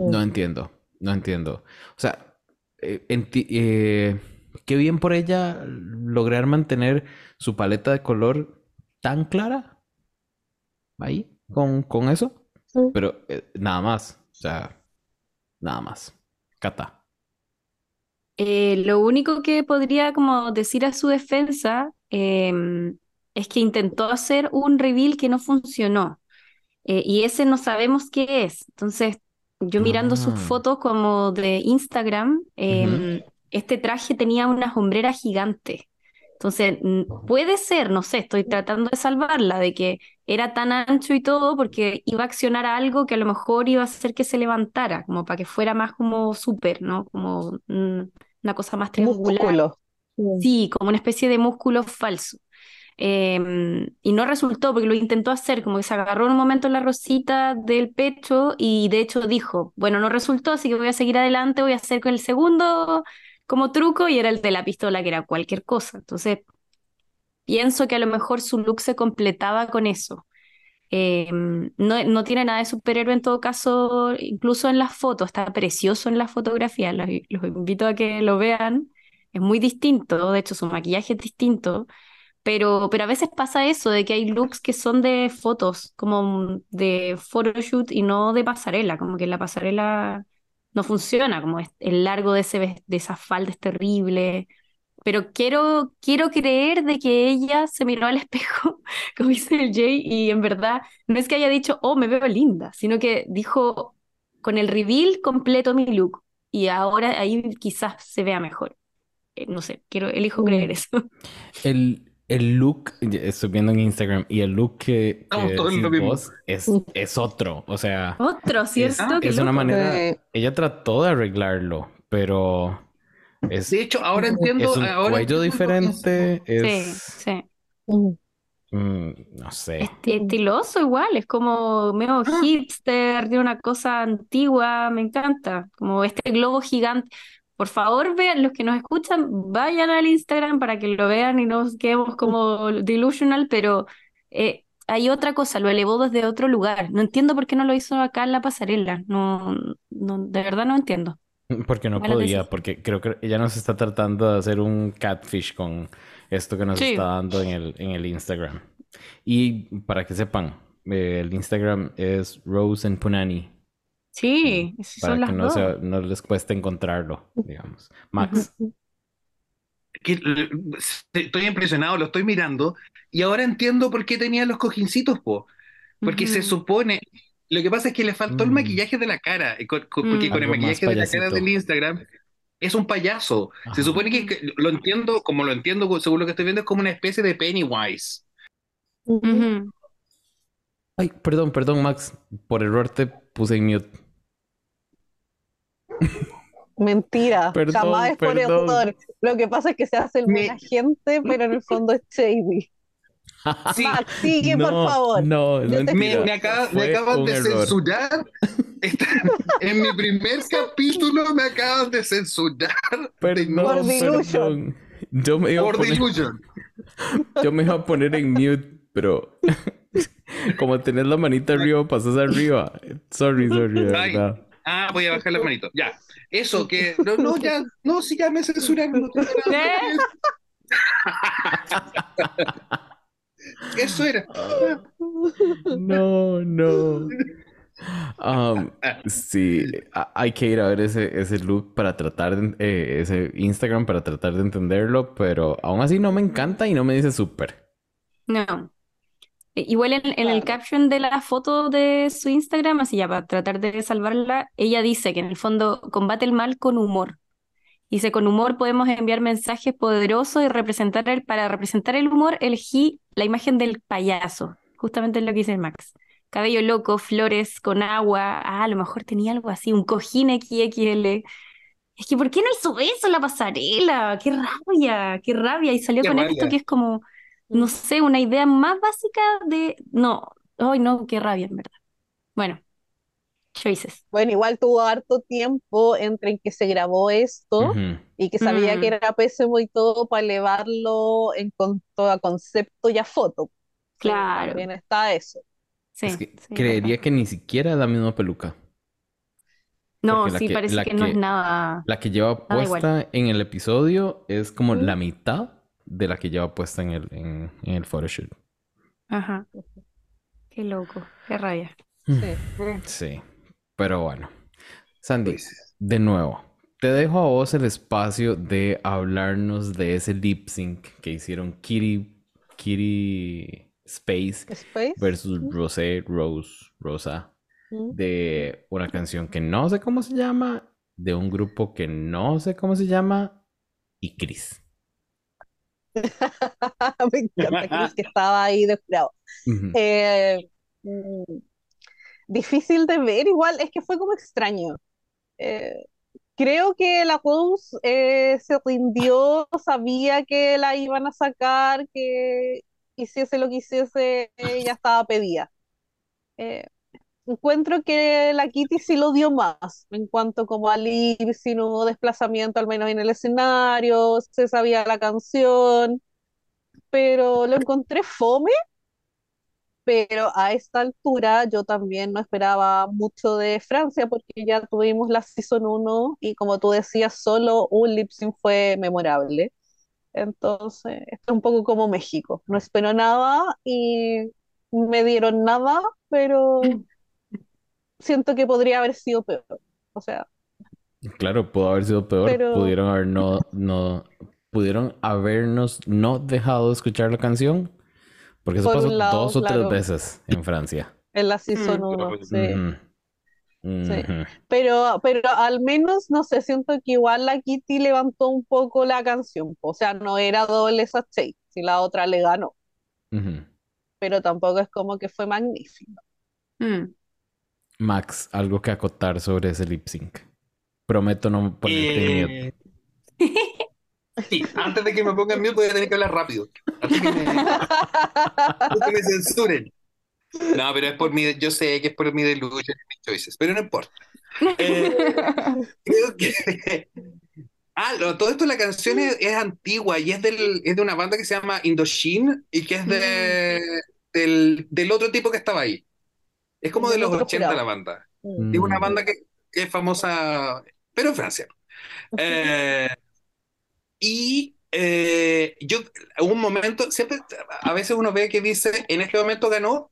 No entiendo, no entiendo. O sea, eh, enti- eh, qué bien por ella lograr mantener su paleta de color tan clara ahí con, con eso. Sí. Pero eh, nada más, o sea, nada más. Cata. Eh, lo único que podría como decir a su defensa em, es que intentó hacer un reveal que no funcionó. Eh, y ese no sabemos qué es. Entonces, yo mirando sus Ah. fotos como de Instagram, em, este traje tenía una hombrera gigante. Entonces, puede ser, no sé, estoy tratando de salvarla, de que era tan ancho y todo porque iba a accionar a algo que a lo mejor iba a hacer que se levantara, como para que fuera más como súper, ¿no? Como mm, una cosa más triangular. Músculo. Sí, como una especie de músculo falso. Em, y no resultó porque lo intentó hacer, como que se agarró en un momento la rosita del pecho y de hecho dijo, bueno, no resultó, así que voy a seguir adelante, voy a hacer con el segundo como truco y era el de la pistola, que era cualquier cosa. Entonces, pienso que a lo mejor su look se completaba con eso. Eh, no, no tiene nada de superhéroe en todo caso, incluso en las fotos, está precioso en las fotografías, los, los invito a que lo vean, es muy distinto, de hecho su maquillaje es distinto, pero, pero a veces pasa eso, de que hay looks que son de fotos, como de photoshoot y no de pasarela, como que la pasarela no funciona, como es- el largo de, ese, de esa falda es terrible. Pero quiero, quiero creer de que ella se miró al espejo, como dice el Jay, y en verdad no es que haya dicho, oh, me veo linda, sino que dijo, con el reveal completo mi look, y ahora ahí quizás se vea mejor. Eh, no sé, quiero, elijo creer eso. El, el look, estoy viendo en Instagram, y el look que, que decís mismo. vos es, es otro. O sea, Otro, es, ¿cierto? Qué es una manera. Sí. Ella trató de arreglarlo, pero es, De hecho, ahora entiendo. es un ahora cuello entiendo diferente. Sí, Es. sí. Mm. mm, no sé. Esti- estiloso igual, es como medio Ah. hipster, de una cosa antigua, me encanta, como este globo gigante. Por favor, vean, los que nos escuchan, vayan al Instagram para que lo vean y no nos quedemos como delusional, pero eh, hay otra cosa, lo elevó desde otro lugar. No entiendo por qué no lo hizo acá en la pasarela, no, no, de verdad no entiendo. Porque no podía, porque creo que ella nos está tratando de hacer un catfish con esto que nos Sí. está dando en el, en el Instagram. Y para que sepan, eh, el Instagram es Rose and Punani. Sí, esas Para son que las no, dos. no les cueste encontrarlo, digamos. Max. estoy impresionado, lo estoy mirando y ahora entiendo por qué tenía los cojincitos, po. Porque se supone, lo que pasa es que le faltó el Mm. maquillaje de la cara, con- porque Mm. con el Algo maquillaje de la cara del Instagram es un payaso. Se supone que, que lo entiendo, como lo entiendo según lo que estoy viendo, es como una especie de Pennywise. Ay, perdón, perdón, Max. Por error te puse en mute. Mentira, Perdón, jamás es por error. Lo que pasa es que se hace el Me- buena gente, pero en el fondo es shady. Sí, Max, sigue, por favor. No, no me, me acaba- me acaban de error. censurar. Está- en mi primer capítulo me acaban de censurar. Perdón, Por delusion. perdón. Yo me, iba a Por poner, yo me iba a poner en mute, pero como tenés la manita arriba, pasas arriba. Sorry, sorry. Ah, voy a bajar la manito. Ya. Eso, que. No, no, ya. No, sí, ya me no nada ¿Eh? que- Eso era. No, no. Um, sí, hay que ir a ver ese, ese look para tratar de, eh, ese Instagram para tratar de entenderlo, pero aún así no me encanta y no me dice súper. No. Eh, Igual en, en el caption de la foto de su Instagram, así ya para tratar de salvarla, ella dice que en el fondo combate el mal con humor. Dice, con humor podemos enviar mensajes poderosos y representar el, para representar el humor elegí la imagen del payaso, justamente lo que dice el Max. Cabello loco, flores con agua, ah, a lo mejor tenía algo así, un cojín XXL. Es que, ¿por qué no hizo eso en la pasarela? ¡Qué rabia! ¡Qué rabia! Y salió Qué con esto que es como, no sé, una idea más básica de... No, ay no, qué rabia, en verdad. Bueno, choices. Bueno, igual tuvo harto tiempo entre en que se grabó esto y que sabía que era pésimo y todo para elevarlo en cuanto a concepto y a foto. Claro. También está eso. Sí, Es que sí, creería que ni siquiera la misma peluca. No, sí, que- parece que no es nada. La que lleva Nada igual. puesta en el episodio es como la mitad de la que lleva puesta en el, en, en el photoshoot. Ajá. Qué loco, qué rabia. Sí. Sí, pero bueno. Sandy, Pues, de nuevo, te dejo a vos el espacio de hablarnos de ese lip sync que hicieron Kitty, Kitty Space Space. versus Rosé, Rose, Rosa, Mm. de una canción que no sé cómo se llama, de un grupo que no sé cómo se llama, y Chris. Me encanta Chris que estaba ahí de jurado. Ujú. Eh, mm, difícil de ver, igual es que fue como extraño. Eh, creo que la Rose eh, se rindió, sabía que la iban a sacar, que hiciese lo que hiciese, ya estaba pedida. Encuentro que la Kitty sí lo dio más en cuanto como a si no hubo desplazamiento al menos en el escenario, se sabía la canción, pero lo encontré fome pero a esta altura yo también no esperaba mucho de Francia porque ya tuvimos la Season 1 y como tú decías, solo un lip sync fue memorable. Entonces, esto es un poco como México. No espero nada y me dieron nada, pero siento que podría haber sido peor. O sea, Claro, pudo haber sido peor. Pero- Pudieron haber no, no, pudieron habernos no dejado de escuchar la canción. Porque eso Por pasó lado, dos o claro. tres veces en Francia. en la Season Mm. 1, Ujú. sí. Pero, pero al menos, no sé, siento que igual la Kitty levantó un poco la canción. O sea, no era doble sachet, si la otra le ganó. Pero tampoco es como que fue magnífico. Mm. Max, algo que acotar sobre ese lip sync. Prometo no ponerte mute. Eh, Sí, antes de que me pongan mute voy a tener que hablar rápido. Antes que me, antes que me censuren. No, pero es por mi, yo sé que es por mi delusion y mis choices, pero no importa. Eh, creo que... Ah, todo esto, la canción es, es antigua y es, del, es de una banda que se llama Indochine y que es de, del, del otro tipo que estaba ahí. Es como de los otro 80 jurado. la banda. Mm. Es una banda que, que es famosa, pero en Francia. Eh, y eh, yo, hubo un momento, siempre, a veces uno ve que dice, en este momento ganó.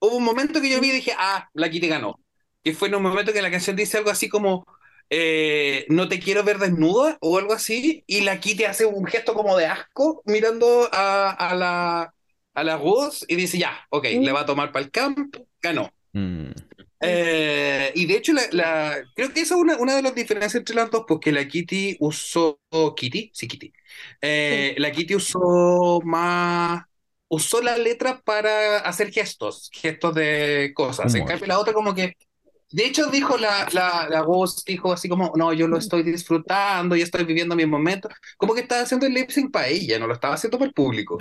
Hubo un momento que yo vi y dije, ah, la Kitty ganó. Que fue en un momento que la canción dice algo así como, eh, no te quiero ver desnuda o algo así, y la Kitty hace un gesto como de asco mirando a, a la, a la Rose y dice, ya, ok, le va a tomar para el camp, ganó. Mm. Eh, y de hecho, la, la- creo que esa es una, una de las diferencias entre las dos, porque la Kitty usó. ¿Kitty? Sí, Kitty. Eh, La Kitty usó más. Usó la letra para hacer gestos, gestos de cosas. En cambio, la otra, como que. De hecho, dijo la, la, la voz, dijo así como: No, yo lo estoy disfrutando y estoy viviendo mi momento. Como que estaba haciendo el lip sync para ella, no lo estaba haciendo para el público.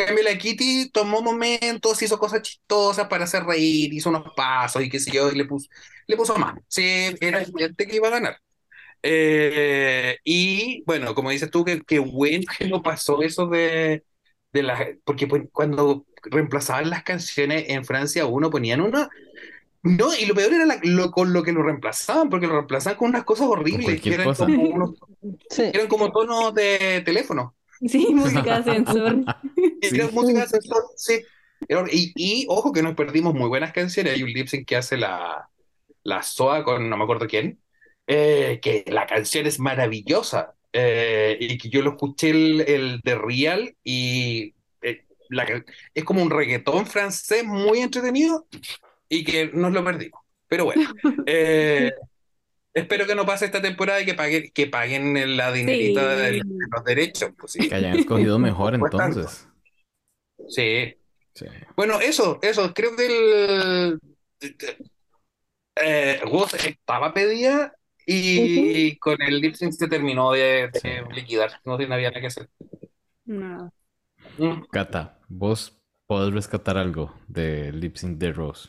En cambio, la Kitty tomó momentos, hizo cosas chistosas para hacer reír, hizo unos pasos y qué sé yo, y le puso, le puso más. Sí, era evidente que iba a ganar. Eh, y bueno, como dices tú, que, que bueno que no pasó eso de, de las. Porque pues, cuando reemplazaban las canciones en Francia, uno ponían una. No, y lo peor era la- lo, con lo que lo reemplazaban, porque lo reemplazaban con unas cosas horribles, que eran cosa. como, unos- Sí. eran como tonos de teléfono. Sí, música de ascensor. Sí. Música de ascensor, sí. Y, y ojo que nos perdimos muy buenas canciones. Hay un lip sync que hace la, la SOA con no me acuerdo quién, eh, que la canción es maravillosa. eh, y que yo lo escuché el, el de Real y eh, la es como un reggaetón francés muy entretenido y que nos lo perdimos. Pero bueno, eh, espero que no pase esta temporada y que paguen, que paguen la dinerita Sí. de los derechos. Pues, sí. Que hayan escogido mejor entonces. Sí, Sí. Bueno, eso, eso, creo que el eh, Woz estaba pedida y con el lip sync se terminó de, de Sí. liquidar, no tiene había nada que hacer. No. Mm. Cata, vos podés rescatar algo del lip sync de Rose.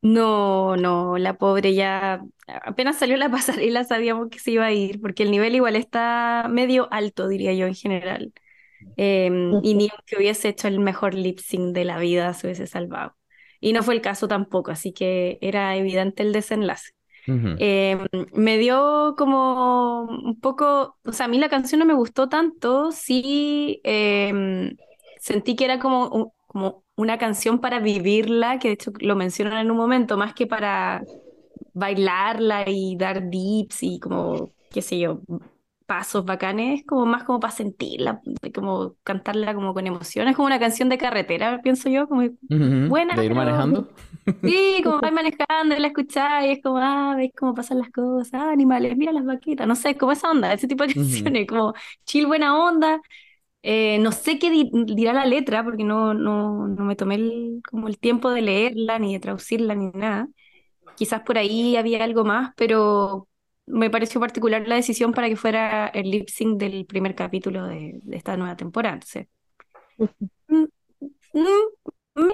No, no, la pobre ya apenas salió la pasarela sabíamos que se iba a ir, porque el nivel igual está medio alto, diría yo en general. Em, y ni aunque hubiese hecho el mejor lip sync de la vida se hubiese salvado. Y no fue el caso tampoco, así que era evidente el desenlace. Em, me dio como un poco, o sea, a mí la canción no me gustó tanto, sí em, sentí que era como, como una canción para vivirla, que de hecho lo mencionan en un momento, más que para bailarla y dar dips y como, qué sé yo, pasos bacanes, como más como para sentirla, como cantarla como con emoción, es como una canción de carretera, pienso yo, como Ujú. buena, De ir pero- manejando. Sí, como vais manejando la escucháis, y es como, ah, veis cómo pasan las cosas, ah, animales, mira las vaquitas, no sé, como esa onda, ese tipo de canciones, como chill, buena onda. Eh, no sé qué di- dirá la letra, porque no, no, no me tomé el, como el tiempo de leerla, ni de traducirla, ni nada. Quizás por ahí había algo más, pero me pareció particular la decisión para que fuera el lip sync del primer capítulo de, de esta nueva temporada. Entonces, mm, mm,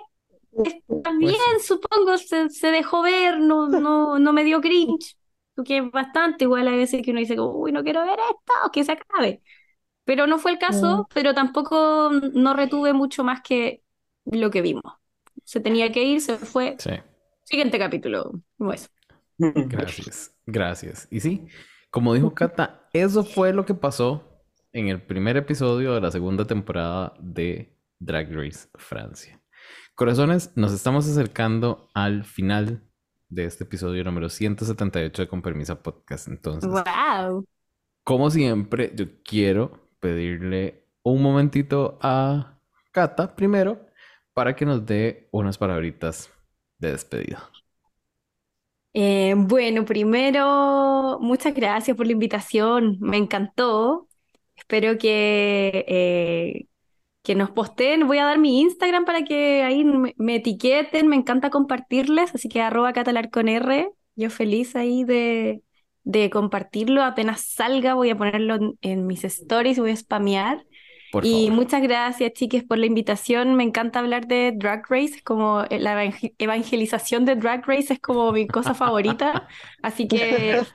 Está bien, supongo, se, se dejó ver, no, no, no me dio cringe, porque es bastante, igual hay veces que uno dice, uy, no quiero ver esto, que se acabe. Pero no fue el caso, pero tampoco no retuve mucho más que lo que vimos. se tenía que ir, se fue. Sí. Siguiente capítulo. Gracias, gracias. Y sí, como dijo Cata, eso fue lo que pasó en el primer episodio de la segunda temporada de Drag Race Francia. Corazones, nos estamos acercando al final de este episodio número 178 de Con Permisa Podcast. Entonces, ¡Wow! como siempre, yo quiero pedirle un momentito a Cata primero para que nos dé unas palabritas de despedida. Eh, bueno, primero, muchas gracias por la invitación. Me encantó. Espero que, eh, que nos posteen. Voy a dar mi Instagram para que ahí me, etiqueten. Me encanta compartirles. Así que arroba catalar con R. Yo feliz ahí de, de compartirlo. Apenas salga, voy a ponerlo en, en mis stories, voy a spamear. Por Y favor. muchas gracias, chiques, por la invitación. Me encanta hablar de Drag Race, es como la evangel- evangelización de Drag Race es como mi cosa favorita. Así que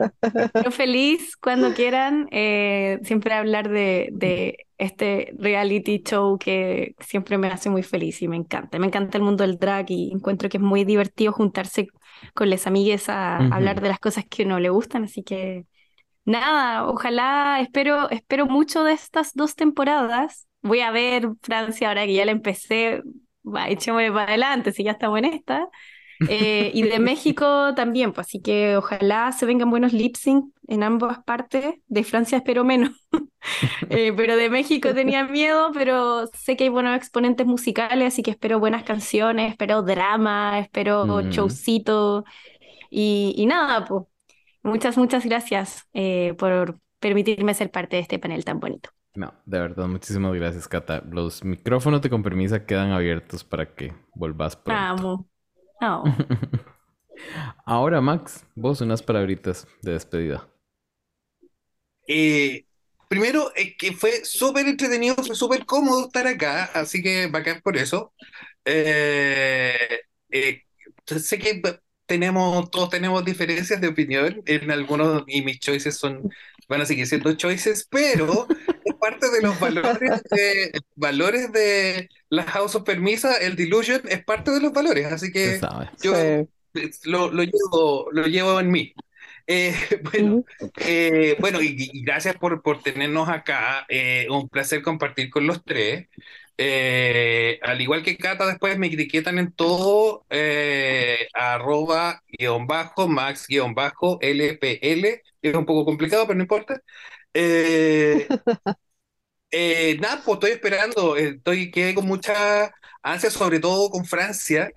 yo feliz cuando quieran eh, siempre hablar de, de este reality show que siempre me hace muy feliz y me encanta. Me encanta el mundo del drag y encuentro que es muy divertido juntarse con las amigues a hablar de las cosas que a uno le gustan. Así que Nada, ojalá, espero, espero mucho de estas dos temporadas. Voy a ver Francia ahora que ya la empecé, va, echémosle para adelante, si ya estamos en esta. Eh, y de México también, pues así que ojalá se vengan buenos lip sync en ambas partes. De Francia espero menos, Eh, pero de México tenía miedo, pero sé que hay buenos exponentes musicales, así que espero buenas canciones, espero drama, espero Mm. showcito. Y, y nada, pues. Muchas, muchas gracias eh, por permitirme ser parte de este panel tan bonito. No, de verdad, muchísimas gracias, Cata. Los micrófonos de con permisa quedan abiertos para que volvás pronto. Amo. Oh. Ahora, Max, vos unas palabritas de despedida. Eh, primero, es que fue súper entretenido, fue súper cómodo estar acá, así que bacán por eso. Eh, eh, sé que tenemos, todos tenemos diferencias de opinión en algunos, y mis choices son, van a seguir siendo choices, pero es parte de los valores de, valores de la House of Permisa, el Delusion es parte de los valores, así que yo Sí. lo, lo llevo, lo llevo en mí. Eh, bueno, eh, bueno, y, y gracias por, por tenernos acá. eh, un placer compartir con los tres. Eh, al igual que Cata, después me etiquetan en todo, eh, arroba guion bajo, max guion bajo, LPL. Es un poco complicado, pero no importa. Eh, eh, nada, pues estoy esperando, eh, estoy quedé con mucha ansia, sobre todo con Francia.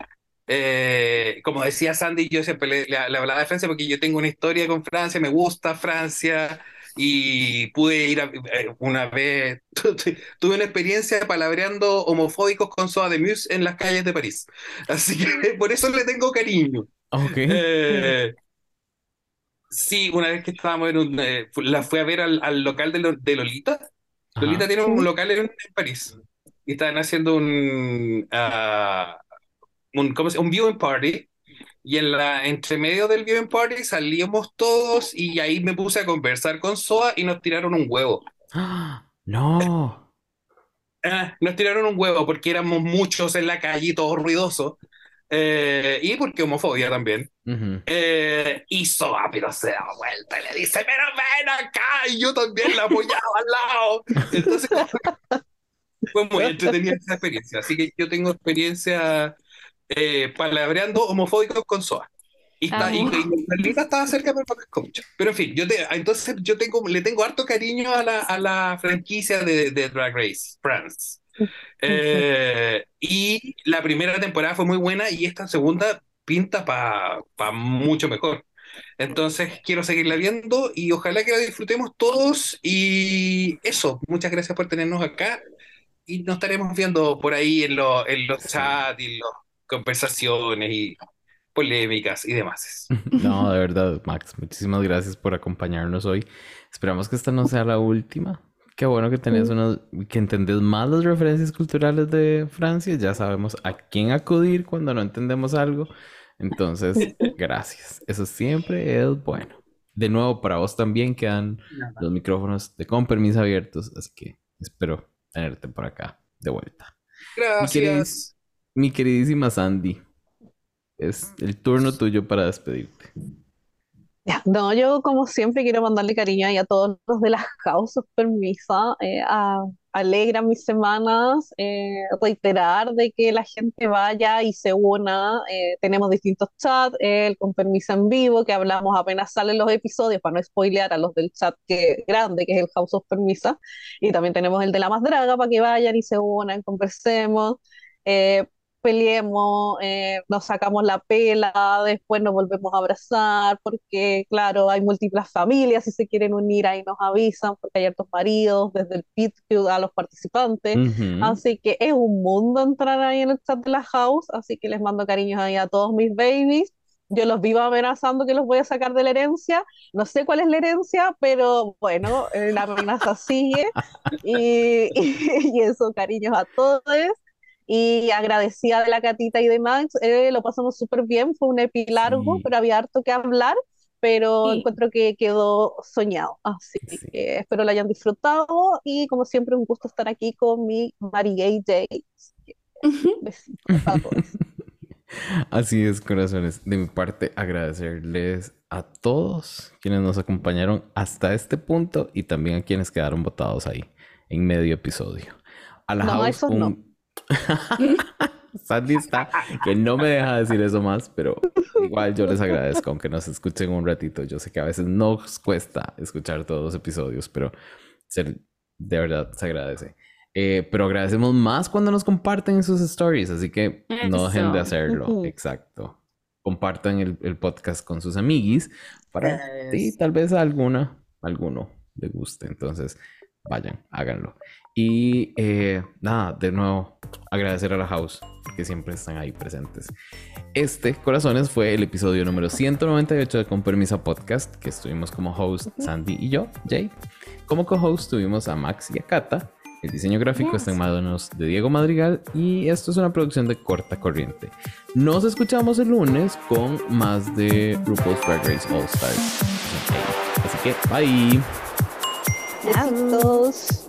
Como decía Sandy, yo siempre le, le- le hablaba de Francia porque yo tengo una historia con Francia, me gusta Francia y pude ir a- eh, una vez, tuve una experiencia palabreando homofóbicos con Soda de Muse en las calles de París. Así que por eso le tengo cariño. Ok. Eh, sí, una vez que estábamos en un, eh, la fui a ver al, al local de, Lo- de Lolita. Lolita tiene un local en, en París y estaban haciendo un, ah, un, ¿cómo se- un viewing party. Y en la, entre medio del viewing party salíamos todos y ahí me puse a conversar con Soa y nos tiraron un huevo. ¡Ah! No. Ah, nos tiraron un huevo porque éramos muchos en la calle, todos ruidosos. Eh, y porque homofobia también. Ujú. Eh, y Soa, pero se da vuelta y le dice, pero ven acá, y yo también la apoyaba al lado. Entonces fue muy entretenida esa experiencia. Así que yo tengo experiencia eh, palabreando homofóbicos con Soa. Y, está, y, Amo. y Carlita estaba cerca, pero. Pero en fin, yo te, entonces yo tengo, le tengo harto cariño a la, a la franquicia de, de Drag Race, France. Eh, y la primera temporada fue muy buena y esta segunda pinta para mucho mejor. Entonces quiero seguirla viendo y ojalá que la disfrutemos todos. Y eso, muchas gracias por tenernos acá. Y nos estaremos viendo por ahí en, lo- en los Sí. chats y las conversaciones y polémicas y demás. No, de verdad, Max, muchísimas gracias por acompañarnos hoy. Esperamos que esta no sea la última. Qué bueno que tenés unos, que entendés más las referencias culturales de Francia. Ya sabemos a quién acudir cuando no entendemos algo. Entonces, gracias. Eso siempre es bueno. De nuevo, para vos también quedan los micrófonos de con permiso abiertos, así que espero tenerte por acá de vuelta. Gracias. Mi queridísima Sandy, es el turno tuyo para despedirte. No, yo como siempre quiero mandarle cariño ahí a todos los de las causas permisa, eh, a- mis semanas, eh, reiterar de que la gente vaya y se una, eh, tenemos distintos chats, el con permiso en vivo, que hablamos apenas salen los episodios, para no spoilear a los del chat que, grande, que es el House of Permisa, y también tenemos el de la más draga, para que vayan y se unan, conversemos. eh, peleemos, eh, nos sacamos la pela, después nos volvemos a abrazar, porque claro, hay múltiples familias, si se quieren unir ahí nos avisan, porque hay hartos maridos, desde el pit a los participantes, Ujú. así que es un mundo entrar ahí en el chat de la house, así que les mando cariños ahí a todos mis babies. Yo los vivo amenazando que los voy a sacar de la herencia. No sé cuál es la herencia, pero bueno, eh, la amenaza sigue. Y, y eso, cariños a todos. Y agradecida de la Catita y de Max, eh, lo pasamos súper bien, fue un epi largo, Sí. pero había harto que hablar, pero Sí. encuentro que quedó soñado. Así Sí. que espero lo hayan disfrutado y como siempre un gusto estar aquí con mi. Besitos a todos. Así es, corazones. De mi parte, agradecerles a todos quienes nos acompañaron hasta este punto y también a quienes quedaron votados ahí en medio episodio. A la No, house, un- no. Sandy está que no me deja decir eso más, pero igual yo les agradezco, aunque nos escuchen un ratito. Yo sé que a veces nos cuesta escuchar todos los episodios, pero se- de verdad se agradece. Eh, pero agradecemos más cuando nos comparten en sus stories, así que no dejen de hacerlo. Exacto. Compartan el, el podcast con sus amiguis para sí, tal vez a alguna, alguno le guste. Entonces, vayan, háganlo. Y eh, nada, de nuevo, agradecer a la house, que siempre están ahí presentes. Este, corazones, fue el episodio número 198 de Con Permisa Podcast, que estuvimos como host Sandy y yo, Jay. Como co-host tuvimos a Max y a Kata. El diseño gráfico está en manos de Diego Madrigal y esto es una producción de corta corriente. Nos escuchamos el lunes con más de RuPaul's Drag Race All Stars. Así que, bye. Besitos.